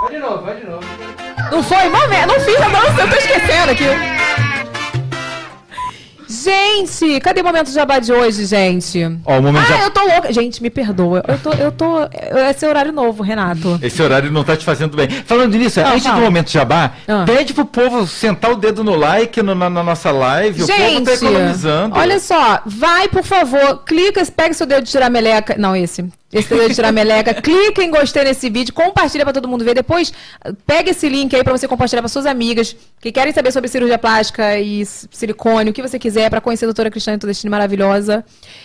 Speaker 6: Vai de novo, vai de novo.
Speaker 1: Não foi? Momento, não fiz a dança, eu tô esquecendo aqui. Gente, cadê o momento jabá de hoje, gente?
Speaker 2: Ó, o momento
Speaker 1: Ah, eu tô louca. Gente, me perdoa. Eu tô, eu tô. Esse é horário novo, Renato.
Speaker 2: Esse horário não tá te fazendo bem. Falando nisso, antes
Speaker 1: fala.
Speaker 2: do momento jabá,
Speaker 1: Ah.
Speaker 2: pede pro povo sentar o dedo no like no- na, na nossa live. o povo tá
Speaker 1: Gente,
Speaker 2: economizando.
Speaker 1: olha só, vai, por favor, clica, pega seu dedo de tirar meleca. Não, esse. Esse dedo de tirar meleca. clica em gostei nesse vídeo, compartilha pra todo mundo ver. Depois, pega esse link aí pra você compartilhar pra suas amigas que querem saber sobre cirurgia plástica e silicone, o que você quiser, pra conhecer a doutora Cristiane Todestini maravilhosa.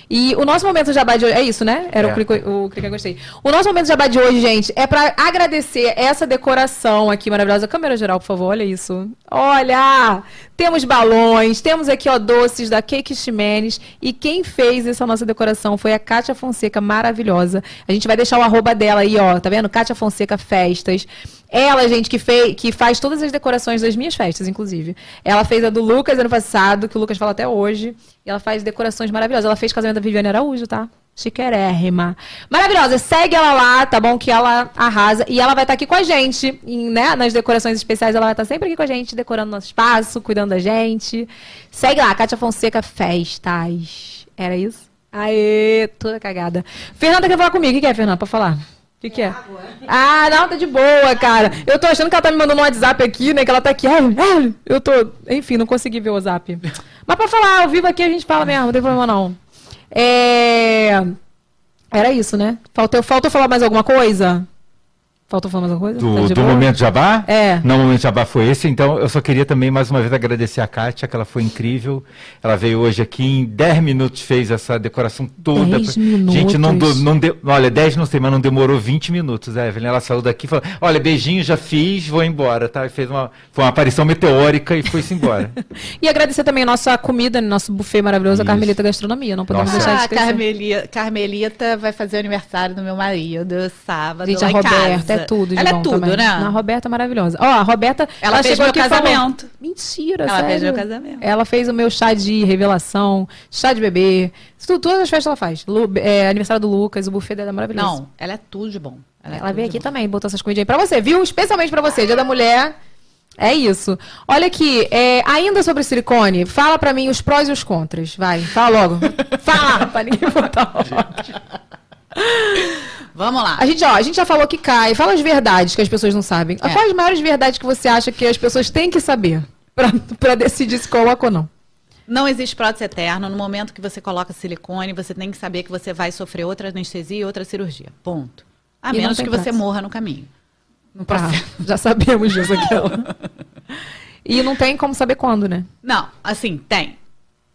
Speaker 1: E o nosso momento jabá de hoje. É isso, né? Era
Speaker 2: É.
Speaker 1: o clique, o eu gostei. O nosso momento jabá de hoje, gente, é pra agradecer essa decoração aqui maravilhosa. Câmera geral, por favor, olha isso. Olha! Temos balões, temos aqui, ó, doces da Cake Ximenes. E quem fez essa nossa decoração foi a Kátia Fonseca, maravilhosa. A gente vai deixar o arroba dela aí, ó, tá vendo? Kátia Fonseca Festas. Ela, gente, que, fez, que faz todas as decorações das minhas festas, inclusive. Ela fez a do Lucas ano passado, que o Lucas fala até hoje. E ela faz decorações maravilhosas. Ela fez casamento da Viviane Araújo, tá? Chiquérrima. Maravilhosa. Segue ela lá, tá bom? Que ela arrasa. E ela vai estar aqui com a gente, em, né? Nas decorações especiais. Ela vai estar sempre aqui com a gente, decorando nosso espaço, cuidando da gente. Segue lá, Kátia Fonseca Festas. Era isso? Aê, toda cagada. Fernanda quer falar comigo. O que, que é, Fernanda, pra falar? O que, que é? Ah, não, tá de boa, cara. Eu tô achando que ela tá me mandando um WhatsApp aqui, né? Que ela tá aqui. Ai, ai, eu tô. Enfim, não consegui ver o WhatsApp. Mas pra falar, ao vivo aqui a gente fala mesmo, não tem problema não. É. Era isso, né? Faltou, faltou falar mais alguma coisa? Faltou falar mais alguma coisa? Tá
Speaker 2: Do,
Speaker 1: de
Speaker 2: do momento jabá?
Speaker 1: É.
Speaker 2: Não, o momento jabá foi esse. Então, eu só queria também mais uma vez agradecer a Kátia, que ela foi incrível. Ela veio hoje aqui em 10 minutos, fez essa decoração toda.
Speaker 1: 10 minutos.
Speaker 2: Gente, não, do- não deu. Olha, 10 não sei, mas não demorou 20 minutos, a Evelyn. Ela saiu daqui e falou: Olha, beijinho, já fiz, vou embora, tá? E fez uma, foi uma aparição meteórica e foi-se embora.
Speaker 1: E agradecer também a nossa comida, nosso buffet maravilhoso, a
Speaker 2: Isso.
Speaker 1: Carmelita Gastronomia. Não podemos
Speaker 2: Nossa.
Speaker 1: deixar de
Speaker 4: Ah,
Speaker 1: esquecer.
Speaker 4: Carmelita, Carmelita vai fazer o aniversário do meu marido sábado.
Speaker 1: Gente,
Speaker 4: lá
Speaker 1: a
Speaker 4: em
Speaker 1: Roberta
Speaker 4: casa.
Speaker 1: É tudo de
Speaker 4: Ela
Speaker 1: bom
Speaker 4: é tudo,
Speaker 1: também.
Speaker 4: né?
Speaker 1: A Roberta é maravilhosa. Ó, a Roberta,
Speaker 4: Ela fez
Speaker 1: chegou
Speaker 4: meu
Speaker 1: aqui e falou-
Speaker 4: casamento.
Speaker 1: Mentira,
Speaker 4: Ela
Speaker 1: sério.
Speaker 4: fez meu casamento.
Speaker 1: Ela fez o meu chá de revelação, chá de bebê. Tudo, todas as festas ela faz. Lu- é, aniversário do Lucas, o buffet dela é maravilhoso.
Speaker 4: Não, ela é tudo de bom. Ela, é
Speaker 1: Ela
Speaker 4: tudo
Speaker 1: veio aqui
Speaker 4: bom.
Speaker 1: também, botou essas comidinhas aí pra você, viu? Especialmente pra você, Dia da Mulher. É isso. Olha aqui, é, ainda sobre silicone, fala pra mim os prós e os contras. Vai, fala logo. fala, pra ninguém botar
Speaker 4: Vamos lá.
Speaker 1: A gente, ó, a gente já falou que cai. Fala as verdades que as pessoas não sabem.
Speaker 4: É.
Speaker 1: Quais as maiores verdades que você acha que as pessoas têm que saber pra decidir se coloca ou não?
Speaker 4: Não existe prótese eterna. No momento que você coloca silicone, você tem que saber que você vai sofrer outra anestesia e outra cirurgia. Ponto. A
Speaker 1: E
Speaker 4: menos que você
Speaker 1: prótese.
Speaker 4: morra no caminho. No processo.
Speaker 1: já sabemos disso aquela. E não tem como saber quando, né?
Speaker 4: Não, assim, tem.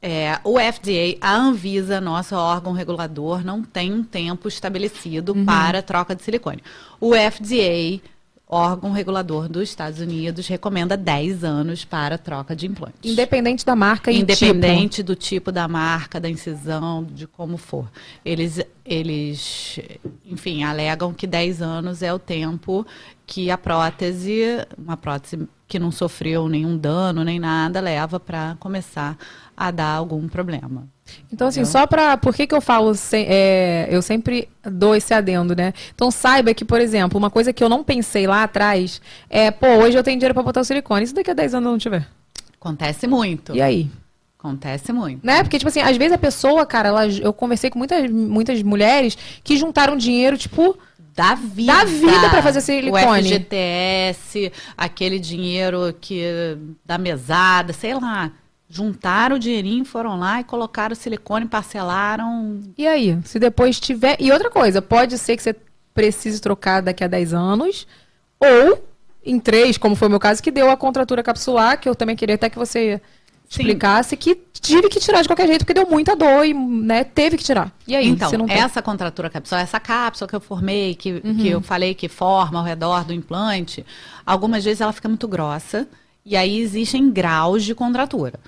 Speaker 4: É, o FDA, a Anvisa, nosso órgão regulador, não tem um tempo estabelecido
Speaker 1: Uhum.
Speaker 4: para troca de silicone. O FDA, órgão regulador dos Estados Unidos, recomenda 10 anos para troca de implantes.
Speaker 1: Independente da marca e tipo.
Speaker 4: Independente do tipo da marca, da incisão, de como for. Eles, eles, enfim, alegam que 10 anos é o tempo que a prótese, uma prótese que não sofreu nenhum dano nem nada, leva para começar a dar algum problema.
Speaker 1: Então, assim, só pra. Por que, que eu falo. é, eu sempre dou esse adendo, né? Então, saiba que, por exemplo, uma coisa que eu não pensei lá atrás é, pô, hoje eu tenho dinheiro pra botar o silicone. Se daqui a 10 anos eu não tiver?
Speaker 4: Acontece muito.
Speaker 1: E aí?
Speaker 4: Acontece muito.
Speaker 1: Né? Porque, tipo assim, às vezes a pessoa, cara, ela, eu conversei com muitas, muitas mulheres que juntaram dinheiro, tipo.
Speaker 4: Da vida.
Speaker 1: Da vida pra fazer silicone.
Speaker 4: O FGTS, aquele dinheiro que da mesada, sei lá. Juntaram o dinheirinho, foram lá e colocaram silicone, parcelaram.
Speaker 1: E aí? Se depois tiver. E outra coisa, pode ser que você precise trocar daqui a 10 anos, ou em 3, como foi o meu caso, que deu a contratura capsular, que eu também queria até que você
Speaker 4: Sim.
Speaker 1: explicasse, que tive que tirar de qualquer jeito, porque deu muita dor e né, teve que tirar. E aí?
Speaker 4: então, essa contratura capsular, essa cápsula que eu formei, que,
Speaker 1: Uhum.
Speaker 4: que eu falei que forma ao redor do implante, algumas vezes ela fica muito grossa e aí existem graus de contratura.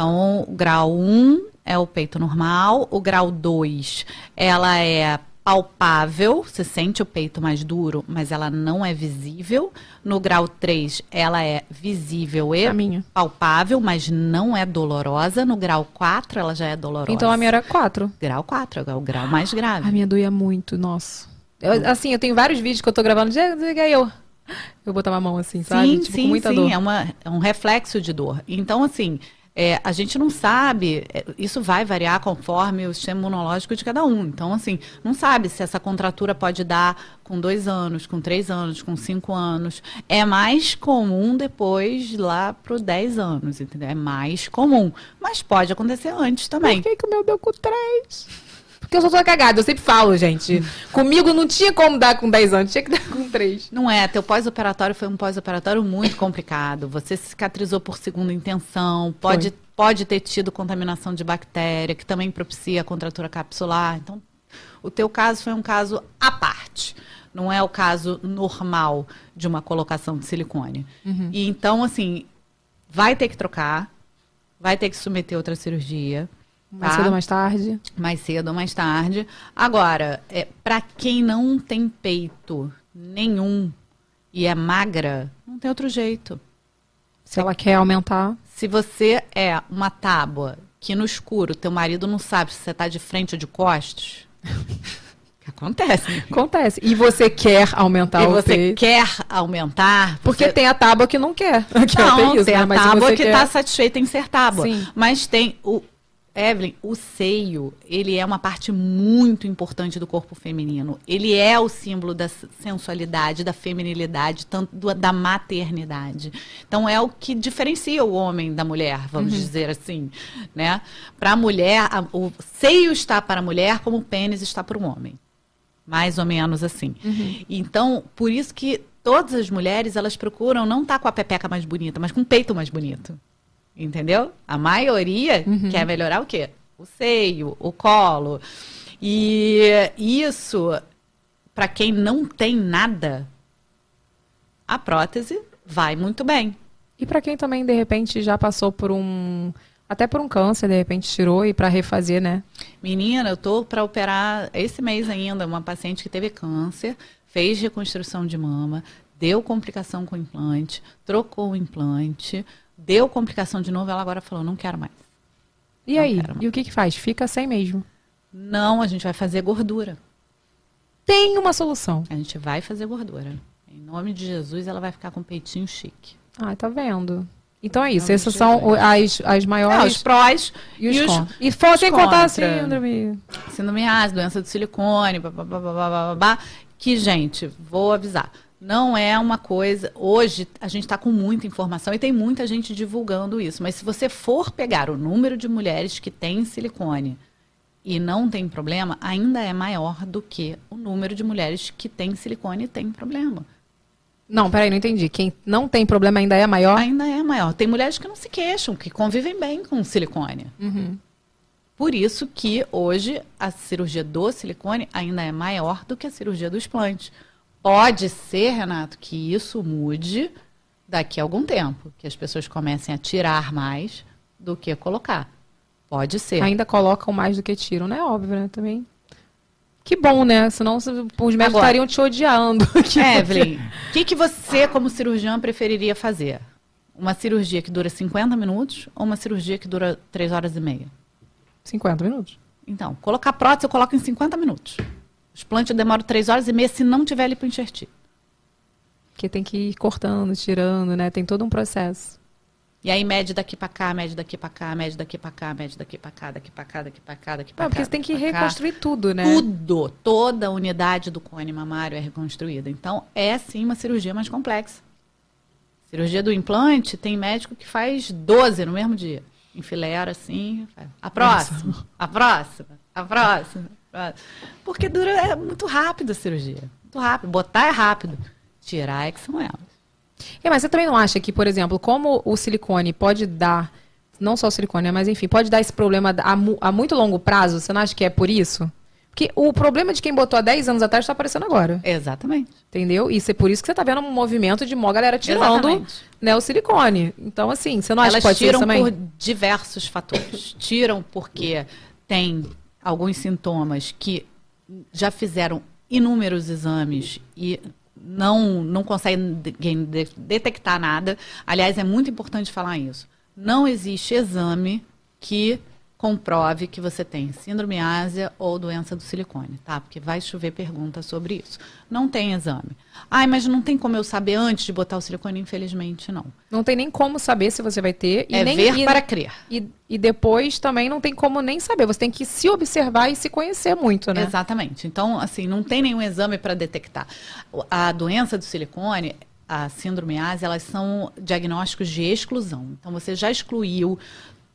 Speaker 4: Então, o grau 1 é o peito normal, o grau 2, ela é palpável, você sente o peito mais duro, mas ela não é visível. No grau 3, ela é visível e
Speaker 1: A minha.
Speaker 4: palpável, mas não é dolorosa. No grau 4, ela já é dolorosa.
Speaker 1: Então a minha era 4.
Speaker 4: Grau 4 é o grau mais grave.
Speaker 1: A minha doía muito, nossa. Eu- assim, eu tenho vários vídeos que eu tô gravando, aí eu. Eu botava a mão assim, sabe?
Speaker 4: Sim,
Speaker 1: tipo,
Speaker 4: sim,
Speaker 1: com muita
Speaker 4: sim,
Speaker 1: dor.
Speaker 4: É, uma, é um reflexo de dor. Então, assim, é, a gente não sabe, é, isso vai variar conforme o sistema imunológico de cada um. Então, assim, não sabe se essa contratura pode dar com dois anos, com três anos, com cinco anos. É mais comum depois lá pro 10 anos, entendeu? É mais comum. Mas pode acontecer antes também.
Speaker 1: Por que, que o meu deu com 3? Porque eu sou toda cagada, eu sempre falo, gente. Comigo não tinha como dar com 10 anos, tinha que dar com 3.
Speaker 4: Não é, teu pós-operatório foi um pós-operatório muito complicado. Você cicatrizou por segunda intenção, pode, pode ter tido contaminação de bactéria, que também propicia a contratura capsular. Então, o teu caso foi um caso à parte. Não é o caso normal de uma colocação de silicone. E então, assim, vai ter que trocar, vai ter que submeter outra cirurgia.
Speaker 1: Mais
Speaker 4: tá?
Speaker 1: cedo ou mais tarde.
Speaker 4: mais cedo ou mais tarde. Agora, é, para quem não tem peito nenhum e é magra, não tem outro jeito.
Speaker 1: Se ela quer aumentar.
Speaker 4: Se você é uma tábua que no escuro teu marido não sabe se você tá de frente ou de costas, que acontece. né?
Speaker 1: Acontece. E você quer aumentar
Speaker 4: e
Speaker 1: o
Speaker 4: você
Speaker 1: peito.
Speaker 4: quer aumentar,
Speaker 1: Porque
Speaker 4: você...
Speaker 1: tem a tábua que não quer. Que
Speaker 4: não,
Speaker 1: tem isso,
Speaker 4: tem
Speaker 1: né?
Speaker 4: a
Speaker 1: Mas
Speaker 4: tábua que
Speaker 1: quer-
Speaker 4: está satisfeita em ser tábua.
Speaker 1: Sim.
Speaker 4: Mas tem o. Evelyn, o seio, ele é uma parte muito importante do corpo feminino. Ele é o símbolo da sensualidade, da feminilidade, tanto da maternidade. Então é o que diferencia o homem da mulher, vamos dizer assim, né? Para a mulher, o seio está para a mulher como o pênis está para o homem. Mais ou menos assim. Então, por isso que todas as mulheres, elas procuram não estar com a pepeca mais bonita, mas com o peito mais bonito. Entendeu? A maioria quer melhorar o quê? O seio, o colo. E isso, para quem não tem nada, a prótese vai muito bem.
Speaker 1: E pra quem também, de repente, já passou por um. Até por um câncer, de repente tirou e pra refazer, né?
Speaker 4: Menina, eu tô para operar esse mês ainda uma paciente que teve câncer, fez reconstrução de mama, deu complicação com o implante, trocou o implante, deu complicação de novo, ela agora falou, não quero mais.
Speaker 1: E
Speaker 4: Não
Speaker 1: aí?
Speaker 4: mais.
Speaker 1: E o que que faz? Fica sem mesmo.
Speaker 4: Não, a gente vai fazer gordura.
Speaker 1: Tem uma solução.
Speaker 4: A gente vai fazer gordura. Em nome de Jesus, ela vai ficar com o peitinho chique.
Speaker 1: Ah, tá vendo? Então é isso. Essas são as, as maiores
Speaker 4: os prós
Speaker 1: e os,
Speaker 4: e os
Speaker 1: contras. E fora sem contar a síndrome.
Speaker 4: síndrome ácida, doença do silicone, babá, babá, babá, babá, que, gente, vou avisar, não é uma coisa. Hoje a gente está com muita informação e tem muita gente divulgando isso. Mas se você for pegar o número de mulheres que têm silicone e não tem problema, ainda é maior do que o número de mulheres que têm silicone e tem problema.
Speaker 1: Não, peraí, não entendi. Quem não tem problema ainda é maior?
Speaker 4: Ainda é maior. Tem mulheres que não se queixam, que convivem bem com silicone.
Speaker 1: Uhum.
Speaker 4: Por isso que hoje a cirurgia do silicone ainda é maior do que a cirurgia do explante. Pode ser, Renato, que isso mude daqui a algum tempo, que as pessoas comecem a tirar mais do que colocar. Pode ser.
Speaker 1: Ainda colocam mais do que tiram, né? Óbvio, né? Também. Que bom, né? Senão os médicos
Speaker 4: Agora-
Speaker 1: estariam te odiando.
Speaker 4: Evelyn, o que, que você, como cirurgiã, preferiria fazer? Uma cirurgia que dura 50 minutos ou uma cirurgia que dura 3 horas e meia?
Speaker 1: 50 minutos.
Speaker 4: Então, colocar prótese eu coloco em 50 minutos. O explante eu demoro 3 horas e meia se não tiver lipoenxertia.
Speaker 1: Porque tem que ir cortando, tirando, né? Tem todo um processo.
Speaker 4: E aí mede daqui pra cá, mede daqui pra cá, mede daqui pra cá, mede daqui pra cá, daqui pra cá, daqui pra cá, daqui
Speaker 1: Não,
Speaker 4: cá.
Speaker 1: porque você tem que
Speaker 4: pra cá.
Speaker 1: reconstruir tudo, né?
Speaker 4: Tudo, toda a unidade do cone mamário é reconstruída. Então, é sim uma cirurgia mais complexa. Cirurgia do implante, tem médico que faz 12 no mesmo dia. Enfileira assim, faz. a próxima, a próxima, a próxima. a próxima. Porque dura, é muito rápido a cirurgia. Muito rápido. Botar é rápido. Tirar é que são elas.
Speaker 1: É, mas você também não acha que, por exemplo, como o silicone pode dar, não só o silicone, né, mas enfim, pode dar esse problema a, a muito longo prazo, você não acha que é por isso? Porque o problema de quem botou há 10 anos atrás está aparecendo agora.
Speaker 4: Exatamente.
Speaker 1: Entendeu? E é por isso que você tá vendo um movimento de mó galera tirando
Speaker 4: Exatamente.
Speaker 1: né, o silicone. Então, assim, você não acha
Speaker 4: Elas
Speaker 1: que pode ser
Speaker 4: tiram
Speaker 1: isso também?
Speaker 4: por diversos fatores. tiram porque tem alguns sintomas que já fizeram inúmeros exames e não, não conseguem de- de- detectar nada. Aliás, é muito importante falar isso. Não existe exame que comprove que você tem síndrome ásia ou doença do silicone, tá? Porque vai chover perguntas sobre isso. Não tem exame. Ai, mas não tem como eu saber antes de botar o silicone? Infelizmente, não.
Speaker 1: Não tem nem como saber se você vai ter. E
Speaker 4: é
Speaker 1: nem,
Speaker 4: ver
Speaker 1: e,
Speaker 4: para crer.
Speaker 1: E, e depois também não tem como nem saber. Você tem que se observar e se conhecer muito, né?
Speaker 4: Exatamente. Então, assim, não tem nenhum exame para detectar. A doença do silicone, a síndrome ásia, elas são diagnósticos de exclusão. Então, você já excluiu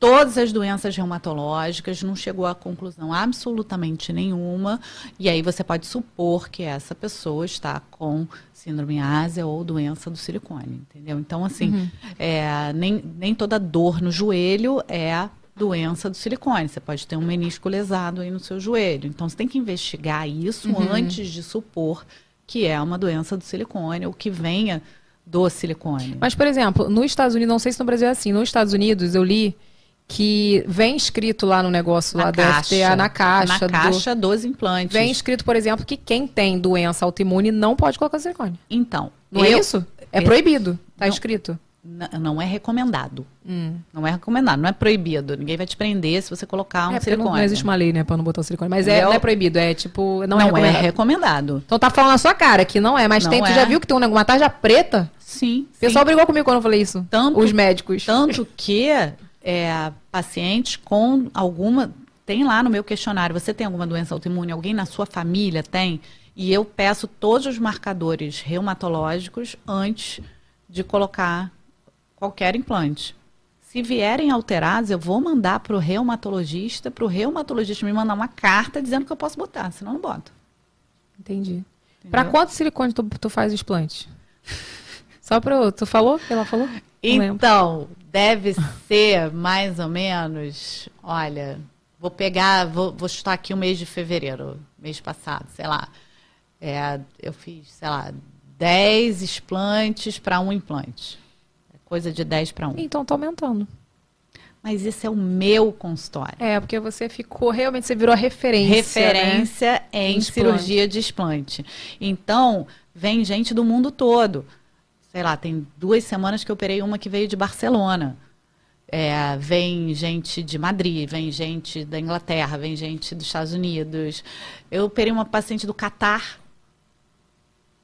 Speaker 4: todas as doenças reumatológicas, não chegou a conclusão absolutamente nenhuma, e aí você pode supor que essa pessoa está com síndrome ásia ou doença do silicone, entendeu? Então, assim, é, nem, nem toda dor no joelho é doença do silicone. Você pode ter um menisco lesado aí no seu joelho. Então, você tem que investigar isso antes de supor que é uma doença do silicone ou que venha do silicone.
Speaker 1: Mas, por exemplo, nos Estados Unidos, não sei se no Brasil é assim, nos Estados Unidos eu li que vem escrito lá no negócio lá do FDA, na caixa.
Speaker 4: Na
Speaker 1: do-
Speaker 4: caixa dos implantes.
Speaker 1: Vem escrito, por exemplo, que quem tem doença autoimune não pode colocar silicone.
Speaker 4: Então,
Speaker 1: Não
Speaker 4: eu-
Speaker 1: é isso? É
Speaker 4: eu-
Speaker 1: proibido. Tá
Speaker 4: Não.
Speaker 1: escrito.
Speaker 4: Não é recomendado.
Speaker 1: Hum.
Speaker 4: Não é recomendado, não é proibido. Ninguém vai te prender se você colocar um
Speaker 1: é,
Speaker 4: silicone.
Speaker 1: não, não existe uma lei, né, pra não botar o silicone. Mas é, não é proibido, é tipo, não,
Speaker 4: Não,
Speaker 1: é
Speaker 4: é,
Speaker 1: recomendado.
Speaker 4: recomendado.
Speaker 1: Então tá falando na sua cara que não é, mas
Speaker 4: Não
Speaker 1: tem, tu
Speaker 4: é.
Speaker 1: já viu que tem um uma tarja preta?
Speaker 4: Sim.
Speaker 1: O pessoal brigou comigo quando eu falei isso.
Speaker 4: Tanto-
Speaker 1: Os médicos.
Speaker 4: Tanto que é, pacientes com alguma. Tem lá no meu questionário, você tem alguma doença autoimune? Alguém na sua família tem? E eu peço todos os marcadores reumatológicos antes de colocar qualquer implante. Se vierem alterados, eu vou mandar para o reumatologista, para o reumatologista me mandar uma carta dizendo que eu posso botar, senão eu não boto.
Speaker 1: Entendi. Pra quanto silicone tu, tu faz explante? Só pra eu, tu falou? Ela falou?
Speaker 4: Então, deve ser mais ou menos. Olha, vou pegar, vou, vou chutar aqui o mês de fevereiro, mês passado, sei lá. É, eu fiz, sei lá, 10 explantes para um implante. É coisa de 10 para um.
Speaker 1: Então tá aumentando.
Speaker 4: Mas esse é o meu consultório.
Speaker 1: É, porque você ficou, realmente, você virou a referência. né?
Speaker 4: referência em
Speaker 1: Em
Speaker 4: cirurgia de explante. Então, vem gente do mundo todo. Sei lá, tem duas semanas que eu operei uma que veio de Barcelona. É, vem gente de Madrid, vem gente da Inglaterra, vem gente dos Estados Unidos. Eu operei uma paciente do Catar.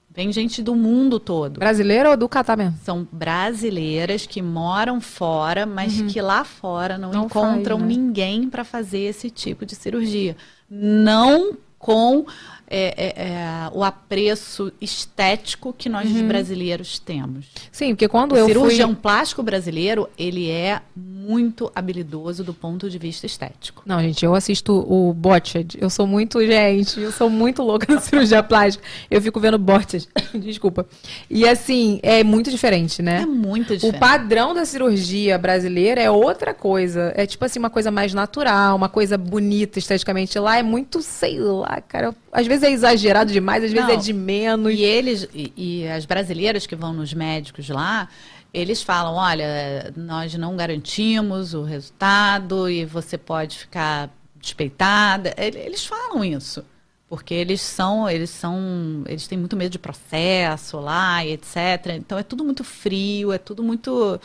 Speaker 4: Vem gente do mundo todo.
Speaker 1: Brasileira ou do Catar mesmo?
Speaker 4: São brasileiras que moram fora, mas que lá fora não,
Speaker 1: Uhum. Não
Speaker 4: encontram
Speaker 1: faz, né?
Speaker 4: ninguém para fazer esse tipo de cirurgia. Não com é, é, é, o apreço estético que nós
Speaker 1: Uhum.
Speaker 4: brasileiros temos.
Speaker 1: Sim, porque quando
Speaker 4: O
Speaker 1: eu
Speaker 4: cirurgião
Speaker 1: fui...
Speaker 4: plástico brasileiro, ele é muito habilidoso do ponto de vista estético.
Speaker 1: Não, gente, eu assisto o Botched. Eu sou muito, gente, eu sou muito louca na cirurgia plástica. Eu fico vendo Botched. Desculpa. E assim, é muito diferente, né?
Speaker 4: É muito
Speaker 1: O
Speaker 4: diferente.
Speaker 1: padrão da cirurgia brasileira é outra coisa. É tipo assim, uma coisa mais natural, uma coisa bonita esteticamente. Lá é muito, sei lá, cara. Às vezes é exagerado demais, às vezes
Speaker 4: Não.
Speaker 1: é de menos.
Speaker 4: E eles, e, e as brasileiras que vão nos médicos lá, eles falam, olha, nós não garantimos o resultado e você pode ficar despeitada. Ele- Eles falam isso. Porque eles são, eles são, eles têm muito medo de processo lá e etc. Então é tudo muito frio, é tudo muito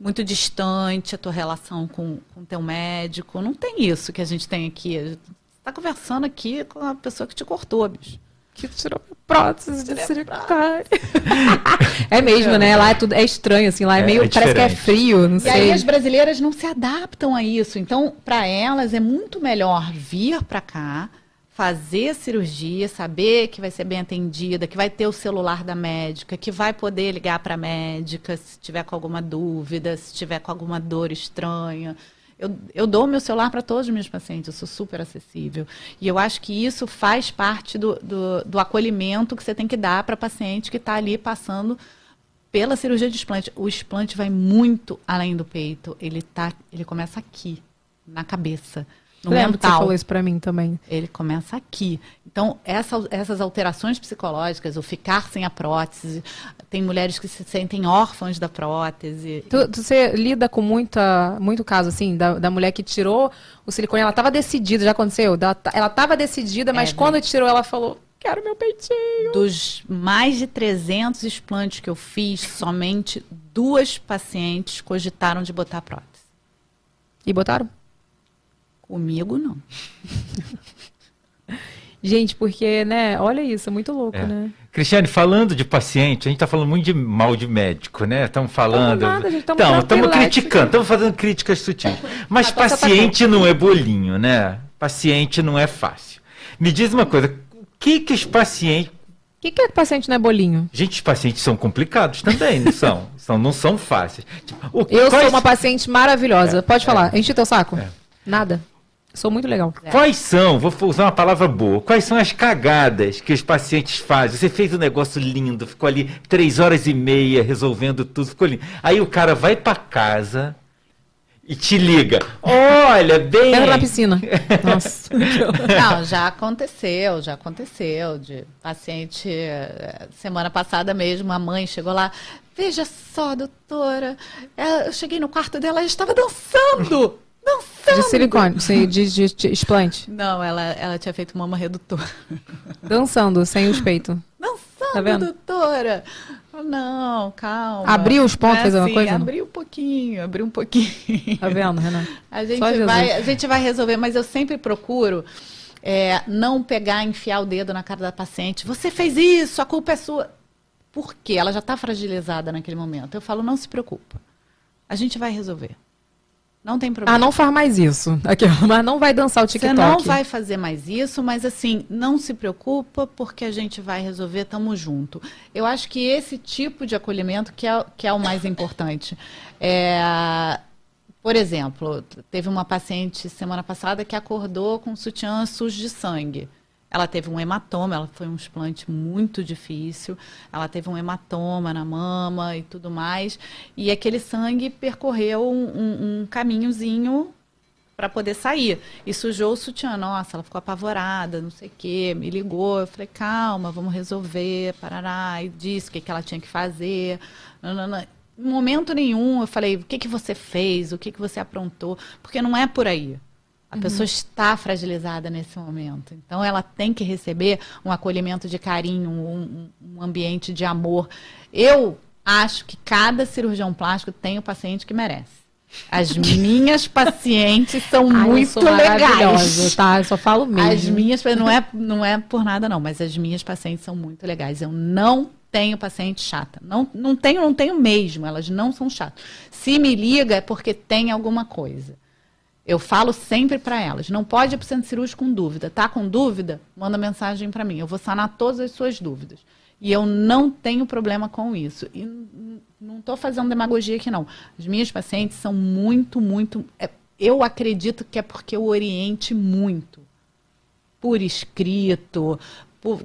Speaker 4: muito distante a tua relação com o teu médico. Não tem isso que a gente tem aqui. Está conversando aqui com a pessoa que te cortou, bicho.
Speaker 1: Que tirou minha prótese de silicone. é mesmo, né? Lá é tudo é estranho, assim. Lá é,
Speaker 2: É,
Speaker 1: meio.
Speaker 2: é
Speaker 1: parece que é frio, não
Speaker 4: E
Speaker 1: sei.
Speaker 4: aí as brasileiras não se adaptam a isso. Então, para elas é muito melhor vir para cá, fazer a cirurgia, saber que vai ser bem atendida, que vai ter o celular da médica, que vai poder ligar para a médica se tiver com alguma dúvida, se tiver com alguma dor estranha. Eu, eu dou meu celular para todos os meus pacientes, eu sou super acessível. E eu acho que isso faz parte do, do, do acolhimento que você tem que dar para paciente que está ali passando pela cirurgia de explante. O explante vai muito além do peito. Ele, tá, ele começa aqui, na cabeça. no
Speaker 1: Lembro que você
Speaker 4: mental.
Speaker 1: falou isso pra mim também.
Speaker 4: Ele começa aqui. Então, essa- essas alterações psicológicas, o ficar sem a prótese, tem mulheres que se sentem órfãs da prótese.
Speaker 1: Tu, tu- você lida com muita, muito caso, assim, da, da mulher que tirou o silicone, ela tava decidida, já aconteceu? Ela tava decidida, mas
Speaker 4: É,
Speaker 1: quando tirou, ela falou, quero meu peitinho.
Speaker 4: Dos mais de 300 implantes que eu fiz, somente duas pacientes cogitaram de botar prótese.
Speaker 1: E botaram?
Speaker 4: Comigo, não.
Speaker 1: Gente, porque, né, olha isso, é muito louco,
Speaker 2: É.
Speaker 1: né?
Speaker 2: Cristiane, falando de paciente, a gente está falando muito de mal de médico, né? Estamos falando.
Speaker 1: nada, gente, tamo
Speaker 2: estamos criticando, estamos fazendo críticas sutis. Mas
Speaker 1: Ah,
Speaker 2: paciente não é bolinho, né? Paciente não é fácil. Me diz uma coisa, o que que os pacientes.
Speaker 1: O que, que é que paciente não é bolinho?
Speaker 2: Gente, os pacientes são complicados também, não são? são não são fáceis. Tipo, o-
Speaker 1: Eu
Speaker 2: quais,
Speaker 1: sou uma paciente maravilhosa.
Speaker 2: É,
Speaker 1: Pode
Speaker 2: é.
Speaker 1: falar. Enche teu saco?
Speaker 2: É.
Speaker 1: Nada. Sou muito legal.
Speaker 2: Quais são, vou usar uma palavra boa, quais são as cagadas que os pacientes fazem? Você fez um negócio lindo, ficou ali três horas e meia resolvendo tudo, ficou lindo. Aí o cara vai pra casa e te liga. Olha, bem.
Speaker 1: Entra na piscina. Nossa.
Speaker 4: Não, já aconteceu, já aconteceu. De paciente, eh, semana passada mesmo, a mãe chegou lá. Veja só, doutora, eu cheguei no quarto dela, ela estava dançando! Dançando!
Speaker 1: De silicone, sim, de, de, de explante.
Speaker 4: Não, ela, ela tinha feito mama redutora.
Speaker 1: Dançando, sem os peitos.
Speaker 4: Dançando,
Speaker 1: Tá vendo?
Speaker 4: doutora! Não, calma.
Speaker 1: Abriu os pontos,
Speaker 4: é
Speaker 1: fez alguma
Speaker 4: assim,
Speaker 1: coisa?
Speaker 4: Abriu um pouquinho, abriu um pouquinho.
Speaker 1: Tá vendo, Renan?
Speaker 4: A gente, vai, a gente vai resolver, mas eu sempre procuro é, não pegar, enfiar o dedo na cara da paciente. Você fez isso, a culpa é sua. Por quê? Ela já está fragilizada naquele momento. Eu falo, não se preocupa. A gente vai resolver. Não tem problema.
Speaker 1: Ah, não faz mais isso. Aqui, mas não vai dançar o
Speaker 4: Você
Speaker 1: TikTok.
Speaker 4: não vai fazer mais isso, mas assim, não se preocupa, porque a gente vai resolver, tamo junto. Eu acho que esse tipo de acolhimento que é, que é o mais importante. É, por exemplo, teve uma paciente semana passada que acordou com um sutiã sujo de sangue. Ela teve um hematoma, ela foi um explante muito difícil. Ela teve um hematoma na mama e tudo mais. E aquele sangue percorreu um, um- caminhozinho para poder sair. E sujou o sutiã. Nossa, ela ficou apavorada, não sei o quê. Me ligou. Eu falei, calma, vamos resolver. Parará. E disse o que, que ela tinha que fazer. Nanana. Em momento nenhum eu falei, o que, que você fez? O que, que você aprontou? Porque não é por aí. A pessoa está fragilizada nesse momento. Então, ela tem que receber um acolhimento de carinho, um, um ambiente de amor. Eu acho que cada cirurgião plástico tem o paciente que merece. As minhas pacientes são
Speaker 1: Ai,
Speaker 4: muito legais.
Speaker 1: tá? Eu só falo mesmo.
Speaker 4: As minhas, não é, não é por nada não, mas as minhas pacientes são muito legais. Eu não tenho paciente chata. Não, não tenho, não tenho mesmo. Elas não são chatas. Se me liga é porque tem alguma coisa. Eu falo sempre para elas, não pode ir para o centro cirúrgico com dúvida. Tá com dúvida? Manda mensagem para mim. Eu vou sanar todas as suas dúvidas. E eu não tenho problema com isso. E não estou fazendo demagogia aqui, não. As minhas pacientes são muito, muito. é, eu acredito que é porque eu oriente muito por escrito,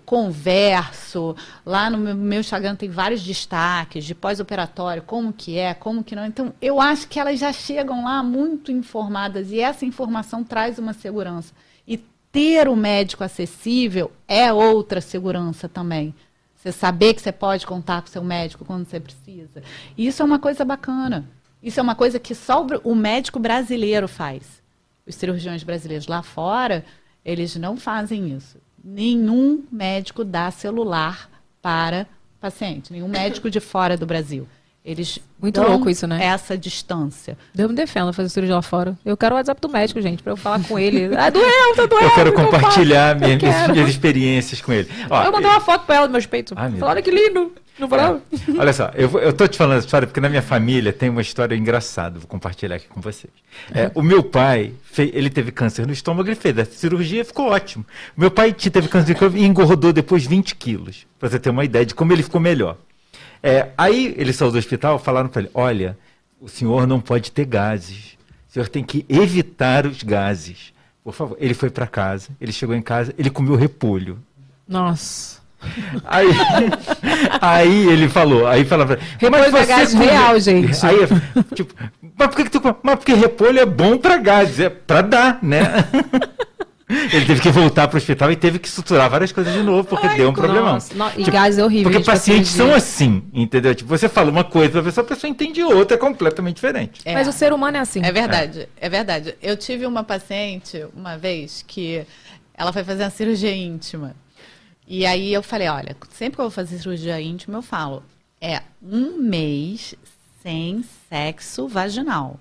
Speaker 4: converso. Lá no meu, Instagram tem vários destaques de pós-operatório, como que é, como que não. Então, eu acho que elas já chegam lá muito informadas e essa informação traz uma segurança. E ter o médico acessível é outra segurança também. Você saber que você pode contar com seu médico quando você precisa. Isso é uma coisa bacana. Isso é uma coisa que só o médico brasileiro faz. Os cirurgiões brasileiros lá fora, eles não fazem isso. Nenhum médico dá celular para paciente. Nenhum médico de fora do Brasil. Eles
Speaker 1: Muito
Speaker 4: dão
Speaker 1: louco isso, né?
Speaker 4: Essa distância.
Speaker 1: Deus me defenda fazer cirurgia lá fora. Eu quero o WhatsApp do médico, gente, pra eu falar com ele. Ah, doeu, tá doendo.
Speaker 2: Eu quero compartilhar?
Speaker 1: Eu
Speaker 2: minha- minhas,
Speaker 1: quero.
Speaker 2: minhas experiências com ele. Ó,
Speaker 1: Eu mandei uma foto pra ela dos meus peitos.
Speaker 2: Ai, meu
Speaker 1: Falei, olha que lindo. Não falava?
Speaker 2: É. Olha só, eu, eu tô te falando essa história porque na minha família tem uma história engraçada, vou compartilhar aqui com vocês. É, o meu pai, fe- ele teve câncer no estômago, ele fez a cirurgia ficou ótimo. Meu pai te- teve câncer no estômago e engordou depois 20 quilos, pra você ter uma ideia de como ele ficou melhor. É, aí ele saiu do hospital, falaram para ele, olha, o senhor não pode ter gases, o senhor tem que evitar os gases. Por favor, ele foi para casa, ele chegou em casa, ele comeu repolho.
Speaker 1: Nossa.
Speaker 2: Aí, aí ele falou, aí falava.
Speaker 1: Repolho pra
Speaker 2: você
Speaker 1: gás
Speaker 2: come-"
Speaker 1: real, gente.
Speaker 2: Aí, tipo, mas por que, que tu? Mas porque repolho é bom pra gás, é pra dar, né? Ele teve que voltar pro hospital e teve que suturar várias coisas de novo, porque deu um problemão.
Speaker 1: Nossa, não, e gás é horrível.
Speaker 2: Porque pacientes são assim, entendeu? Tipo, você fala uma coisa pra pessoa, a pessoa entende outra, é completamente diferente.
Speaker 4: É.
Speaker 1: Mas o ser humano é assim.
Speaker 4: É verdade, é verdade. Eu tive uma paciente uma vez que ela foi fazer uma cirurgia íntima. E aí eu falei, olha, sempre que eu vou fazer cirurgia íntima, eu falo, é um mês sem sexo vaginal.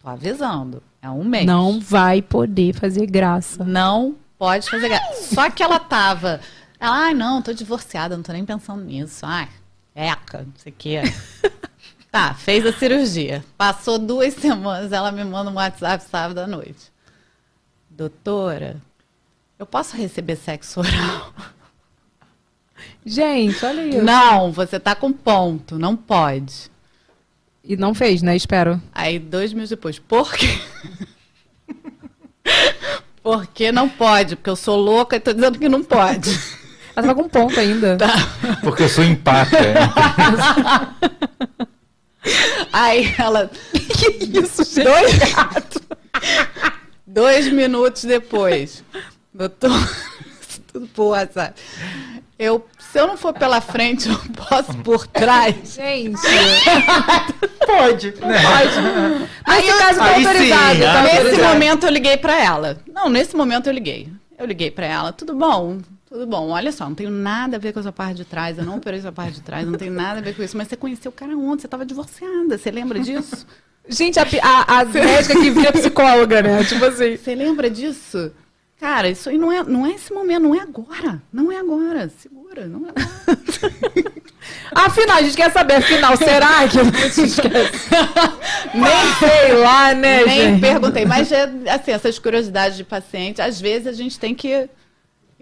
Speaker 4: Tô avisando, é um mês.
Speaker 1: Não vai poder fazer graça.
Speaker 4: Não pode fazer graça. Só que ela tava. Ela, ai, não, tô divorciada, não tô nem pensando nisso. Ai, eca, não sei o quê. tá, fez a cirurgia. Passou duas semanas, ela me manda um WhatsApp sábado à noite. Doutora, eu posso receber sexo oral?
Speaker 1: Gente, olha isso.
Speaker 4: Não, você tá com ponto, não pode.
Speaker 1: E não fez, né? Espero.
Speaker 4: Aí, dois meses depois, por quê? Porque não pode, porque eu sou louca e tô dizendo que não pode.
Speaker 1: Ela tava com ponto ainda.
Speaker 4: Tá.
Speaker 2: Porque eu sou empata.
Speaker 4: Aí ela.
Speaker 1: Que isso, gente?
Speaker 4: Dois, dois minutos depois. Doutor, tudo por WhatsApp. Eu, se eu não for pela frente, eu posso por trás.
Speaker 1: Gente.
Speaker 2: Pode, né?
Speaker 1: Caso tá
Speaker 2: aí sim,
Speaker 1: autorizado.
Speaker 2: ah,
Speaker 1: tá
Speaker 4: nesse
Speaker 1: autorizado.
Speaker 4: momento eu liguei pra ela. Não, nesse momento eu liguei. Eu liguei pra ela. Tudo bom? Tudo bom. Olha só, não tenho nada a ver com essa parte de trás. Eu não operei essa parte de trás. Não tem nada a ver com isso. Mas você conheceu o cara ontem. Você tava divorciada. Você lembra disso?
Speaker 1: Gente, a, a, a médica que vira psicóloga, né? Tipo assim.
Speaker 4: Você lembra disso? Cara, isso aí não é, não é esse momento, não é agora. Não é agora. Segura, não é agora.
Speaker 1: Afinal, a gente quer saber, afinal, será que gente esquece? Nem sei lá, né,
Speaker 4: Nem
Speaker 1: gente?
Speaker 4: perguntei. Mas, é, assim, essas curiosidades de paciente, às vezes a gente tem que.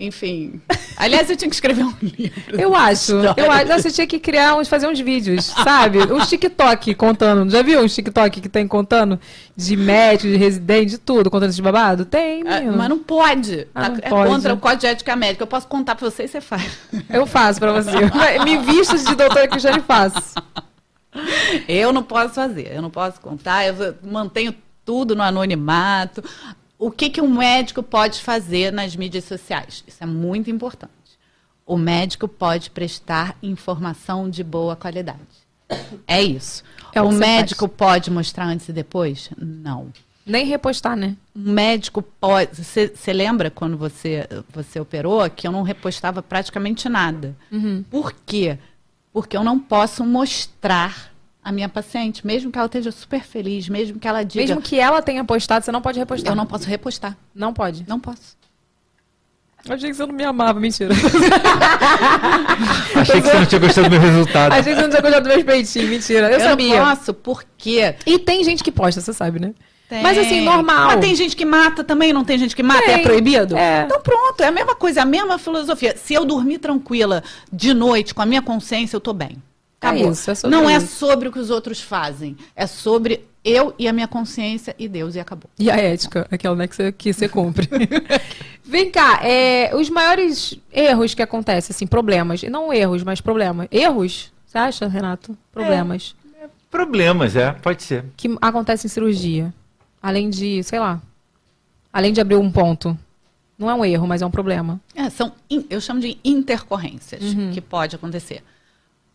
Speaker 4: Enfim. Aliás, eu tinha que escrever um livro.
Speaker 1: Eu acho.
Speaker 4: História.
Speaker 1: Eu acho. Nossa, você tinha que criar uns, fazer uns vídeos, sabe? Uns TikTok contando. Já viu uns TikTok que tem contando? De médico, de residente, de tudo, contando esse babado? Tem,
Speaker 4: Ah,
Speaker 1: menino.
Speaker 4: Mas não pode.
Speaker 1: Ah, não
Speaker 4: é
Speaker 1: pode.
Speaker 4: contra o Código de Ética Médica. Eu posso contar pra você e você faz.
Speaker 1: Eu faço pra você. Me visto de doutora Cristiane faço.
Speaker 4: Eu não posso fazer. Eu não posso contar. Eu mantenho tudo no anonimato. O que, que um médico pode fazer nas mídias sociais? Isso é muito importante. O médico pode prestar informação de boa qualidade. É isso.
Speaker 1: É o
Speaker 4: o médico pode mostrar antes e depois? Não.
Speaker 1: Nem repostar, né?
Speaker 4: Um médico pode. Você lembra quando você, você operou que eu não repostava praticamente nada?
Speaker 1: Uhum.
Speaker 4: Por quê? Porque eu não posso mostrar a minha paciente, mesmo que ela esteja super feliz, mesmo que ela diga.
Speaker 1: Mesmo que ela tenha postado, você não pode repostar.
Speaker 4: Eu não posso repostar.
Speaker 1: Não pode.
Speaker 4: Não posso.
Speaker 1: Eu achei que você não me amava, mentira.
Speaker 2: Achei que você não tinha gostado do meu resultado.
Speaker 1: achei que você não tinha gostado dos meus peitinhos, mentira. Eu,
Speaker 4: Eu,
Speaker 1: sabia.
Speaker 4: não posso, porque.
Speaker 1: E tem gente que posta, você sabe, né?
Speaker 4: Tem.
Speaker 1: Mas assim, normal.
Speaker 4: Mas tem gente que mata também, não tem gente que mata e é
Speaker 1: Tem.
Speaker 4: proibido?
Speaker 1: É.
Speaker 4: Então pronto, é a mesma coisa, é a mesma filosofia. Se eu dormir tranquila de noite com a minha consciência, eu tô bem. Acabou.
Speaker 1: É isso, é sobre
Speaker 4: não é
Speaker 1: isso.
Speaker 4: sobre o que os outros fazem, é sobre eu e a minha consciência e Deus e acabou.
Speaker 1: E a ética, aquela né, que você, que você cumpre. Vem cá, é, os maiores erros que acontecem, assim, problemas. E não erros, mas problemas. Erros? Você acha, Renato? Problemas.
Speaker 2: Problemas, é, pode ser.
Speaker 1: Que acontecem em cirurgia. Além de, sei lá. Além de abrir um ponto. Não é um erro, mas é um problema.
Speaker 4: É, são, in- eu chamo de intercorrências
Speaker 1: Uhum.
Speaker 4: que pode acontecer.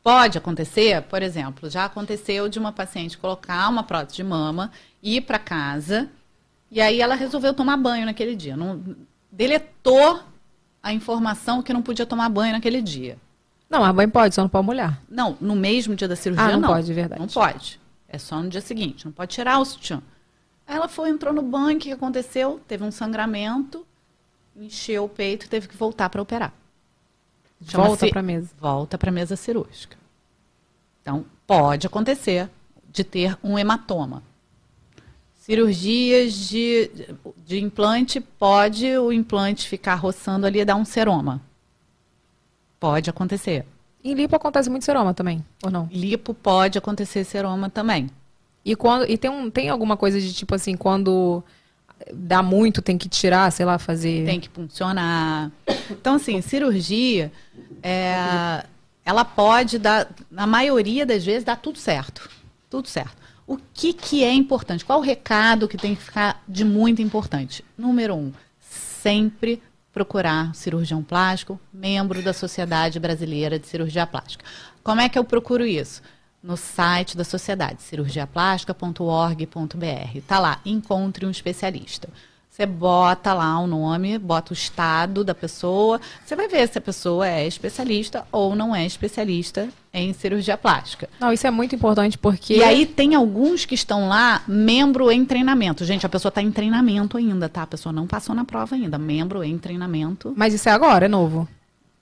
Speaker 4: Pode acontecer, por exemplo, já aconteceu de uma paciente colocar uma prótese de mama, ir para casa, e aí ela resolveu tomar banho naquele dia. Não, deletou a informação que não podia tomar banho naquele dia.
Speaker 1: Não, mas banho pode, só não pode molhar.
Speaker 4: Não, no mesmo dia da cirurgia,
Speaker 1: Ah, não
Speaker 4: não.
Speaker 1: pode, de verdade.
Speaker 4: Não pode. É só no dia seguinte. Não pode tirar o sutiã. Aí ela foi, entrou no banho, o que que aconteceu? Teve um sangramento, encheu o peito e teve que voltar para operar.
Speaker 1: Volta
Speaker 4: Chama-se-
Speaker 1: pra mesa.
Speaker 4: Volta para a mesa cirúrgica. Então, pode acontecer de ter um hematoma. Cirurgias de, de implante, pode o implante ficar roçando ali e dar um seroma. Pode acontecer.
Speaker 1: Em lipo acontece muito seroma também, ou não?
Speaker 4: Lipo pode acontecer seroma também.
Speaker 1: E, quando, e tem, um, tem alguma coisa de tipo assim, quando dá muito, tem que tirar, sei lá, fazer.
Speaker 4: Tem que funcionar. Então, assim, cirurgia, é, ela pode dar, na maioria das vezes, dar tudo certo. Tudo certo. O que, que é importante? Qual o recado que tem que ficar de muito importante? Número um, sempre procurar cirurgião plástico, membro da Sociedade Brasileira de Cirurgia Plástica. Como é que eu procuro isso? No site da sociedade, cirurgiaplástica.org.br. Está lá, encontre um especialista. Você bota lá o nome, bota o estado da pessoa. Você vai ver se a pessoa é especialista ou não é especialista em cirurgia plástica.
Speaker 1: Não, isso é muito importante porque.
Speaker 4: E aí tem alguns que estão lá, membro em treinamento. Gente, a pessoa está em treinamento ainda, tá? A pessoa não passou na prova ainda. Membro em treinamento.
Speaker 1: Mas isso é agora, é novo?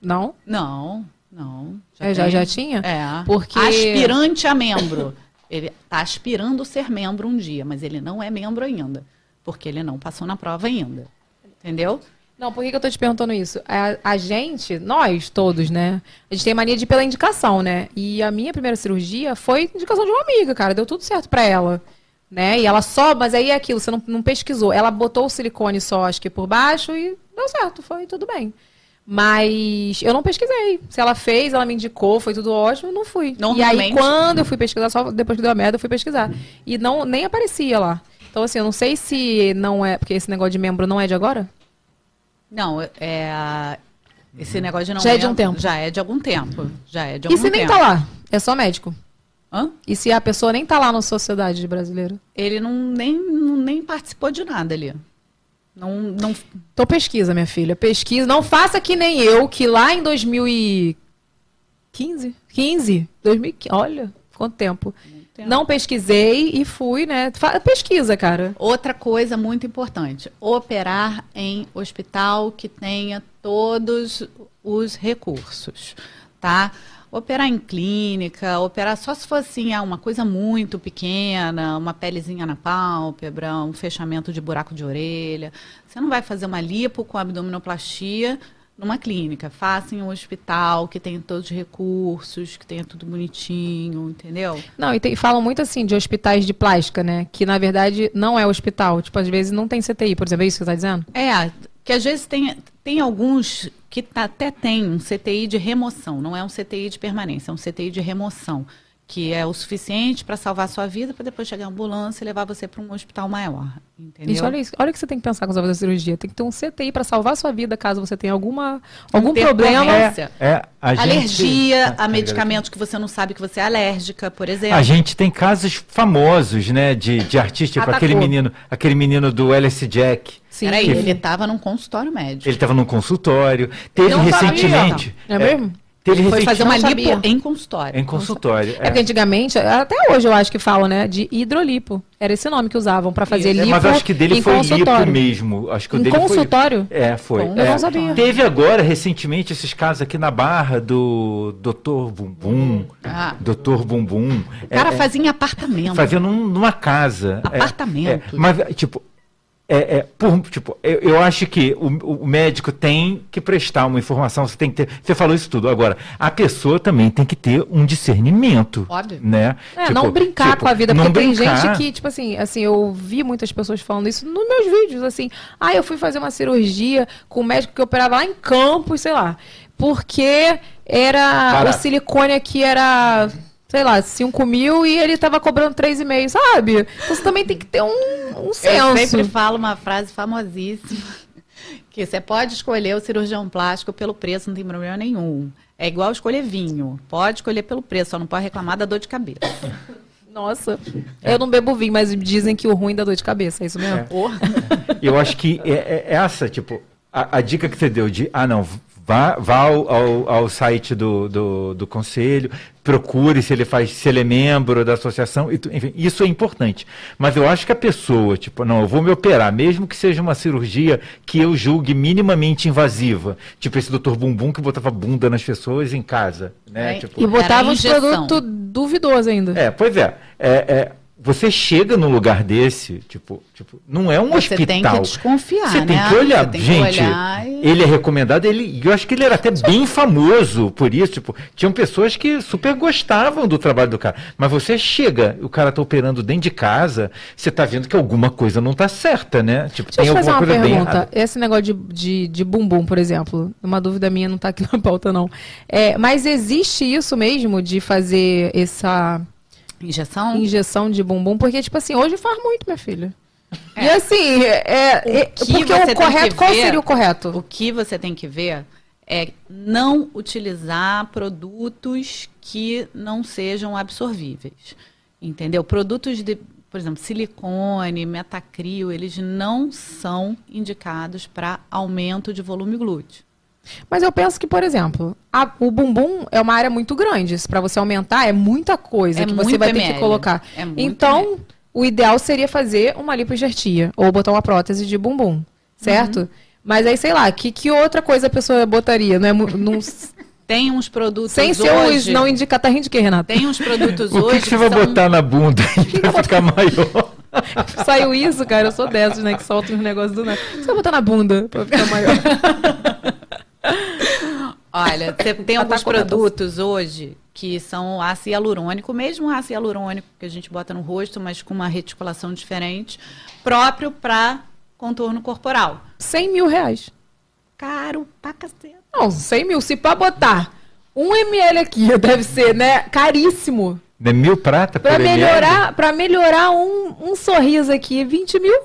Speaker 1: Não?
Speaker 4: Não, não.
Speaker 1: Já, é, já,
Speaker 4: tem-
Speaker 1: já tinha?
Speaker 4: É.
Speaker 1: Porque-
Speaker 4: Aspirante a membro. Ele está aspirando ser membro um dia, mas ele não é membro ainda. Porque ele não passou na prova ainda. Entendeu?
Speaker 1: Não, por que, que eu tô te perguntando isso? A, a gente, nós todos, né? A gente tem mania de ir pela indicação, né? E a minha primeira cirurgia foi indicação de uma amiga, cara. Deu tudo certo pra ela. Né? E ela só, mas aí é aquilo, você não, não pesquisou. Ela botou o silicone só, acho que por baixo, e deu certo, foi tudo bem. Mas eu não pesquisei. Se ela fez, ela me indicou, foi tudo ótimo, eu não fui. E aí, quando eu fui pesquisar, só depois que deu a merda, eu fui pesquisar. E não, nem aparecia lá. Então, assim, eu não sei se não é. Porque esse negócio de membro não é de agora?
Speaker 4: Não, é. Esse negócio de não
Speaker 1: Já é de um tempo.
Speaker 4: Já é de algum tempo. Já é de
Speaker 1: E
Speaker 4: algum
Speaker 1: se nem
Speaker 4: tempo.
Speaker 1: tá lá? É só médico.
Speaker 4: Hã?
Speaker 1: E se a pessoa nem tá lá na sociedade brasileira?
Speaker 4: Ele não nem, nem participou de nada ali. Não, não,
Speaker 1: Então pesquisa, minha filha. Pesquisa. Não faça que nem eu, que lá em 2015? 15? 2015. Olha, quanto tempo.
Speaker 4: tempo.
Speaker 1: Não pesquisei e fui, né? Pesquisa, cara.
Speaker 4: Outra coisa muito importante: operar em hospital que tenha todos os recursos, tá? Operar em clínica, operar só se for assim, ah, uma coisa muito pequena, uma pelezinha na pálpebra, um fechamento de buraco de orelha. Você não vai fazer uma lipo com abdominoplastia numa clínica. Faça em um hospital que tenha todos os recursos, que tenha tudo bonitinho, entendeu?
Speaker 1: Não, e tem- falam muito assim de hospitais de plástica, né? Que na verdade não é hospital. Tipo, às vezes não tem CTI, por exemplo. É isso que você tá dizendo?
Speaker 4: É, que às vezes tem, tem alguns que tá- até tem um CTI de remoção, não é um CTI de permanência, é um CTI de remoção, que é o suficiente para salvar a sua vida, para depois chegar a ambulância e levar você para um hospital maior, entendeu?
Speaker 1: Isso, olha, isso, olha o que você tem que pensar quando você vai fazer cirurgia. Tem que ter um CTI pra salvar a sua vida caso você tenha alguma, algum problema.
Speaker 2: É, a gente-
Speaker 4: Alergia
Speaker 2: Ah,
Speaker 4: a medicamentos que você não sabe que você é alérgica, por exemplo.
Speaker 2: A gente tem casos famosos, né, de, de artistas, tipo
Speaker 1: Atacou.
Speaker 2: aquele menino, aquele menino do LS Jack.
Speaker 1: Sim.
Speaker 4: Peraí,
Speaker 2: que-
Speaker 4: ele estava num consultório médico.
Speaker 2: Ele estava num consultório. Teve
Speaker 1: Não sabia.
Speaker 2: recentemente.
Speaker 1: É mesmo?
Speaker 2: Teve
Speaker 4: Foi fazer uma lipo
Speaker 1: sabia.
Speaker 4: em consultório.
Speaker 2: em consultório.
Speaker 1: É porque antigamente, até hoje eu acho que falam, né? De hidrolipo. Era esse nome que usavam pra fazer
Speaker 2: É,
Speaker 1: lipo.
Speaker 2: mas eu acho que dele foi lipo mesmo. Acho que o
Speaker 1: Em
Speaker 2: dele foi-
Speaker 1: consultório?
Speaker 2: É, foi.
Speaker 4: Eu
Speaker 2: é.
Speaker 1: não sabia.
Speaker 2: Teve agora, recentemente, esses casos aqui na Barra do Dr. Bumbum.
Speaker 4: Ah.
Speaker 2: Dr. Bumbum.
Speaker 4: O cara
Speaker 2: É, é,
Speaker 4: fazia em apartamento.
Speaker 2: Fazia num- numa casa. É,
Speaker 4: Apartamento.
Speaker 2: é, mas, tipo, é, é, por, tipo eu, eu acho que o, o médico tem que prestar uma informação, você tem que ter. Você falou isso tudo. Agora, a pessoa também tem que ter um discernimento.
Speaker 4: Óbvio.
Speaker 2: Né?
Speaker 1: É,
Speaker 2: Tipo,
Speaker 1: não brincar
Speaker 2: tipo,
Speaker 1: com a vida, porque tem
Speaker 2: brincar.
Speaker 1: gente que, tipo assim, assim, eu vi muitas pessoas falando isso nos meus vídeos, assim, ah, eu fui fazer uma cirurgia com um médico que operava lá em Campos, sei lá, porque era,
Speaker 2: Barato.
Speaker 1: o silicone aqui era, sei lá, 5 mil e ele tava cobrando 3,5, sabe? Então você também tem que ter um, um
Speaker 4: Eu
Speaker 1: senso.
Speaker 4: sempre falo uma frase famosíssima, que você pode escolher o cirurgião plástico pelo preço, não tem problema nenhum. É igual escolher vinho. Pode escolher pelo preço, só não pode reclamar da dor de cabeça.
Speaker 1: Nossa, eu não bebo vinho, mas dizem que o ruim dá dor de cabeça, é isso mesmo?
Speaker 4: Porra.
Speaker 2: Eu acho que é, é essa, tipo, a, a dica que você deu de, ah, não, vá, vá ao, ao, ao site do, do, do conselho, procure se ele faz, se ele é membro da associação, e enfim, isso é importante. Mas eu acho que a pessoa, tipo, não, eu vou me operar, mesmo que seja uma cirurgia que eu julgue minimamente invasiva, tipo esse doutor Bumbum que botava bunda nas pessoas em casa, né?
Speaker 4: É,
Speaker 2: Tipo,
Speaker 1: E botava uns
Speaker 4: injeção.
Speaker 1: produtos duvidosos ainda.
Speaker 2: é, pois é. é, é você chega num lugar desse, tipo, tipo não é um
Speaker 4: Você
Speaker 2: hospital.
Speaker 4: tem que desconfiar,
Speaker 2: Você
Speaker 4: né?
Speaker 2: tem que olhar.
Speaker 4: Você tem que
Speaker 2: Gente,
Speaker 4: olhar e-
Speaker 2: ele é recomendado, ele, eu acho que ele era até bem famoso por isso. Tipo, tinham pessoas que super gostavam do trabalho do cara. Mas você chega, o cara tá operando dentro de casa, você tá vendo que alguma coisa não tá certa, né? Tipo,
Speaker 1: Deixa eu
Speaker 2: tem alguma
Speaker 1: uma
Speaker 2: coisa bem
Speaker 1: pergunta.
Speaker 2: errada.
Speaker 1: Esse negócio de, de, de bumbum, por exemplo, uma dúvida minha não tá aqui na pauta, não. É, mas existe isso mesmo de fazer essa
Speaker 4: Injeção?
Speaker 1: injeção de bumbum? Porque, tipo assim, hoje faz muito, minha filha. E assim, é, é,
Speaker 4: que
Speaker 1: porque
Speaker 4: você
Speaker 1: o correto,
Speaker 4: que
Speaker 1: qual
Speaker 4: ver-
Speaker 1: seria o correto?
Speaker 4: O que você tem que ver é não utilizar produtos que não sejam absorvíveis. Entendeu? Produtos de, por exemplo, silicone, metacrio, eles não são indicados para aumento de volume glúteo.
Speaker 1: Mas eu penso que, por exemplo, a- o bumbum é uma área muito grande. Para você aumentar, é muita coisa
Speaker 4: É
Speaker 1: que você vai ter
Speaker 4: ml.
Speaker 1: que colocar.
Speaker 4: É muito
Speaker 1: então, o ideal seria fazer uma lipoenxertia ou botar uma prótese de bumbum, certo?
Speaker 4: Uhum.
Speaker 1: Mas aí, sei lá, que, que outra coisa a pessoa botaria? Não é, não-
Speaker 4: Tem uns produtos
Speaker 1: sem ser os
Speaker 4: hoje,
Speaker 1: não indicar. Tá rindo de quê, Renato?
Speaker 4: tem uns produtos
Speaker 2: O que,
Speaker 4: hoje
Speaker 2: que você vai
Speaker 4: são-
Speaker 2: botar na bunda pra ficar maior?
Speaker 1: Saiu isso, cara. Eu sou dessas, né? Que soltam uns negócios do nada. Você vai botar na bunda pra ficar maior.
Speaker 4: Olha, você tem
Speaker 1: Tá
Speaker 4: alguns
Speaker 1: comentando.
Speaker 4: produtos hoje que são ácido hialurônico, mesmo ácido hialurônico que a gente bota no rosto, mas com uma reticulação diferente, próprio para contorno corporal.
Speaker 1: 100 mil reais.
Speaker 4: Caro pra caceta.
Speaker 1: Não, 100 mil. Se pra botar um ml aqui, deve ser, né? Caríssimo.
Speaker 2: Né, Mil prata
Speaker 1: Pra
Speaker 2: por ml?
Speaker 1: melhorar, pra melhorar um, um sorriso aqui, 20 mil.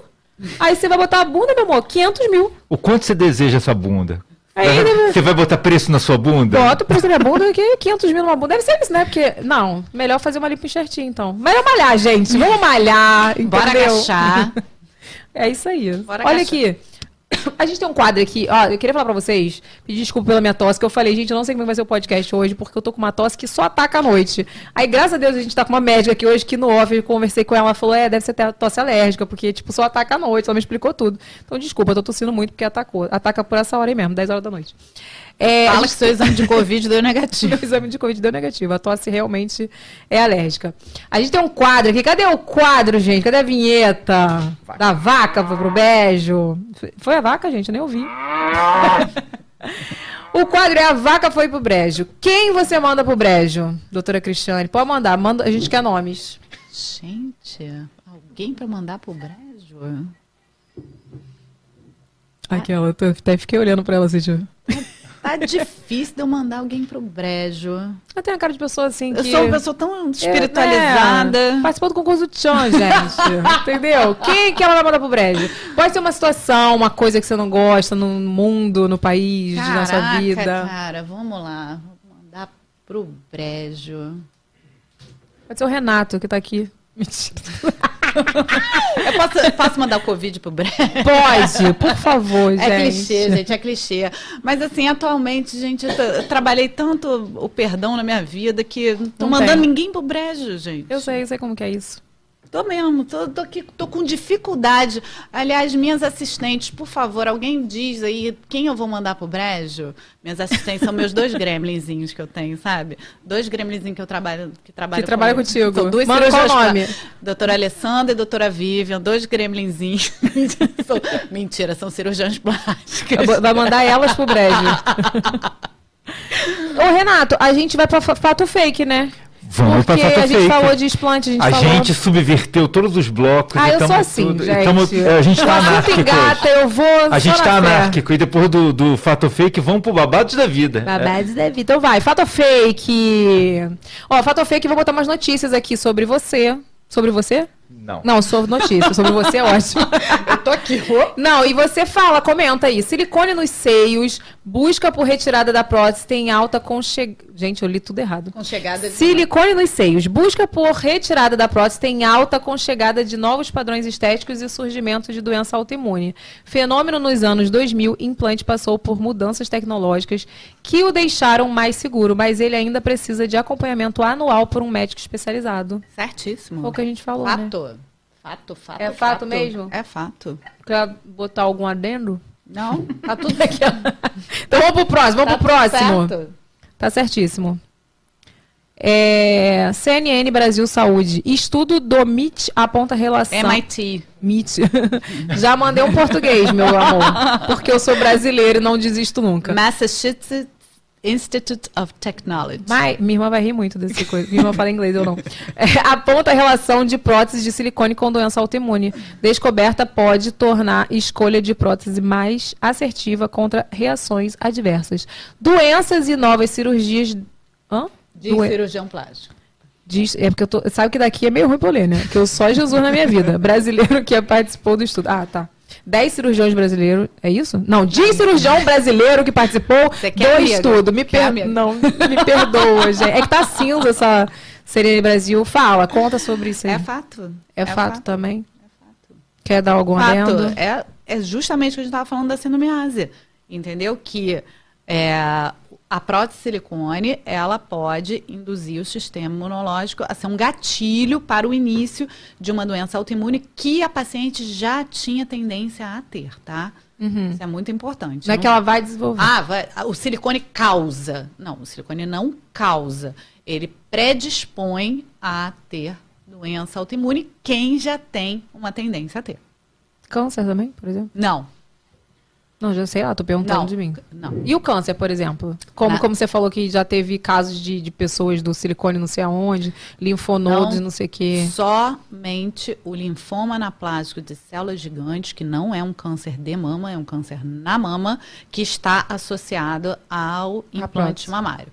Speaker 1: Aí você vai botar a bunda, meu amor, 500 mil.
Speaker 2: O quanto você deseja essa bunda?
Speaker 1: Aí,
Speaker 2: Você vai botar preço na sua bunda?
Speaker 1: Bota preço da minha bunda aqui, 500 mil numa bunda. Deve ser isso, né? Porque, não, melhor fazer uma lipo enxertinha, então. Melhor malhar, gente. Vamos malhar, entendeu?
Speaker 4: Bora agachar.
Speaker 1: É isso aí.
Speaker 4: Bora
Speaker 1: Olha
Speaker 4: agachar.
Speaker 1: aqui. A gente tem um quadro aqui, ó, eu queria falar pra vocês, pedir desculpa pela minha tosse, que eu falei, gente, eu não sei como vai ser o podcast hoje, porque eu tô com uma tosse que só ataca à noite. Aí, graças a Deus, a gente tá com uma médica aqui hoje, que no off, eu conversei com ela, ela falou, é, deve ser tosse alérgica, porque, tipo, só ataca à noite, ela me explicou tudo. Então, desculpa, eu tô tossindo muito, porque atacou, ataca por essa hora aí mesmo, 10 horas da noite. É,
Speaker 4: Fala que seu exame de Covid deu negativo.
Speaker 1: o exame de Covid deu negativo. A tosse realmente é alérgica. A gente tem um quadro aqui. Cadê o quadro, gente? Cadê a vinheta? Da vaca foi pro beijo. Foi a vaca, gente? Eu nem ouvi. o quadro é a vaca foi pro brejo. Quem você manda pro brejo? Doutora Cristiane, pode mandar. Manda, a gente quer nomes.
Speaker 4: Gente, alguém pra mandar pro brejo?
Speaker 1: Aquela, eu até fiquei olhando pra ela assim, tipo...
Speaker 4: Tá difícil de eu mandar alguém pro brejo.
Speaker 1: Ela tem uma cara de pessoa assim que...
Speaker 4: Eu sou uma pessoa tão
Speaker 1: É,
Speaker 4: espiritualizada.
Speaker 1: né? Participou do concurso do Tchan, gente. entendeu? Quem que ela vai mandar pro brejo? Pode ser uma situação, uma coisa que você não gosta no mundo, no país, na sua
Speaker 4: Caraca,
Speaker 1: vida.
Speaker 4: cara, vamos lá. Vou mandar pro brejo.
Speaker 1: Pode ser o Renato que tá aqui. Mentira.
Speaker 4: Eu posso, posso mandar o Covid pro brejo?
Speaker 1: Pode, por favor, gente.
Speaker 4: É clichê, gente, é clichê. Mas assim, atualmente, gente, eu trabalhei tanto o perdão na minha vida que não tô
Speaker 1: Não
Speaker 4: mandando
Speaker 1: tem.
Speaker 4: ninguém pro brejo, gente.
Speaker 1: Eu sei, eu sei como que é isso.
Speaker 4: Tô mesmo, tô, tô aqui, tô com dificuldade. Aliás, minhas assistentes, por favor, alguém diz aí quem eu vou mandar pro brejo? Minhas assistentes são meus dois gremlinzinhos que eu tenho, sabe? Dois gremlinzinhos que eu trabalho, que trabalham
Speaker 1: Que trabalham
Speaker 4: comigo.
Speaker 1: contigo.
Speaker 4: São duas
Speaker 1: Manda qual nome?
Speaker 4: plá- Doutora Alessandra e doutora Vivian, dois gremlinzinhos. São- Mentira, são cirurgiões plásticas.
Speaker 1: Vai mandar elas pro brejo. Ô, Renato, a gente vai pra fa- fato fake, né?
Speaker 2: Vamos
Speaker 1: Porque
Speaker 2: pra fato
Speaker 1: a gente
Speaker 2: fake.
Speaker 1: falou de explante, a gente
Speaker 2: A
Speaker 1: falou...
Speaker 2: gente subverteu todos os blocos.
Speaker 1: Ah, eu sou assim,
Speaker 2: tudo-
Speaker 1: gente.
Speaker 2: tamo- é, a gente tá anárquico hoje.
Speaker 1: eu vou
Speaker 2: A gente tá anárquico. E depois do, do fato fake, vamos pro babados da vida.
Speaker 1: Babados da vida. Então vai, fato fake. Ó, fato fake, vou botar umas notícias aqui sobre você. Sobre você?
Speaker 2: Não.
Speaker 1: Não, sobre notícia. Sobre você é ótimo.
Speaker 4: Eu tô aqui.
Speaker 1: Não, e você fala, comenta aí. Silicone nos seios, busca por retirada da prótese tem alta concheg... Gente, eu li tudo errado.
Speaker 4: Com chegada de...
Speaker 1: Silicone nos seios. Busca por retirada da prótese tem alta com chegada de novos padrões estéticos e surgimento de doença autoimune. Fenômeno nos anos 2000, implante passou por mudanças tecnológicas que o deixaram mais seguro, mas ele ainda precisa de acompanhamento anual por um médico especializado.
Speaker 4: Certíssimo.
Speaker 1: Foi o que a gente falou, né?
Speaker 4: Fato. Fato, fato.
Speaker 1: É fato mesmo?
Speaker 4: É fato.
Speaker 1: Quer botar algum adendo?
Speaker 4: Não?
Speaker 1: Tá tudo aqui. então vamos pro próximo, vamos
Speaker 4: Tá
Speaker 1: pro próximo.
Speaker 4: certo.
Speaker 1: Tá certíssimo. É, CNN Brasil Saúde. Estudo do MIT aponta relação.
Speaker 4: MIT.
Speaker 1: MIT. Já mandei um português, meu amor. Porque eu sou brasileiro e não desisto nunca.
Speaker 4: Massachusetts Institute of Technology.
Speaker 1: Mas, minha irmã vai rir muito desse coisa. Minha irmã fala inglês, eu não. É, aponta a relação de prótese de silicone com doença autoimune. Descoberta pode tornar escolha de prótese mais assertiva contra reações adversas. Doenças e novas cirurgias. Hã?
Speaker 4: De
Speaker 1: Doen-
Speaker 4: cirurgião plástico.
Speaker 1: Diz, é porque eu tô, sabe que daqui é meio ruim pra eu ler, né? Que eu só Jesus na minha vida. Brasileiro que participou do estudo. Ah, tá. 10 cirurgiões brasileiros, é isso? Não, de cirurgião brasileiro que participou do estudo. Me per... Não, me perdoa, gente. É que tá cinza essa Serene Brasil. Fala, conta sobre isso aí.
Speaker 4: É fato.
Speaker 1: É fato, também? Quer dar algum
Speaker 4: fato.
Speaker 1: adendo?
Speaker 4: É, é justamente o que a gente estava falando da síndrome ásia. Entendeu? Que é, a prótese silicone, ela pode induzir o sistema imunológico a ser um gatilho para o início de uma doença autoimune que a paciente já tinha tendência a ter, tá?
Speaker 1: Uhum.
Speaker 4: Isso é muito importante.
Speaker 1: Não é que ela vai desenvolver.
Speaker 4: Ah, vai- o silicone causa. Não, o silicone não causa. Ele predispõe a ter doença autoimune quem já tem uma tendência a ter.
Speaker 1: Câncer também, por exemplo?
Speaker 4: Não,
Speaker 1: Não, já sei lá, tô perguntando
Speaker 4: não.
Speaker 1: de mim.
Speaker 4: Não.
Speaker 1: E o câncer, por exemplo? Como,
Speaker 4: Ah.
Speaker 1: como você falou que já teve casos de, de pessoas do silicone não sei aonde, linfonodos,
Speaker 4: Não.
Speaker 1: não, sei o quê.
Speaker 4: Somente o linfoma anaplásico de células gigantes, que não é um câncer de mama, é um câncer na mama, que está associado ao implante mamário.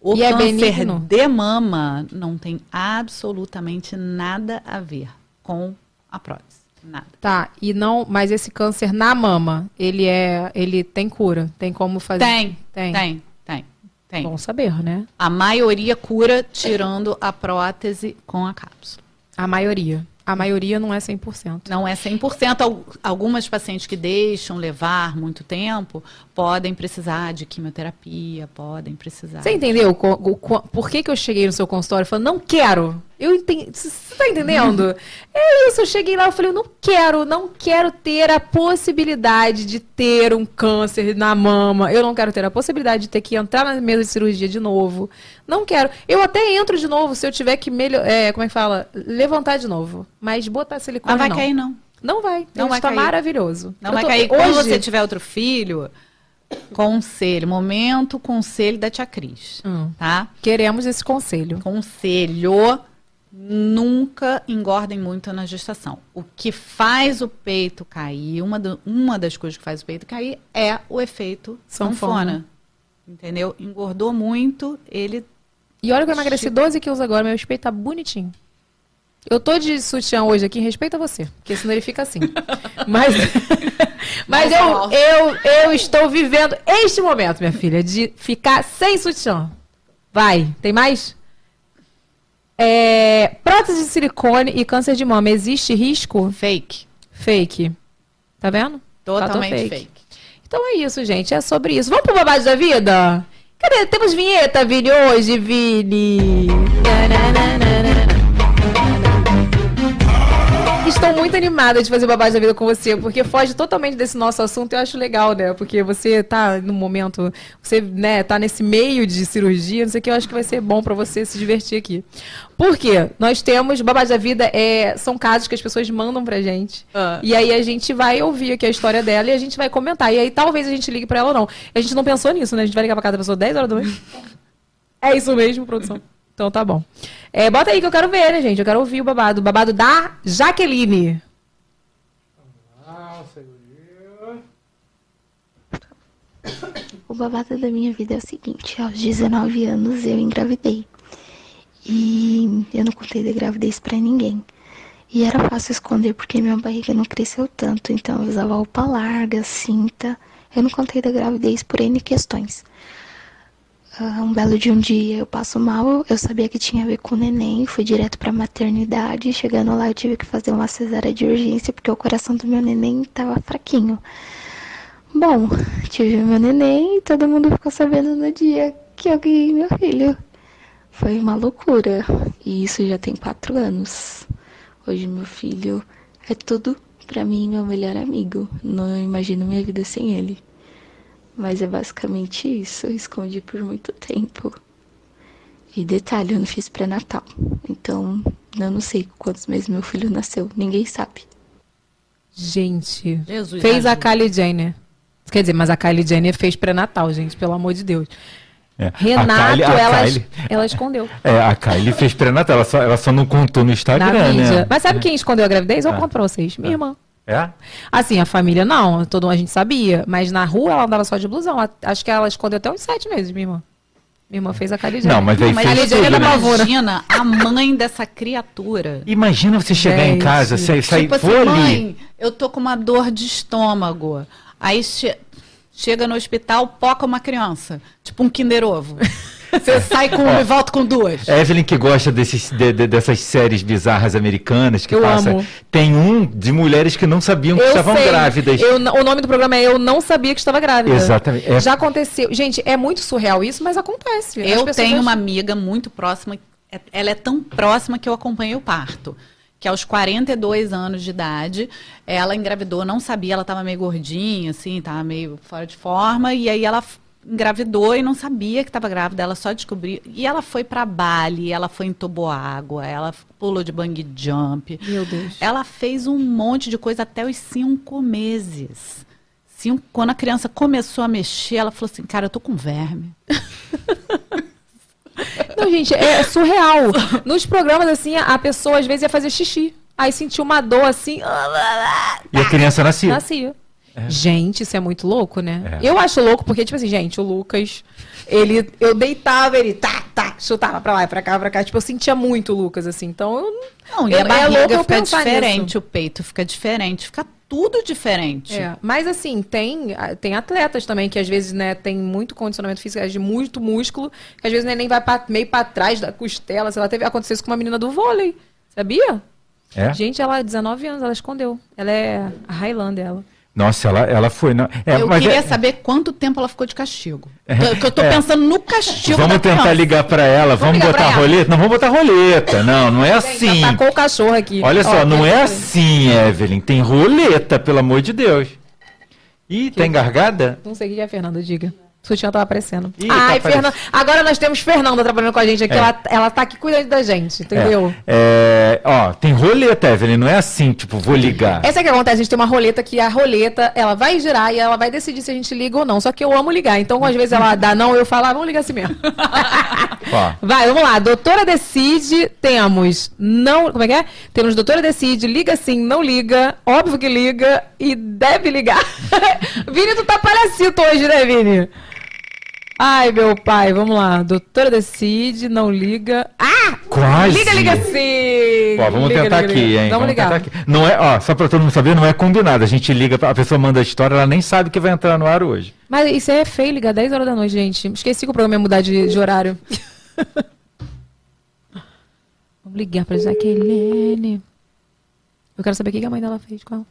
Speaker 4: O
Speaker 1: E é
Speaker 4: câncer
Speaker 1: benigno?
Speaker 4: de mama não tem absolutamente nada a ver com a prótese. Nada.
Speaker 1: Tá, e não, mas esse câncer na mama, ele é, ele tem cura, tem como fazer?
Speaker 4: Tem,
Speaker 1: tem.
Speaker 4: tem, tem, tem.
Speaker 1: Bom saber, né?
Speaker 4: A maioria cura tirando a prótese com a cápsula.
Speaker 1: A maioria. A maioria não é 100%.
Speaker 4: Não é 100%. Al- Algumas pacientes que deixam levar muito tempo podem precisar de quimioterapia, podem precisar.
Speaker 1: Você entendeu por que, que eu cheguei no seu consultório e falei, não quero? Eu entendi. Você tá entendendo? é isso, eu cheguei lá e falei, eu não quero, não quero ter a possibilidade de ter um câncer na mama. Eu não quero ter a possibilidade de ter que entrar na mesa de cirurgia de novo. Não quero. Eu até entro de novo se eu tiver que melhor, é, como é que fala? Levantar de novo. Mas botar silicone
Speaker 4: Mas vai
Speaker 1: não.
Speaker 4: cair, não.
Speaker 1: Não vai.
Speaker 4: Não
Speaker 1: Não
Speaker 4: vai
Speaker 1: está
Speaker 4: cair.
Speaker 1: maravilhoso.
Speaker 4: Não
Speaker 1: Eu
Speaker 4: vai
Speaker 1: tô-
Speaker 4: cair. Quando
Speaker 1: Hoje...
Speaker 4: você tiver outro filho, conselho. Momento, conselho da tia Cris.
Speaker 1: Hum,
Speaker 4: Tá?
Speaker 1: queremos esse conselho.
Speaker 4: Conselho. Nunca engordem muito na gestação. O que faz o peito cair, uma, do- uma das coisas que faz o peito cair é o efeito
Speaker 1: Sanfona.
Speaker 4: sanfona. Entendeu? Engordou muito, ele
Speaker 1: E olha que eu emagreci 12 quilos agora, meu respeito tá bonitinho. Eu tô de sutiã hoje aqui, respeita você, porque senão ele fica assim. Mas, mas eu, eu, eu estou vivendo este momento, minha filha, de ficar sem sutiã. Vai, tem mais? É, prótese de silicone e câncer de mama, existe risco?
Speaker 4: fake.
Speaker 1: Fake. Tá vendo?
Speaker 4: Totalmente
Speaker 1: Fator
Speaker 4: fake.
Speaker 1: Então é isso, gente. É sobre isso. Vamos pro babado da vida? Cadê? Temos vinheta, Vini, hoje, Vini. Estou muito animada de fazer babado da vida com você, porque foge totalmente desse nosso assunto e eu acho legal, né? Porque você tá no momento, você, né, tá nesse meio de cirurgia, não sei o que, eu acho que vai ser bom pra você se divertir aqui. Por quê? Nós temos, babado da vida é, são casos que as pessoas mandam pra gente.
Speaker 4: Ah.
Speaker 1: E aí a gente vai ouvir aqui a história dela e a gente vai comentar. E aí talvez a gente ligue pra ela ou não. A gente não pensou nisso, né? A gente vai ligar pra cada pessoa 10 horas da noite. É isso mesmo, produção. Então tá bom. É, bota aí que eu quero ver, né, gente? Eu quero ouvir o babado. O babado da Jaqueline.
Speaker 6: O babado da minha vida é o seguinte, aos 19 anos eu engravidei. E eu não contei da gravidez pra ninguém. E era fácil esconder porque minha barriga não cresceu tanto, então eu usava roupa larga, cinta. Eu não contei da gravidez por N questões. Ah, um belo de um dia eu passo mal, eu sabia que tinha a ver com o neném, fui direto pra maternidade. Chegando lá eu tive que fazer uma cesárea de urgência porque o coração do meu neném tava fraquinho. Bom, tive meu neném e todo mundo ficou sabendo no dia que eu ganhei meu filho. Foi uma loucura. E isso já tem quatro anos. Hoje meu filho é tudo pra mim, meu melhor amigo. Não imagino minha vida sem ele. Mas é basicamente isso. Eu escondi por muito tempo. E detalhe, eu não fiz pré-natal. Então, eu não sei quantos meses meu filho nasceu. Ninguém sabe.
Speaker 1: Gente,
Speaker 4: Jesus
Speaker 1: fez a
Speaker 4: ajuda.
Speaker 1: Kylie Jenner. Quer dizer, mas a Kylie Jenner fez pré-natal, gente, pelo amor de Deus.
Speaker 2: É.
Speaker 1: Renato,
Speaker 2: a Kylie, a
Speaker 1: ela,
Speaker 2: Kylie-
Speaker 1: ela escondeu.
Speaker 2: é, a Kylie fez pré-natal, ela só, ela só não contou no
Speaker 1: Na
Speaker 2: Instagram,
Speaker 1: mídia.
Speaker 2: né?
Speaker 1: Mas sabe quem escondeu a gravidez? Eu
Speaker 2: Ah.
Speaker 1: conto pra vocês. Minha irmã.
Speaker 2: É?
Speaker 1: Assim, a família não, todo mundo a gente sabia. Mas na rua ela andava só de blusão. Ela- Acho que ela escondeu até uns sete meses, minha irmã. Minha irmã fez a Jenner.
Speaker 2: Não, mas aí
Speaker 4: Não, mas
Speaker 2: fez tudo,
Speaker 1: da
Speaker 2: né?
Speaker 4: imagina a mãe dessa criatura.
Speaker 2: Imagina você chegar em casa, sair, sair
Speaker 4: tipo assim,
Speaker 2: vou ali.
Speaker 4: mãe, eu tô com uma dor de estômago. Aí che- chega no hospital, poca uma criança. Tipo um Kinder Ovo. Você sai com uma e volta com duas.
Speaker 2: Evelyn que gosta desses, de- de- dessas séries bizarras americanas que
Speaker 1: Eu
Speaker 2: passa.
Speaker 1: amo.
Speaker 2: Tem um de mulheres que não sabiam que
Speaker 1: Eu
Speaker 2: estavam
Speaker 1: sei.
Speaker 2: grávidas.
Speaker 1: Eu o nome do programa é Eu Não Sabia Que Estava Grávida.
Speaker 2: Exatamente. É-
Speaker 1: Já aconteceu. Gente, é muito surreal isso, mas acontece.
Speaker 4: Eu tenho
Speaker 1: acham-
Speaker 4: uma amiga muito próxima, é- ela é tão próxima que eu acompanhei o parto. Que aos 42 anos de idade, ela engravidou, não sabia, ela estava meio gordinha, assim, estava meio fora de forma, e aí ela engravidou e não sabia que estava grávida, ela só descobriu. E ela foi para Bali, ela foi em toboágua, ela pulou de bungee jump.
Speaker 1: Meu Deus.
Speaker 4: Ela fez um monte de coisa até os cinco meses. Cinco, quando a criança começou a mexer, ela falou assim, cara, eu tô com verme.
Speaker 1: Não, gente, é surreal. Nos programas, assim, a a pessoa às vezes ia fazer xixi. Aí sentiu uma dor assim.
Speaker 2: E a criança nascia.
Speaker 1: Nascia. Gente, isso é muito louco, né?
Speaker 2: É.
Speaker 1: Eu acho louco porque, tipo assim, gente, o Lucas, ele, eu deitava, ele tá, tá, chutava pra lá e pra cá, pra cá. Tipo, eu sentia muito o Lucas, assim. Então, eu
Speaker 4: Não, e
Speaker 1: Eu-
Speaker 4: a
Speaker 1: é
Speaker 4: barriga
Speaker 1: louco eu
Speaker 4: fica diferente,
Speaker 1: nisso.
Speaker 4: o peito fica diferente, fica tudo diferente.
Speaker 1: É, mas assim, tem, tem atletas também que às vezes, né, tem muito condicionamento físico, de muito músculo, que às vezes né, nem vai pra- meio pra trás da costela, sei lá, teve aconteceu isso com uma menina do vôlei. Sabia?
Speaker 2: É?
Speaker 1: Gente, ela, 19 anos, ela escondeu. Ela é a Highlander, ela.
Speaker 2: Nossa, ela, ela foi. Não, é,
Speaker 4: eu
Speaker 2: mas
Speaker 4: queria
Speaker 2: é-
Speaker 4: saber quanto tempo ela ficou de castigo. Porque eu tô
Speaker 2: É.
Speaker 4: pensando no castigo
Speaker 2: Vamos
Speaker 4: da
Speaker 2: tentar
Speaker 4: criança.
Speaker 2: ligar pra ela, vamos,
Speaker 1: pra
Speaker 2: botar
Speaker 1: ela.
Speaker 2: roleta? Não, vamos botar roleta. Não, não é assim.
Speaker 1: Gente, atacou o cachorro aqui.
Speaker 2: Olha só,
Speaker 1: Ó,
Speaker 2: não é assim, Evelyn. Tem roleta, pelo amor de Deus. Ih, tá engargada?
Speaker 1: Não sei o que é, Fernanda, diga. Sutiã tava aparecendo.
Speaker 2: Ih, tá
Speaker 1: Ai,
Speaker 2: aparecendo.
Speaker 1: Fernanda. Agora nós temos Fernanda trabalhando com a gente aqui.
Speaker 2: É.
Speaker 1: Ela, ela tá aqui cuidando da gente, entendeu?
Speaker 2: É, é, ó, tem roleta, Evelyn. Não é assim, tipo, vou ligar.
Speaker 1: Essa é que acontece, a gente tem uma roleta que a roleta, ela vai girar e ela vai decidir se a gente liga ou não. Só que eu amo ligar. Então, às vezes ela dá não, eu falo, ah, vamos ligar assim mesmo.
Speaker 2: Ó,
Speaker 1: Vai, vamos lá. Doutora decide, temos não. Como é que é? Temos doutora decide, liga sim, não liga, óbvio que liga e deve ligar. Vini, tu tá palhacito hoje, né, Vini? Ai, meu pai, vamos lá. Doutora decide, não liga. Ah!
Speaker 2: quase.
Speaker 1: Liga, liga sim!
Speaker 2: Ó, vamos
Speaker 1: Liga,
Speaker 2: tentar
Speaker 1: liga,
Speaker 2: aqui,
Speaker 1: liga.
Speaker 2: hein?
Speaker 1: Vamos, ligar.
Speaker 2: tentar aqui. Não é, ó, só pra todo mundo saber, não é combinado. A gente liga, a pessoa manda a história, ela nem sabe que vai entrar no ar hoje.
Speaker 1: Mas isso aí é feio, ligar 10 horas da noite, gente. Esqueci que o programa ia mudar de, de horário. Vamos ligar pra Jaqueline. Eu quero saber o que a mãe dela fez com ela.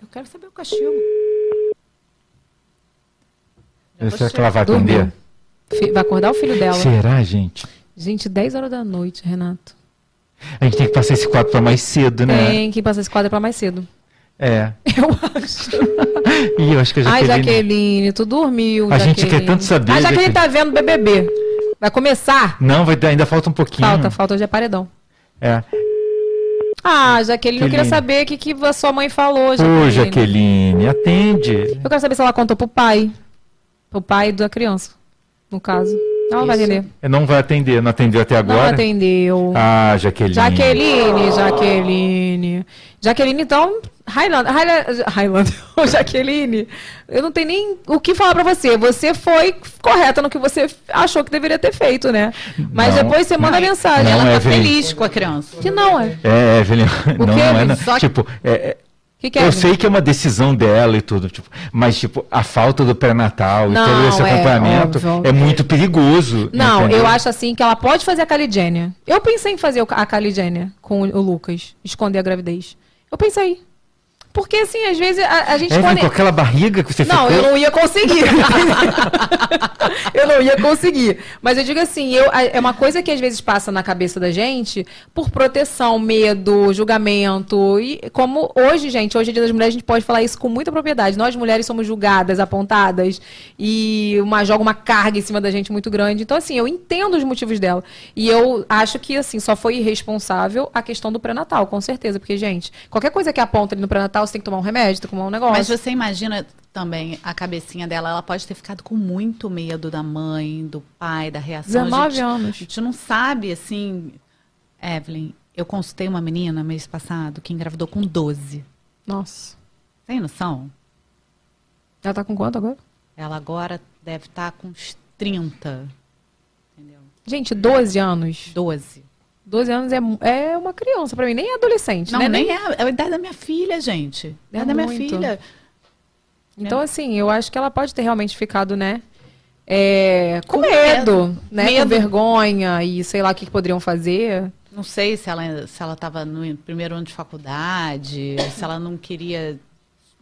Speaker 4: Eu quero saber o castigo.
Speaker 2: Será que ela vai atender?
Speaker 1: Vai acordar o filho dela.
Speaker 2: Será, gente?
Speaker 1: Gente, 10 horas da noite, Renato.
Speaker 2: A gente tem que passar esse quadro pra mais cedo, né?
Speaker 1: Tem que passar esse quadro pra mais cedo.
Speaker 2: É.
Speaker 1: Eu acho.
Speaker 2: Ih, eu acho que a
Speaker 1: Ai,
Speaker 2: Jaqueline...
Speaker 1: Jaqueline, tu dormiu.
Speaker 2: A gente
Speaker 1: Jaqueline.
Speaker 2: quer tanto saber,
Speaker 1: A Jaqueline
Speaker 2: Jaqueline.
Speaker 1: tá vendo BBB. Vai começar?
Speaker 2: Não, vai, ainda falta um pouquinho.
Speaker 1: Falta, falta hoje é paredão.
Speaker 2: É.
Speaker 1: Ah, Jaqueline, eu queria
Speaker 2: Jaqueline.
Speaker 1: saber o que, que a sua mãe falou,
Speaker 2: Ô, Jaqueline, atende.
Speaker 1: Eu quero saber se ela contou pro pai. Pro pai da criança, no caso. Ela não vai atender.
Speaker 2: Não vai atender, não atendeu até
Speaker 1: Não
Speaker 2: agora?
Speaker 1: atendeu.
Speaker 2: Ah, Jaqueline.
Speaker 1: Jaqueline, Jaqueline. Jaqueline, então. Highland, Highland, Highland. Ô, Jaqueline, eu não tenho nem o que falar pra você. Você foi correta no que você achou que deveria ter feito, né? Mas
Speaker 2: Não,
Speaker 1: depois você manda
Speaker 4: não,
Speaker 1: mensagem.
Speaker 2: não,
Speaker 4: ela tá
Speaker 2: Evelyn.
Speaker 4: feliz com a criança.
Speaker 1: Que não é.
Speaker 2: É, Evelyn. Não, não é. Não.
Speaker 4: Só-
Speaker 2: Tipo, é, é,
Speaker 1: Que que é,
Speaker 2: eu sei que é uma decisão dela e tudo, tipo, mas tipo, a falta do pré-natal e todo esse
Speaker 1: é,
Speaker 2: acompanhamento
Speaker 1: óbvio.
Speaker 2: é muito perigoso.
Speaker 1: Não,
Speaker 2: entendeu?
Speaker 1: eu acho assim que ela pode fazer a Jenner. Eu pensei em fazer a Jenner com o Lucas, esconder a gravidez. Eu pensei. Porque, assim, às vezes a, a gente
Speaker 2: Evelyn,
Speaker 1: pode...
Speaker 2: com aquela barriga que você
Speaker 1: Não,
Speaker 2: ficou...
Speaker 1: eu não ia conseguir. eu não ia conseguir. Mas eu digo assim, eu, é uma coisa que às vezes passa na cabeça da gente por proteção, medo, julgamento. E como hoje, gente, hoje é dia das mulheres, a gente pode falar isso com muita propriedade. Nós mulheres somos julgadas, apontadas e uma joga uma carga em cima da gente muito grande. Então, assim, eu entendo os motivos dela. E eu acho que, assim, só foi irresponsável a questão do pré-natal, com certeza. Porque, gente, qualquer coisa que aponta ali no pré-natal, você tem que tomar um remédio, tem que tomar um negócio.
Speaker 4: Mas você imagina também a cabecinha dela, ela pode ter ficado com muito medo da mãe, do pai, da reação. A
Speaker 1: 19
Speaker 4: gente-
Speaker 1: anos.
Speaker 4: A gente não sabe, assim. Evelyn, eu consultei uma menina mês passado que engravidou com 12.
Speaker 1: Nossa.
Speaker 4: Tem noção?
Speaker 1: Ela tá com quanto agora?
Speaker 4: Ela agora deve estar com uns 30. Entendeu?
Speaker 1: Gente, 12 anos.
Speaker 4: 12.
Speaker 1: 12 anos é, é uma criança pra mim, nem é adolescente,
Speaker 4: Não,
Speaker 1: né?
Speaker 4: nem é, é a idade da minha filha, gente. É a
Speaker 1: É
Speaker 4: idade da minha filha.
Speaker 1: Então, assim, eu acho que ela pode ter realmente ficado, né? é, com,
Speaker 4: Com
Speaker 1: medo,
Speaker 4: medo.
Speaker 1: né? Com
Speaker 4: Medo.
Speaker 1: vergonha e sei lá o que, que poderiam fazer.
Speaker 4: Não sei se ela se ela estava no primeiro ano de faculdade, se ela não queria.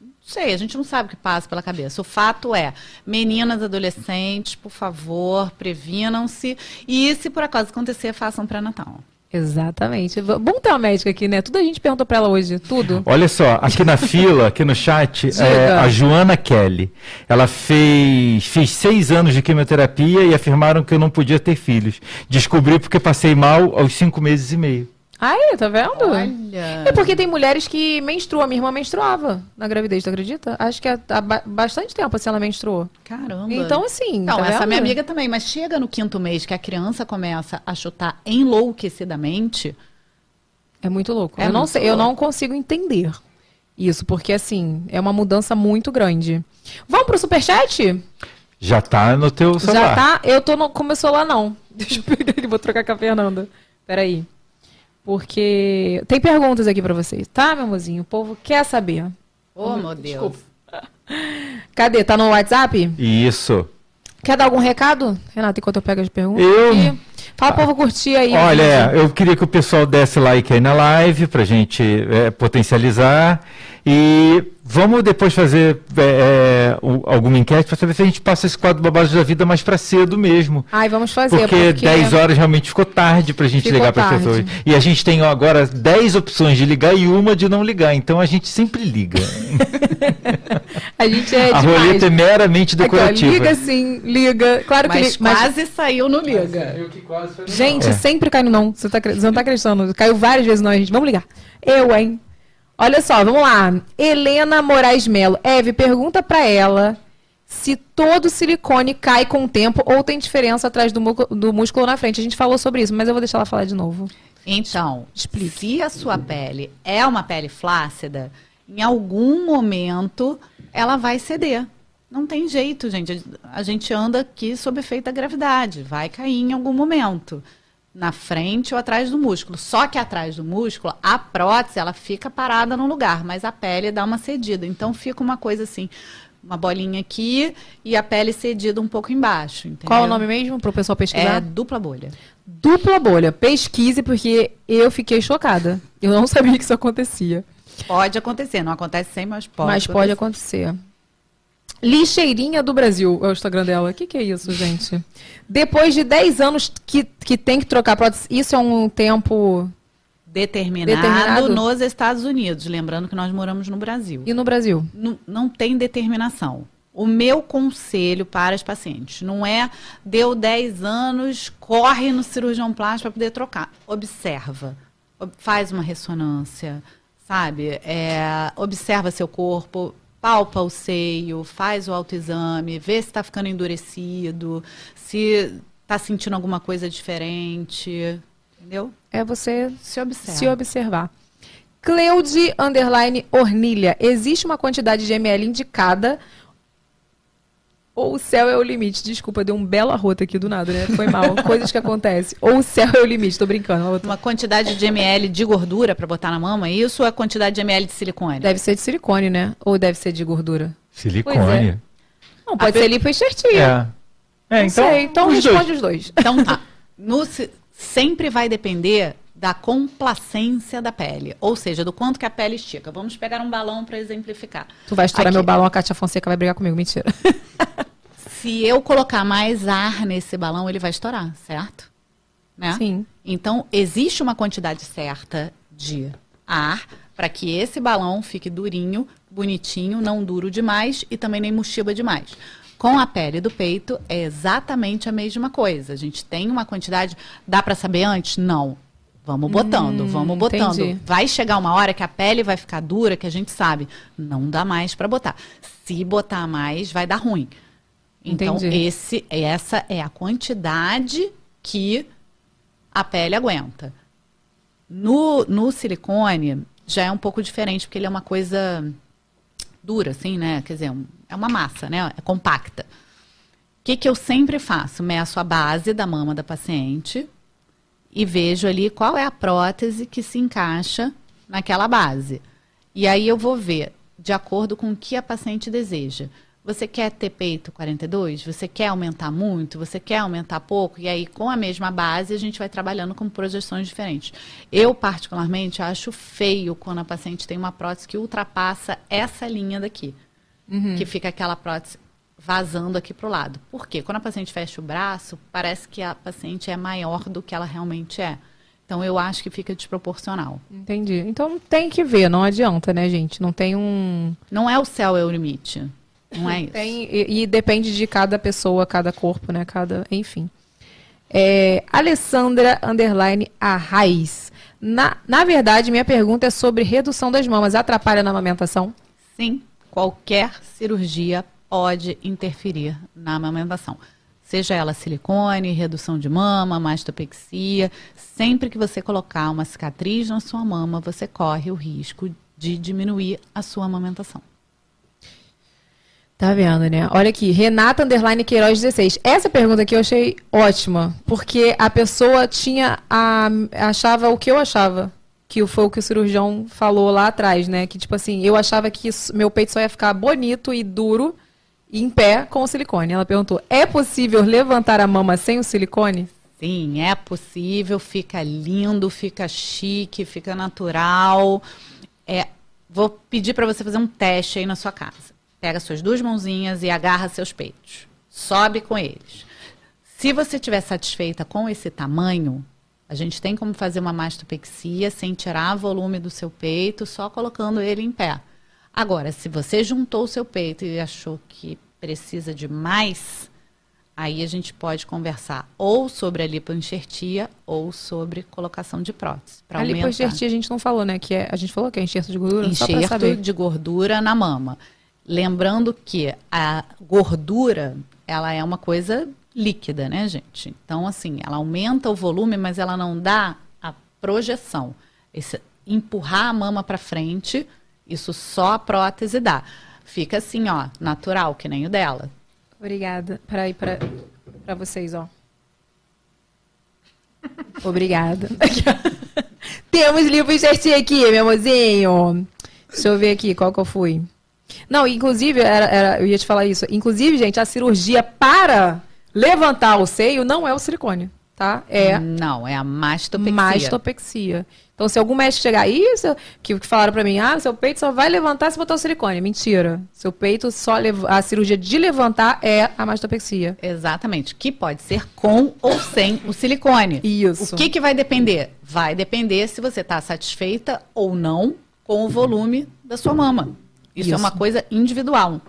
Speaker 4: Não sei, a gente não sabe o que passa pela cabeça. O fato é, meninas, adolescentes, por favor, previnam-se. E se por acaso acontecer, façam pré-natal.
Speaker 1: Exatamente. Bom ter uma médica aqui, né? Tudo a gente perguntou pra ela hoje, tudo.
Speaker 2: Olha só, aqui na fila, aqui no chat, é, a Joana Kelly. Ela fez, fez seis anos de quimioterapia e afirmaram que eu não podia ter filhos. Descobri porque passei mal aos cinco meses e meio.
Speaker 1: Aí, tá vendo?
Speaker 4: Olha.
Speaker 1: É porque tem mulheres que menstruam. Minha irmã menstruava na gravidez, tu acredita? Acho que há, há ba- bastante tempo assim ela menstruou.
Speaker 4: Caramba.
Speaker 1: Então, assim.
Speaker 4: Não,
Speaker 1: tá
Speaker 4: essa
Speaker 1: vendo?
Speaker 4: minha amiga também, mas chega no quinto mês que a criança começa a chutar enlouquecidamente.
Speaker 1: É muito louco.
Speaker 4: É
Speaker 1: eu não
Speaker 4: muito
Speaker 1: sei, eu
Speaker 4: louco.
Speaker 1: não consigo entender isso, porque assim, é uma mudança muito grande. Vamos pro superchat?
Speaker 2: Já tá no teu celular.
Speaker 1: Já tá? Eu tô no começou lá não. Deixa eu pegar aqui, vou trocar com a Fernanda. Peraí. Porque tem perguntas aqui pra vocês, tá, meu mozinho? O povo quer saber.
Speaker 4: Oh, meu Deus.
Speaker 1: Cadê? Tá no WhatsApp?
Speaker 2: Isso.
Speaker 1: Quer dar algum recado? Renata, enquanto eu pego as perguntas.
Speaker 2: Eu?
Speaker 1: aqui. Fala pro povo curtir aí.
Speaker 2: Olha, eu queria que o pessoal desse like aí na live pra gente é, potencializar. E vamos depois fazer é, é, alguma enquete para saber se a gente passa esse quadro babado da vida mais para cedo mesmo.
Speaker 1: Ai, vamos fazer.
Speaker 2: Porque 10 horas realmente ficou tarde pra gente
Speaker 1: Ficou
Speaker 2: ligar para as pessoas. E a gente tem agora 10 opções de ligar e uma de não ligar. Então a gente sempre liga.
Speaker 1: A gente é
Speaker 2: a
Speaker 1: demais.
Speaker 2: roleta é meramente
Speaker 1: Aqui, ó,
Speaker 2: decorativa.
Speaker 1: liga sim, liga. Claro que
Speaker 4: Mas
Speaker 1: liga. mas-
Speaker 4: quase saiu no Liga.
Speaker 1: Gente,
Speaker 2: É.
Speaker 1: sempre cai no não. Você, tá, você não tá acreditando. Caiu várias vezes não, gente. Vamos ligar. Eu, hein? Olha só, vamos lá. Helena Moraes Melo. Eve, pergunta pra ela se todo silicone cai com o tempo ou tem diferença atrás do, do músculo na frente. A gente falou sobre isso, mas eu vou deixar ela falar de novo.
Speaker 4: Então,
Speaker 1: Explique.
Speaker 4: se a sua pele é uma pele flácida, em algum momento ela vai ceder. Não tem jeito, gente. A gente anda aqui sob efeito da gravidade. Vai cair em algum momento. Na frente ou atrás do músculo. Só que atrás do músculo, a prótese, ela fica parada no lugar, mas a pele dá uma cedida. Então fica uma coisa assim, uma bolinha aqui e a pele cedida um pouco embaixo. Entendeu?
Speaker 1: Qual o nome mesmo pro pessoal pesquisar?
Speaker 4: É dupla bolha.
Speaker 1: Dupla bolha. Pesquise, porque eu fiquei chocada. Eu não sabia que isso acontecia.
Speaker 4: Pode acontecer, não acontece sempre, mas pode.
Speaker 1: Mas pode acontecer. Lixeirinha do Brasil é o Instagram dela. O que, que é isso, gente? Depois de 10 anos que, que tem que trocar prótese, isso é um tempo.
Speaker 4: Determinado,
Speaker 1: Determinado?
Speaker 4: nos Estados Unidos. Lembrando que nós moramos no Brasil.
Speaker 1: E no Brasil?
Speaker 4: Não, não tem determinação. O meu conselho para as pacientes não é deu 10 anos, corre no cirurgião plástico para poder trocar. Observa. Ob- Faz uma ressonância, sabe? É, observa seu corpo, palpa o seio, faz o autoexame, vê se está ficando endurecido, se está sentindo alguma coisa diferente. Entendeu?
Speaker 1: É você
Speaker 4: Se observa.
Speaker 1: se observar. Cleude underline Ornilha. Existe uma quantidade de ml indicada ou o céu é o limite? Desculpa, deu um belo arroto aqui do nada, né? Foi mal. Coisas que acontecem. Ou o céu é o limite, tô brincando.
Speaker 4: Uma quantidade de ml de gordura para botar na mama, é isso ou a quantidade de ml de silicone?
Speaker 1: Deve ser de silicone, né? Ou deve ser de gordura?
Speaker 2: Silicone.
Speaker 1: Não, pode
Speaker 4: A
Speaker 1: ser
Speaker 4: pe-
Speaker 1: lipoenxertia.
Speaker 2: É. É,
Speaker 1: Não sei, então
Speaker 2: os dois.
Speaker 1: responde os dois.
Speaker 4: Então tá. No sempre vai depender da complacência da pele, ou seja, do quanto que a pele estica. Vamos pegar um balão para exemplificar.
Speaker 1: Tu vai estourar
Speaker 4: Aqui.
Speaker 1: meu balão, a Kátia Fonseca vai brigar comigo. Mentira.
Speaker 4: Se eu colocar mais ar nesse balão, ele vai estourar, certo? Né?
Speaker 1: Sim.
Speaker 4: Então, existe uma quantidade certa de ar para que esse balão fique durinho, bonitinho, não duro demais e também nem mochiba demais. Com a pele do peito é exatamente a mesma coisa. A gente tem uma quantidade. Dá para saber antes? Não. Vamos botando, vamos botando.
Speaker 1: entendi.
Speaker 4: Vai chegar uma hora que a pele vai ficar dura, que a gente sabe. Não dá mais para botar. Se botar mais, vai dar ruim. Então,
Speaker 1: Entendi.
Speaker 4: esse, essa é a quantidade que a pele aguenta. No, no silicone, já é um pouco diferente, porque ele é uma coisa dura, assim, né? Quer dizer, é uma massa, né? É compacta. O que, que eu sempre faço? Meço a base da mama da paciente e vejo ali qual é a prótese que se encaixa naquela base. E aí eu vou ver, de acordo com o que a paciente deseja. Você quer ter peito 42? Você quer aumentar muito? Você quer aumentar pouco? E aí, com a mesma base, a gente vai trabalhando com projeções diferentes. Eu, particularmente, acho feio quando a paciente tem uma prótese que ultrapassa essa linha daqui. Que fica aquela prótese vazando aqui para o lado. Por quê? Quando a paciente fecha o braço, parece que a paciente é maior do que ela realmente é. Então, eu acho que fica desproporcional.
Speaker 1: Entendi. Então tem que ver, não adianta, né, gente? Não tem um.
Speaker 4: Não é o céu é o limite. Não é isso.
Speaker 1: Tem, e, e depende de cada pessoa, cada corpo, né? Cada. Enfim. É, Alessandra Underline Arraiz. Na, na verdade, minha pergunta é sobre redução das mamas. Atrapalha na amamentação?
Speaker 4: Sim, qualquer cirurgia pode interferir na amamentação. Seja ela silicone, redução de mama, mastopexia. Sempre que você colocar uma cicatriz na sua mama, você corre o risco de diminuir a sua amamentação.
Speaker 1: Tá vendo, né? Olha aqui, Renata Underline Queiroz 16. Essa pergunta aqui eu achei ótima, porque a pessoa tinha a, achava o que eu achava, que foi o que o cirurgião falou lá atrás, né? Que tipo assim, eu achava que meu peito só ia ficar bonito e duro em pé com o silicone. Ela perguntou: "É possível levantar a mama sem o silicone?"
Speaker 4: Sim, é possível, fica lindo, fica chique, fica natural. É, vou pedir para você fazer um teste aí na sua casa. Pega suas duas mãozinhas e agarra seus peitos. Sobe com eles. Se você estiver satisfeita com esse tamanho, a gente tem como fazer uma mastopexia sem tirar volume do seu peito, só colocando ele em pé. Agora, se você juntou o seu peito e achou que precisa de mais, aí a gente pode conversar ou sobre a lipoenxertia ou sobre colocação de prótese.
Speaker 1: A
Speaker 4: aumentar.
Speaker 1: lipoenxertia a gente não falou, né? Que é, a gente falou que é enxerto de gordura,
Speaker 4: Enxerto de gordura na mama. Lembrando que a gordura, ela é uma coisa líquida, né, gente? Então, assim, ela aumenta o volume, mas ela não dá a projeção. Esse empurrar a mama para frente, isso só a prótese dá. Fica assim, ó, natural, que nem o dela.
Speaker 1: Obrigada. Peraí, pra, pra vocês, ó. Obrigada. Temos livro certinho aqui, meu amorzinho. Deixa eu ver aqui qual que eu fui. Não, inclusive, era, era- eu ia te falar isso. Inclusive, gente, a cirurgia para levantar o seio não é o silicone, tá? É
Speaker 4: Não, é a mastopexia.
Speaker 1: mastopexia. Então, se algum médico chegar, isso que, falaram pra mim, ah, seu peito só vai levantar se botar o silicone. Mentira. Seu peito só a cirurgia de levantar é a mastopexia.
Speaker 4: Exatamente, que pode ser com ou sem o silicone.
Speaker 1: Isso.
Speaker 4: O que, que vai depender? Vai depender se você está satisfeita ou não com o volume da sua mama. Isso, é
Speaker 1: Isso.
Speaker 4: uma coisa individual.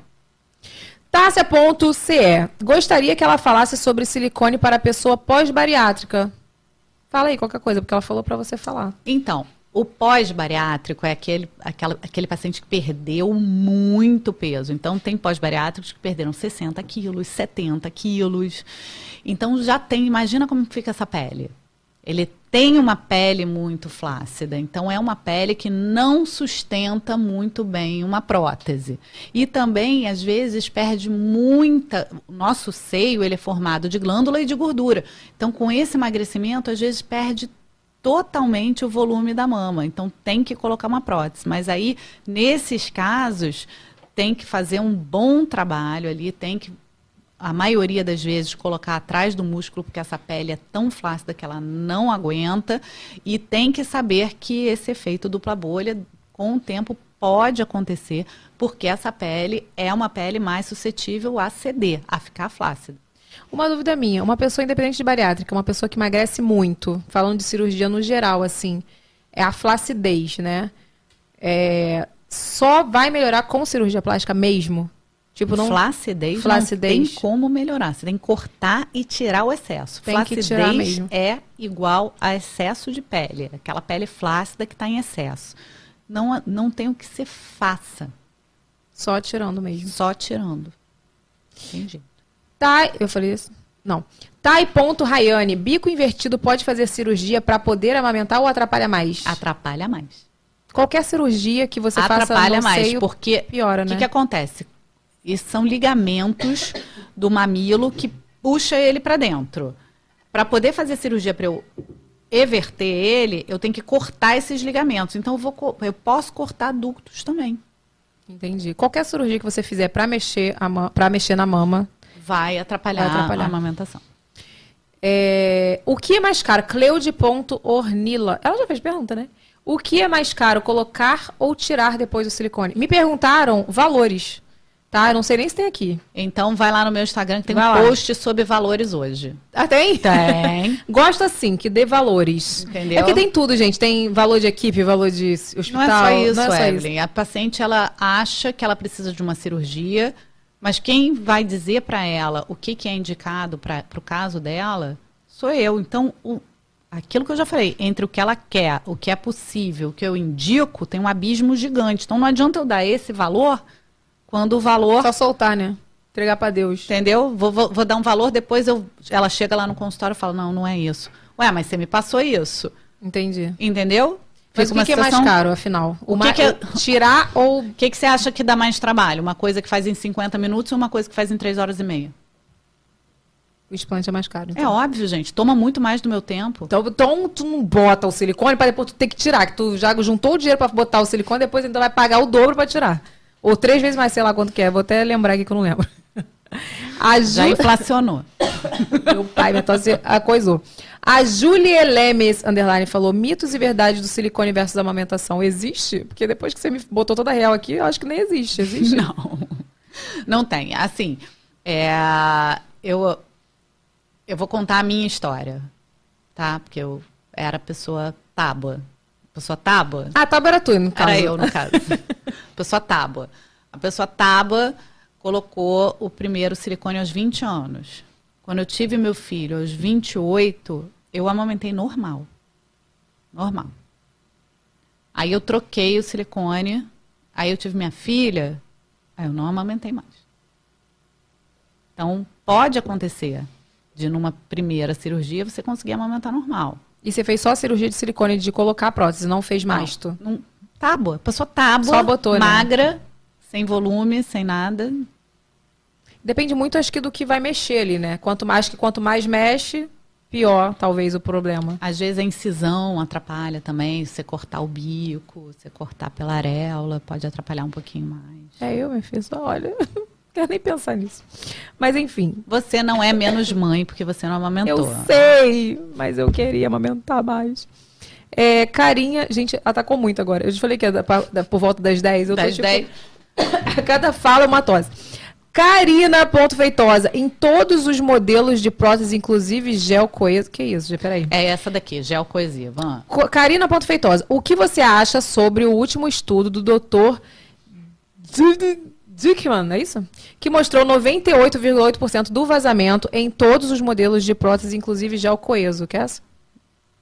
Speaker 1: Tássia.ce. Gostaria que ela falasse sobre silicone para pessoa pós-bariátrica. Fala aí qualquer coisa, porque ela falou pra você falar.
Speaker 4: Então, o pós-bariátrico é aquele, aquela- aquele paciente que perdeu muito peso. Então, tem pós-bariátricos que perderam 60 quilos, 70 quilos. Então, já tem, imagina como fica essa pele. Ele tem uma pele muito flácida, então é uma pele que não sustenta muito bem uma prótese. E também, às vezes, perde muita. Nosso seio ele é formado de glândula e de gordura. Então, com esse emagrecimento, às vezes perde totalmente o volume da mama. Então, tem que colocar uma prótese. Mas aí, nesses casos, tem que fazer um bom trabalho ali, tem que a maioria das vezes, colocar atrás do músculo, porque essa pele é tão flácida que ela não aguenta. E tem que saber que esse efeito dupla bolha, com o tempo, pode acontecer, porque essa pele é uma pele mais suscetível a ceder, a ficar flácida.
Speaker 1: Uma dúvida minha, uma pessoa independente de bariátrica, uma pessoa que emagrece muito, falando de cirurgia no geral, assim, é a flacidez, né? É, só vai melhorar com cirurgia plástica mesmo?
Speaker 4: Tipo, não... Flacidez, flacidez não tem como melhorar. Você tem que cortar e tirar o excesso.
Speaker 1: Tem flacidez que tirar mesmo.
Speaker 4: é igual a excesso de pele. Aquela pele flácida que está em excesso. Não, não tem o que você faça.
Speaker 1: Só tirando mesmo.
Speaker 4: Só tirando. Entendi.
Speaker 1: Tá, eu falei isso? Não. Tá e ponto, Rayane. Bico invertido pode fazer cirurgia para poder amamentar ou atrapalha mais?
Speaker 4: Atrapalha mais.
Speaker 1: Qualquer cirurgia que você atrapalha
Speaker 4: faça atrapalha mais, seio, porque
Speaker 1: piora, né?
Speaker 4: O que, que acontece? Isso são ligamentos do mamilo que puxa ele para dentro. Para poder fazer cirurgia para eu everter ele, eu tenho que cortar esses ligamentos. Então eu, vou, eu posso cortar ductos também.
Speaker 1: Entendi. Qualquer cirurgia que você fizer para mexer para mexer na mama
Speaker 4: vai atrapalhar, vai atrapalhar. a amamentação.
Speaker 1: É, o que é mais caro? Cleude.ornila. Ela já fez pergunta, né? O que é mais caro, colocar ou tirar depois do silicone? Me perguntaram valores. Tá? Eu não sei nem se tem aqui.
Speaker 4: Então vai lá no meu Instagram que tem vai um lá. post sobre valores hoje.
Speaker 1: Ah, tem?
Speaker 4: Tem.
Speaker 1: Gosto assim, que dê valores.
Speaker 4: Entendeu?
Speaker 1: É que tem tudo, gente. Tem valor de equipe, valor de hospital.
Speaker 4: Não é só isso, não é só Evelyn. Isso. A paciente, ela acha que ela precisa de uma cirurgia, mas quem vai dizer para ela o que, que é indicado para o caso dela sou eu. Então, o, aquilo que eu já falei, entre o que ela quer, o que é possível, o que eu indico, tem um abismo gigante. Então, não adianta eu dar esse valor quando o valor.
Speaker 1: Só soltar, né? Entregar para Deus.
Speaker 4: Entendeu? Vou, vou, vou, dar um valor, depois eu, ela chega lá no consultório e fala: Não, não é isso. Ué, mas você me passou isso.
Speaker 1: Entendi.
Speaker 4: Entendeu?
Speaker 1: Mas o que, que é mais caro, afinal?
Speaker 4: O, o que, que é... Tirar ou. O que, que você acha que dá mais trabalho? Uma coisa que faz em 50 minutos ou uma coisa que faz em 3 horas e meia?
Speaker 1: O explante é mais caro. Então.
Speaker 4: É óbvio, gente. Toma muito mais do meu tempo.
Speaker 1: Então, então tu não bota o silicone para depois tu ter que tirar. Que tu já juntou o dinheiro para botar o silicone, depois ainda vai pagar o dobro para tirar. Ou três vezes mais, sei lá quanto que é. Vou até lembrar aqui que eu não lembro.
Speaker 4: A Ju... Já inflacionou.
Speaker 1: Meu pai, minha tosse coisou. A Julie Lemes, underline, falou mitos e verdades do silicone versus amamentação. Existe? Porque depois que você me botou toda a real aqui, eu acho que nem existe. Existe?
Speaker 4: Não. Não tem. Assim, é, eu, eu vou contar a minha história, tá? Porque eu era pessoa tábua. Pessoa tábua?
Speaker 1: Ah, tábua era tu, no caso.
Speaker 4: Era eu, no caso. pessoa tábua. A pessoa tábua colocou o primeiro silicone aos 20 anos. Quando eu tive meu filho aos 28, eu amamentei normal. Normal. Aí eu troquei o silicone, aí eu tive minha filha, aí eu não amamentei mais. Então, pode acontecer de numa primeira cirurgia você conseguir amamentar normal.
Speaker 1: E você fez só a cirurgia de silicone de colocar a prótese, não fez mais, tu?
Speaker 4: Não, tábua. Pessoa tábua,
Speaker 1: Só botou, né?
Speaker 4: magra, né? sem volume, sem nada.
Speaker 1: Depende muito, acho que, do que vai mexer ali, né? Quanto mais que quanto mais mexe, pior, talvez, o problema.
Speaker 4: Às vezes a incisão atrapalha também, você cortar o bico, você cortar pela areola, pode atrapalhar um pouquinho mais.
Speaker 1: É, eu me fiz, olha, quero nem pensar nisso. Mas enfim.
Speaker 4: Você não é menos mãe porque você não amamentou.
Speaker 1: Eu sei, mas eu queria amamentar mais. É, carinha, gente, atacou muito agora. Eu já falei que é da, da, por volta das 10. Eu
Speaker 4: 10,
Speaker 1: tô,
Speaker 4: tipo,
Speaker 1: 10. Cada fala é uma tosse. Carina Ponto Feitosa, em todos os modelos de prótese, inclusive gel coesiva. Que isso, gente? Peraí.
Speaker 4: É essa daqui, gel coesiva.
Speaker 1: Carina Ponto Feitosa, o que você acha sobre o último estudo do doutor Dickman, é isso? Que mostrou 98,8% do vazamento em todos os modelos de prótese, inclusive gel coeso. Que é essa?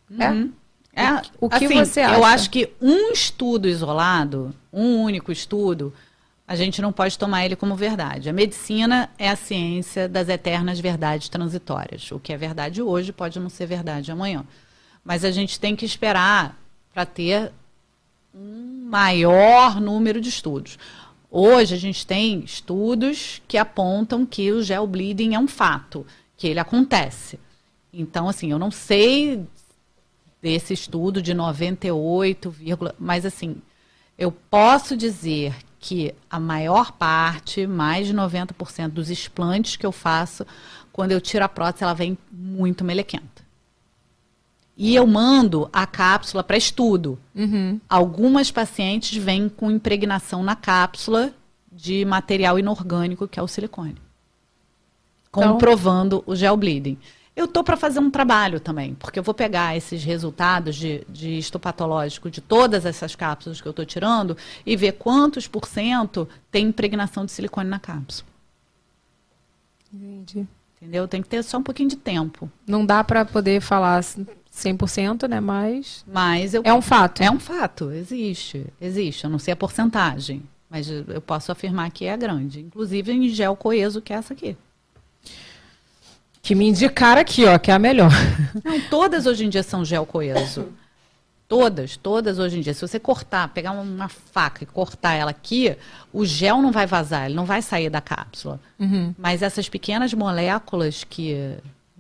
Speaker 4: Uhum. É? É, o que assim, você acha? Eu acho que um estudo isolado, um único estudo, a gente não pode tomar ele como verdade. A medicina é a ciência das eternas verdades transitórias. O que é verdade hoje pode não ser verdade amanhã. Mas a gente tem que esperar para ter um maior número de estudos. Hoje a gente tem estudos que apontam que o gel bleeding é um fato, que ele acontece. Então, assim, eu não sei desse estudo de 98, mas assim, eu posso dizer que a maior parte, mais de 90% dos explantes que eu faço, quando eu tiro a prótese, ela vem muito melequenta. E eu mando a cápsula para estudo.
Speaker 1: Uhum.
Speaker 4: Algumas pacientes vêm com impregnação na cápsula de material inorgânico, que é o silicone.
Speaker 1: Então-
Speaker 4: Comprovando o gel bleeding. Eu tô para fazer um trabalho também, porque eu vou pegar esses resultados de, de histopatológico de todas essas cápsulas que eu estou tirando e ver quantos por cento tem impregnação de silicone na cápsula.
Speaker 1: Entendi.
Speaker 4: Entendeu? Tem que ter só um pouquinho de tempo.
Speaker 1: Não dá pra poder falar 100%, né? Mas
Speaker 4: Mas eu
Speaker 1: é um fato.
Speaker 4: É um fato, existe, existe. Eu não sei a porcentagem, mas eu posso afirmar que é grande. Inclusive em gel coeso, que é essa aqui.
Speaker 1: Que me indicaram aqui, ó, que é a melhor.
Speaker 4: Não, todas hoje em dia são gel coeso. Todas, todas hoje em dia. Se você cortar, pegar uma faca e cortar ela aqui, o gel não vai vazar, ele não vai sair da cápsula.
Speaker 1: Uhum.
Speaker 4: Mas essas pequenas moléculas que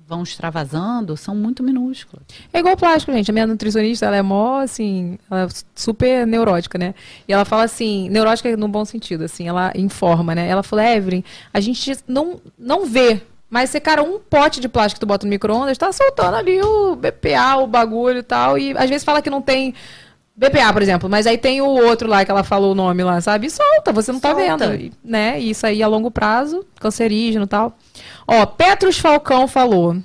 Speaker 4: vão extravasando são muito minúsculas.
Speaker 1: É igual plástico, gente. A minha nutricionista, ela é mó, assim, ela é super neurótica, né? E ela fala assim, neurótica no bom sentido, assim, ela informa, né? Ela falou, Evelyn, a gente não, não vê, mas você, cara, um pote de plástico que tu bota no micro-ondas, tá soltando ali o BPA, o bagulho e tal, e às vezes fala que não tem BPA, por exemplo, mas aí tem o outro lá que ela falou o nome lá, sabe? E solta, você não tá
Speaker 4: Solta.
Speaker 1: vendo, e, né? E isso aí a longo prazo, cancerígeno e tal. Ó, Petrus Falcão falou...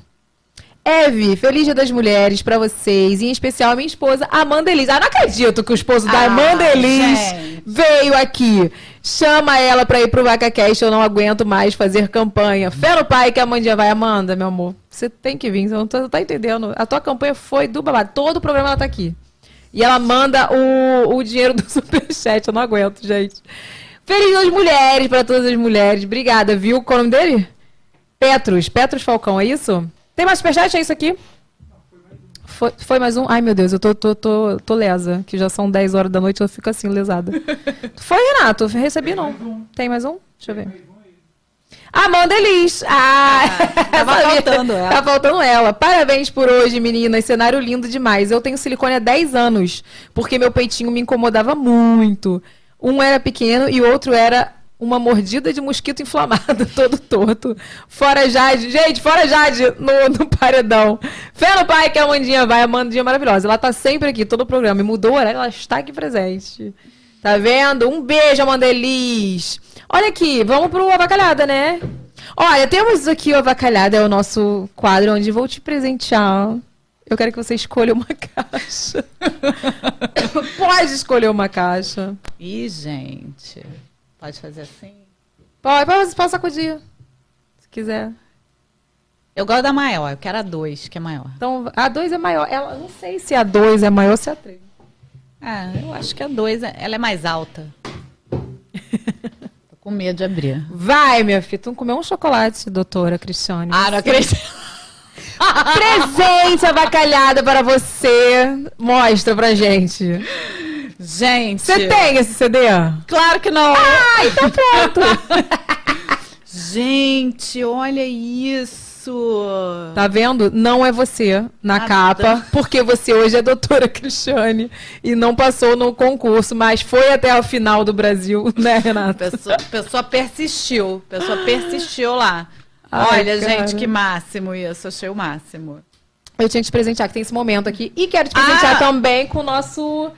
Speaker 1: Eve, feliz dia das mulheres pra vocês, e em especial a minha esposa, Amanda Elis. Ah, não acredito que o esposo da
Speaker 4: Ah,
Speaker 1: Amanda Elis
Speaker 4: gente.
Speaker 1: veio aqui. Chama ela pra ir pro VacaCast, eu não aguento mais fazer campanha. Fé no pai que a Amandinha vai. Amanda, meu amor, você tem que vir, você não tá, tá entendendo. A tua campanha foi do babado, todo o programa ela tá aqui. E ela manda o, o dinheiro do superchat, eu não aguento, gente. Feliz dia das mulheres pra todas as mulheres. Obrigada, viu? Qual é o nome dele? Petrus, Petrus Falcão, é isso? Tem mais superchat? É isso aqui? Foi, foi mais um? Ai, meu Deus, eu tô, tô, tô, tô lesa, que já são 10 horas da noite, eu fico assim, lesada. foi, Renato? Recebi não. Tem mais um? Deixa eu ver. Amanda Elis. Ah,
Speaker 4: tava
Speaker 1: sabia.
Speaker 4: faltando ela.
Speaker 1: Tá faltando ela. Parabéns por hoje, meninas. Cenário lindo demais. Eu tenho silicone há 10 anos, porque meu peitinho me incomodava muito. Um era pequeno e o outro era uma mordida de mosquito inflamado, todo torto. Fora Jade. Gente, fora Jade no, no paredão. Fé no pai que a Amandinha vai. A Amandinha é maravilhosa. Ela tá sempre aqui, todo o programa. E mudou o horário, ela está aqui presente. Tá vendo? Um beijo, Amanda Elis. Olha aqui, vamos pro Avacalhada, né? Olha, temos aqui o Avacalhada, é o nosso quadro onde vou te presentear. Eu quero que você escolha uma caixa. Pode escolher uma caixa.
Speaker 4: Ih, gente. Pode fazer assim?
Speaker 1: Pode, pode, pode sacudir. Se quiser.
Speaker 4: Eu gosto da maior, eu quero a 2, que é maior.
Speaker 1: Então, a 2 é maior. Ela, não sei se a 2 é maior ou se a 3.
Speaker 4: Ah, eu acho que a 2 ela é mais alta. Com medo de abrir.
Speaker 1: Vai, minha filha. Tu comeu um chocolate, doutora Cristiane.
Speaker 4: Ah, não acredito.
Speaker 1: Presente avacalhada para você. Mostra pra gente.
Speaker 4: Gente.
Speaker 1: Você tem esse CD?
Speaker 4: Claro que não.
Speaker 1: Ah, então pronto.
Speaker 4: Gente, olha isso.
Speaker 1: Tá vendo? Não é você na capa, porque você hoje é doutora Cristiane e não passou no concurso, mas foi até a final do Brasil, né,
Speaker 4: A
Speaker 1: Renata?
Speaker 4: pessoa, a pessoa persistiu. A pessoa persistiu lá.
Speaker 1: Ai,
Speaker 4: olha,
Speaker 1: cara.
Speaker 4: gente, que máximo isso. Achei o máximo.
Speaker 1: Eu tinha que te presentear, que tem esse momento aqui. E quero te presentear
Speaker 4: Ah!
Speaker 1: também com o nosso.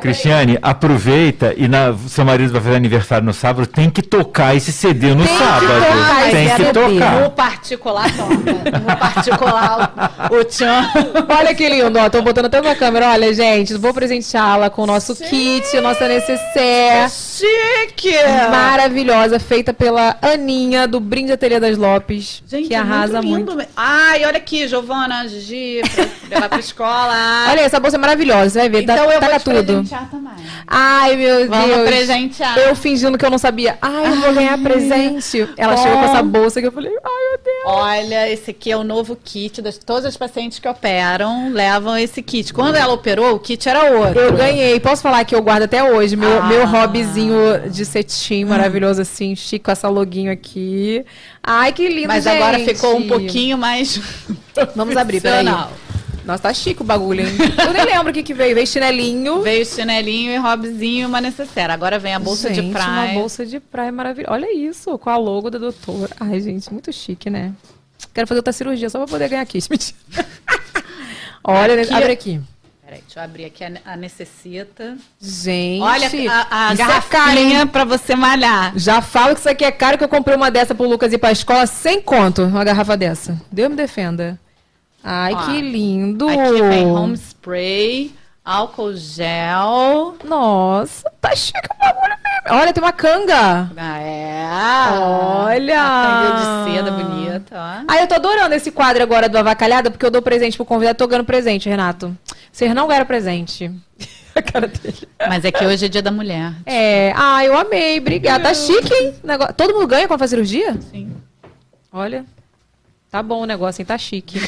Speaker 2: Cristiane, aproveita e na, seu marido vai fazer aniversário no sábado, tem que tocar esse CD no
Speaker 1: Tem que
Speaker 2: sábado.
Speaker 1: tocar
Speaker 2: tem que
Speaker 1: CD.
Speaker 2: tocar.
Speaker 4: No particular, toma. No particular, o, o Tchan.
Speaker 1: Olha que lindo, ó. Tô botando até na câmera. Olha, gente, vou presenteá-la com o nosso kit, nossa necessaire.
Speaker 4: Chique!
Speaker 1: Maravilhosa, feita pela Aninha, do Brinde Ateliê das Lopes,
Speaker 4: Gente,
Speaker 1: que
Speaker 4: é
Speaker 1: arrasa
Speaker 4: muito.
Speaker 1: muito.
Speaker 4: lindo. Ai, olha aqui, Giovana, Gigi, pra levar pra escola.
Speaker 1: Olha, essa bolsa é maravilhosa, você vai ver.
Speaker 4: então
Speaker 1: tá,
Speaker 4: eu
Speaker 1: taca
Speaker 4: vou
Speaker 1: tudo.
Speaker 4: Presentear também.
Speaker 1: Ai, meu
Speaker 4: Vamos
Speaker 1: Deus.
Speaker 4: presentear.
Speaker 1: Eu fingindo que eu não sabia. Ai, eu vou ganhar presente. Ela
Speaker 4: Bom.
Speaker 1: chegou com essa bolsa que eu falei, ai, meu Deus.
Speaker 4: Olha, esse aqui é o novo kit. Das, todas as pacientes que operam levam esse kit. Quando ela operou, o kit era outro.
Speaker 1: Eu ganhei. Posso falar que eu guardo até hoje. Meu,
Speaker 4: Ah.
Speaker 1: meu hobbyzinho de cetim maravilhoso, assim, chique com essa loguinho aqui. Ai, que lindo,
Speaker 4: Mas
Speaker 1: gente.
Speaker 4: agora ficou um pouquinho mais.
Speaker 1: Vamos abrir, peraí. Nossa, tá chique o bagulho, hein? Eu nem lembro o que, que veio. Veio chinelinho.
Speaker 4: Veio chinelinho e Robzinho e uma necessaire. Agora vem a bolsa
Speaker 1: gente,
Speaker 4: de praia.
Speaker 1: Uma bolsa de praia maravilhosa. Olha isso, com a logo da doutora. Ai, gente, muito chique, né? Quero fazer outra cirurgia só pra poder ganhar kiss. Mentira. Olha,
Speaker 4: Aqui-
Speaker 1: abre aqui.
Speaker 4: Peraí, deixa eu abrir aqui a, a necessita.
Speaker 1: Gente,
Speaker 4: Olha a, a
Speaker 1: é
Speaker 4: garrafinha
Speaker 1: hein?
Speaker 4: pra você malhar.
Speaker 1: Já falo que isso aqui é caro que eu comprei uma dessa pro Lucas ir pra escola sem conto, uma garrafa dessa. Deus me defenda. Ai,
Speaker 4: Ó,
Speaker 1: que lindo.
Speaker 4: Aqui vem home spray, álcool gel.
Speaker 1: Nossa, tá chique o bagulho mesmo. Olha, tem uma canga.
Speaker 4: Ah, é.
Speaker 1: Olha.
Speaker 4: A de seda bonita, ó.
Speaker 1: Ah, eu tô adorando esse quadro agora do Avacalhada, porque eu dou presente pro convidado. Tô ganhando presente, Renato. Vocês não ganharam presente. A cara dele.
Speaker 4: Mas é que hoje é dia da mulher.
Speaker 1: É. Ah, eu amei. Obrigada. Tá chique, hein? Todo mundo ganha quando faz cirurgia?
Speaker 4: Sim.
Speaker 1: Olha. Tá bom o negócio, hein? Tá chique.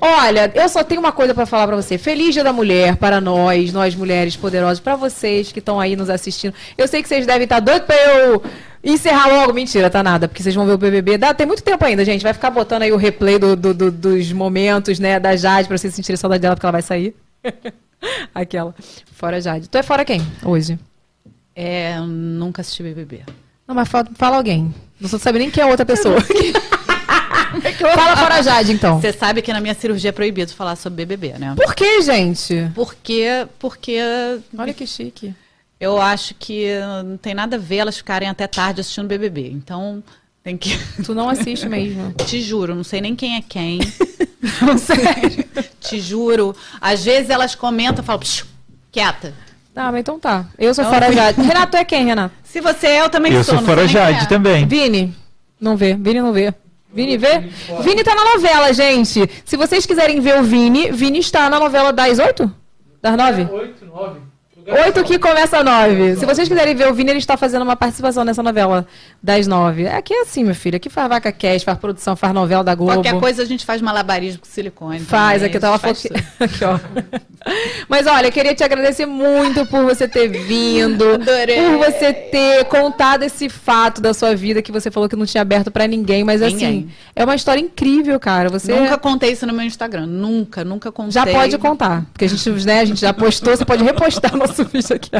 Speaker 1: Olha, eu só tenho uma coisa pra falar pra você. Feliz Dia da Mulher para nós, nós mulheres poderosas, pra vocês que estão aí nos assistindo. Eu sei que vocês devem estar doidos pra eu encerrar logo. Mentira, tá nada, porque vocês vão ver o BBB. Dá, tem muito tempo ainda, gente. Vai ficar botando aí o replay do- do- do- dos momentos, né, da Jade, pra vocês sentirem saudade dela, porque ela vai sair. Aquela. Fora Jade. Tu é fora quem hoje?
Speaker 4: É, eu nunca assisti BBB.
Speaker 1: Não, mas fala, fala alguém. Não sabe nem quem é a outra pessoa. fala fora a Jade, então.
Speaker 4: Você sabe que na minha cirurgia é proibido falar sobre BBB, né?
Speaker 1: Por que, gente?
Speaker 4: Porque, porque
Speaker 1: Olha que chique.
Speaker 4: eu acho que não tem nada a ver elas ficarem até tarde assistindo BBB. Então, tem que...
Speaker 1: Tu não assiste mesmo.
Speaker 4: Te juro, não sei nem quem é quem. Não sei. Te juro. Às vezes elas comentam e falam, "Psiu, quieta.
Speaker 1: Ah, mas então tá. Eu sou
Speaker 4: Não,
Speaker 1: fora Jade. Renato é quem, Renato?
Speaker 4: Se você é, eu também
Speaker 2: Eu
Speaker 4: sou.
Speaker 2: sou
Speaker 4: não
Speaker 2: fora Jade
Speaker 4: é.
Speaker 2: também.
Speaker 1: Vini? Não vê. Vini não vê. Vini vê? Vini tá na novela, gente. Se vocês quiserem ver o Vini, Vini está na novela das oito? Das nove?
Speaker 7: Oito, nove.
Speaker 1: Oito que começa nove. Se vocês quiserem ver o Vini, ele está fazendo uma participação nessa novela das nove. Aqui é assim, meu filho. Aqui faz vaca cash, faz produção, faz novela da Globo.
Speaker 4: Qualquer coisa a gente faz malabarismo com silicone.
Speaker 1: Faz,
Speaker 4: também,
Speaker 1: aqui eu tava falando. Aqui, ó. Mas olha, eu queria te agradecer muito por você ter vindo.
Speaker 4: Adorei.
Speaker 1: Por você ter contado esse fato da sua vida que você falou que não tinha aberto pra ninguém. Mas assim,
Speaker 4: Ninguém.
Speaker 1: é uma história incrível, cara. Você
Speaker 4: Nunca contei isso no meu Instagram. Nunca, nunca contei.
Speaker 1: já pode contar. Porque a gente, né, a gente já postou, você pode repostar nosso aqui.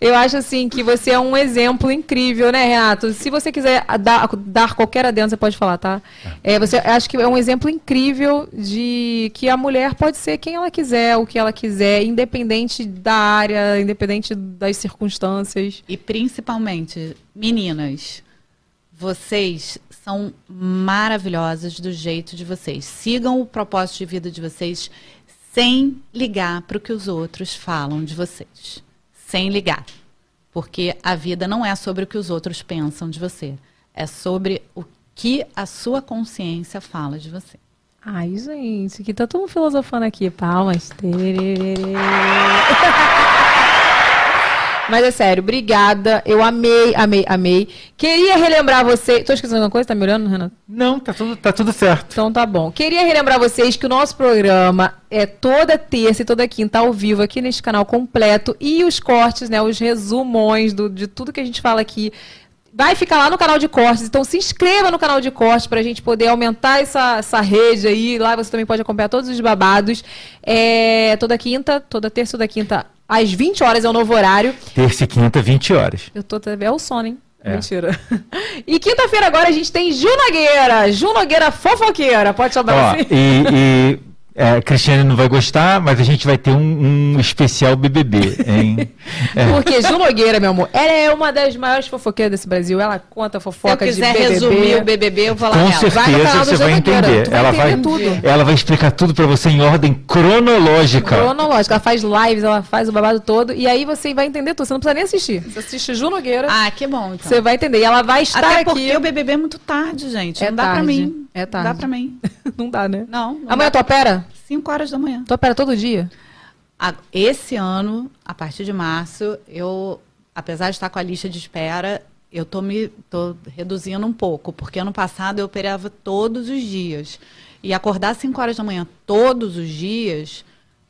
Speaker 1: Eu acho assim que você é um exemplo incrível, né, Renato? Se você quiser dar, dar qualquer adendo, você pode falar, tá? É, você eu acho que é um exemplo incrível de que a mulher pode ser quem ela quiser, o que ela quiser, independente da área, independente das circunstâncias.
Speaker 4: E principalmente, meninas, vocês são maravilhosas do jeito de vocês. Sigam o propósito de vida de vocês sem ligar para o que os outros falam de vocês. Sem ligar. Porque a vida não é sobre o que os outros pensam de você. É sobre o que a sua consciência fala de você.
Speaker 1: Ai, gente, que tá todo mundo filosofando aqui. Palmas. Tererê. Mas é sério, obrigada. Eu amei, amei, amei. Queria relembrar você. Tô esquecendo alguma coisa? Tá me olhando, Renato?
Speaker 2: Não, tá tudo, tá tudo certo.
Speaker 1: Então tá bom. Queria relembrar vocês que o nosso programa é toda terça e toda quinta ao vivo aqui neste canal completo e os cortes, né, os resumões do- de tudo que a gente fala aqui. Vai ficar lá no canal de cortes, então se inscreva no canal de cortes para a gente poder aumentar essa, essa rede aí. Lá você também pode acompanhar todos os babados. É, toda quinta, toda terça toda quinta, às 20 horas é o novo horário.
Speaker 2: Terça e quinta, 20 horas.
Speaker 1: Eu tô até. É o sono, hein?
Speaker 2: É.
Speaker 1: Mentira. E quinta-feira agora a gente tem Ju Nogueira. Ju Nogueira fofoqueira. Pode chamar
Speaker 2: Ó,
Speaker 1: assim?
Speaker 2: e, e é, a Cristiane não vai gostar, mas a gente vai ter um, um especial BBB, hein? É.
Speaker 1: Porque Ju Nogueira, meu amor, ela é uma das maiores fofoqueiras desse Brasil. Ela conta
Speaker 4: Se eu
Speaker 1: fofoca de
Speaker 4: quiser
Speaker 1: BBB.
Speaker 4: resumir o BBB, eu vou lá
Speaker 2: Com certeza
Speaker 1: Vai no canal
Speaker 2: você
Speaker 1: do
Speaker 2: vai
Speaker 1: Ju Nogueira,
Speaker 2: entender.
Speaker 1: vai
Speaker 2: ela, vai,
Speaker 1: entender tudo.
Speaker 2: ela vai explicar tudo pra você em ordem cronológica.
Speaker 1: Cronológica. Ela faz lives, ela faz o babado todo. E aí você vai entender tudo. Você não precisa nem assistir. Você assiste Ju Nogueira,
Speaker 4: Ah, que bom, então.
Speaker 1: você vai entender. E ela vai estar
Speaker 4: Até
Speaker 1: aqui.
Speaker 4: porque o BBB é muito tarde, gente.
Speaker 1: É
Speaker 4: não dá pra
Speaker 1: tarde.
Speaker 4: mim.
Speaker 1: É
Speaker 4: Não
Speaker 1: tarde.
Speaker 4: dá pra mim.
Speaker 1: não dá, né?
Speaker 4: Não. não
Speaker 1: Amanhã tu opera?
Speaker 4: 5 horas da manhã.
Speaker 1: Tu opera todo dia?
Speaker 4: Esse ano, a partir de março, eu, apesar de estar com a lista de espera, eu tô me tô reduzindo um pouco, porque ano passado eu operava todos os dias. E acordar às 5 horas da manhã todos os dias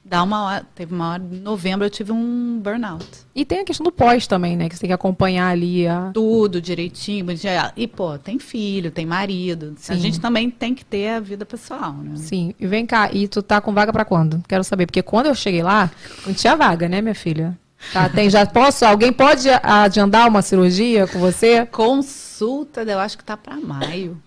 Speaker 4: Dá uma hora, teve uma hora, em novembro eu tive um burnout.
Speaker 1: E tem a questão do pós também, né? Que você tem que acompanhar ali a.
Speaker 4: Tudo direitinho. E, pô, tem filho, tem marido. A
Speaker 1: Sim.
Speaker 4: gente também tem que ter a vida pessoal, né?
Speaker 1: Sim. E vem cá, e tu tá com vaga pra quando? Quero saber, porque quando eu cheguei lá, não tinha vaga, né, minha filha? Tá, tem, já posso? Alguém pode agendar uma cirurgia com você?
Speaker 4: Consulta, eu acho que tá pra maio.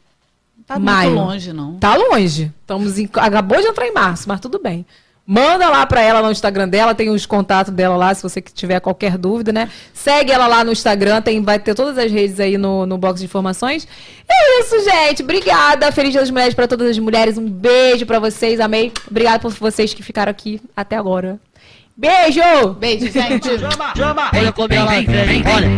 Speaker 4: Não tá
Speaker 1: Maio.
Speaker 4: muito longe, não.
Speaker 1: Tá longe. Estamos em, acabou de entrar em março, mas tudo bem. Manda lá pra ela no Instagram dela, tem os contatos dela lá, se você que tiver qualquer dúvida, né? Segue ela lá no Instagram, tem, vai ter todas as redes aí no, no box de informações. É isso, gente. Obrigada. Feliz Dia das Mulheres pra todas as mulheres. Um beijo pra vocês. Amei. Obrigada por vocês que ficaram aqui até agora. Beijo!
Speaker 4: Beijo, gente.
Speaker 7: Olha como ela vem, olha.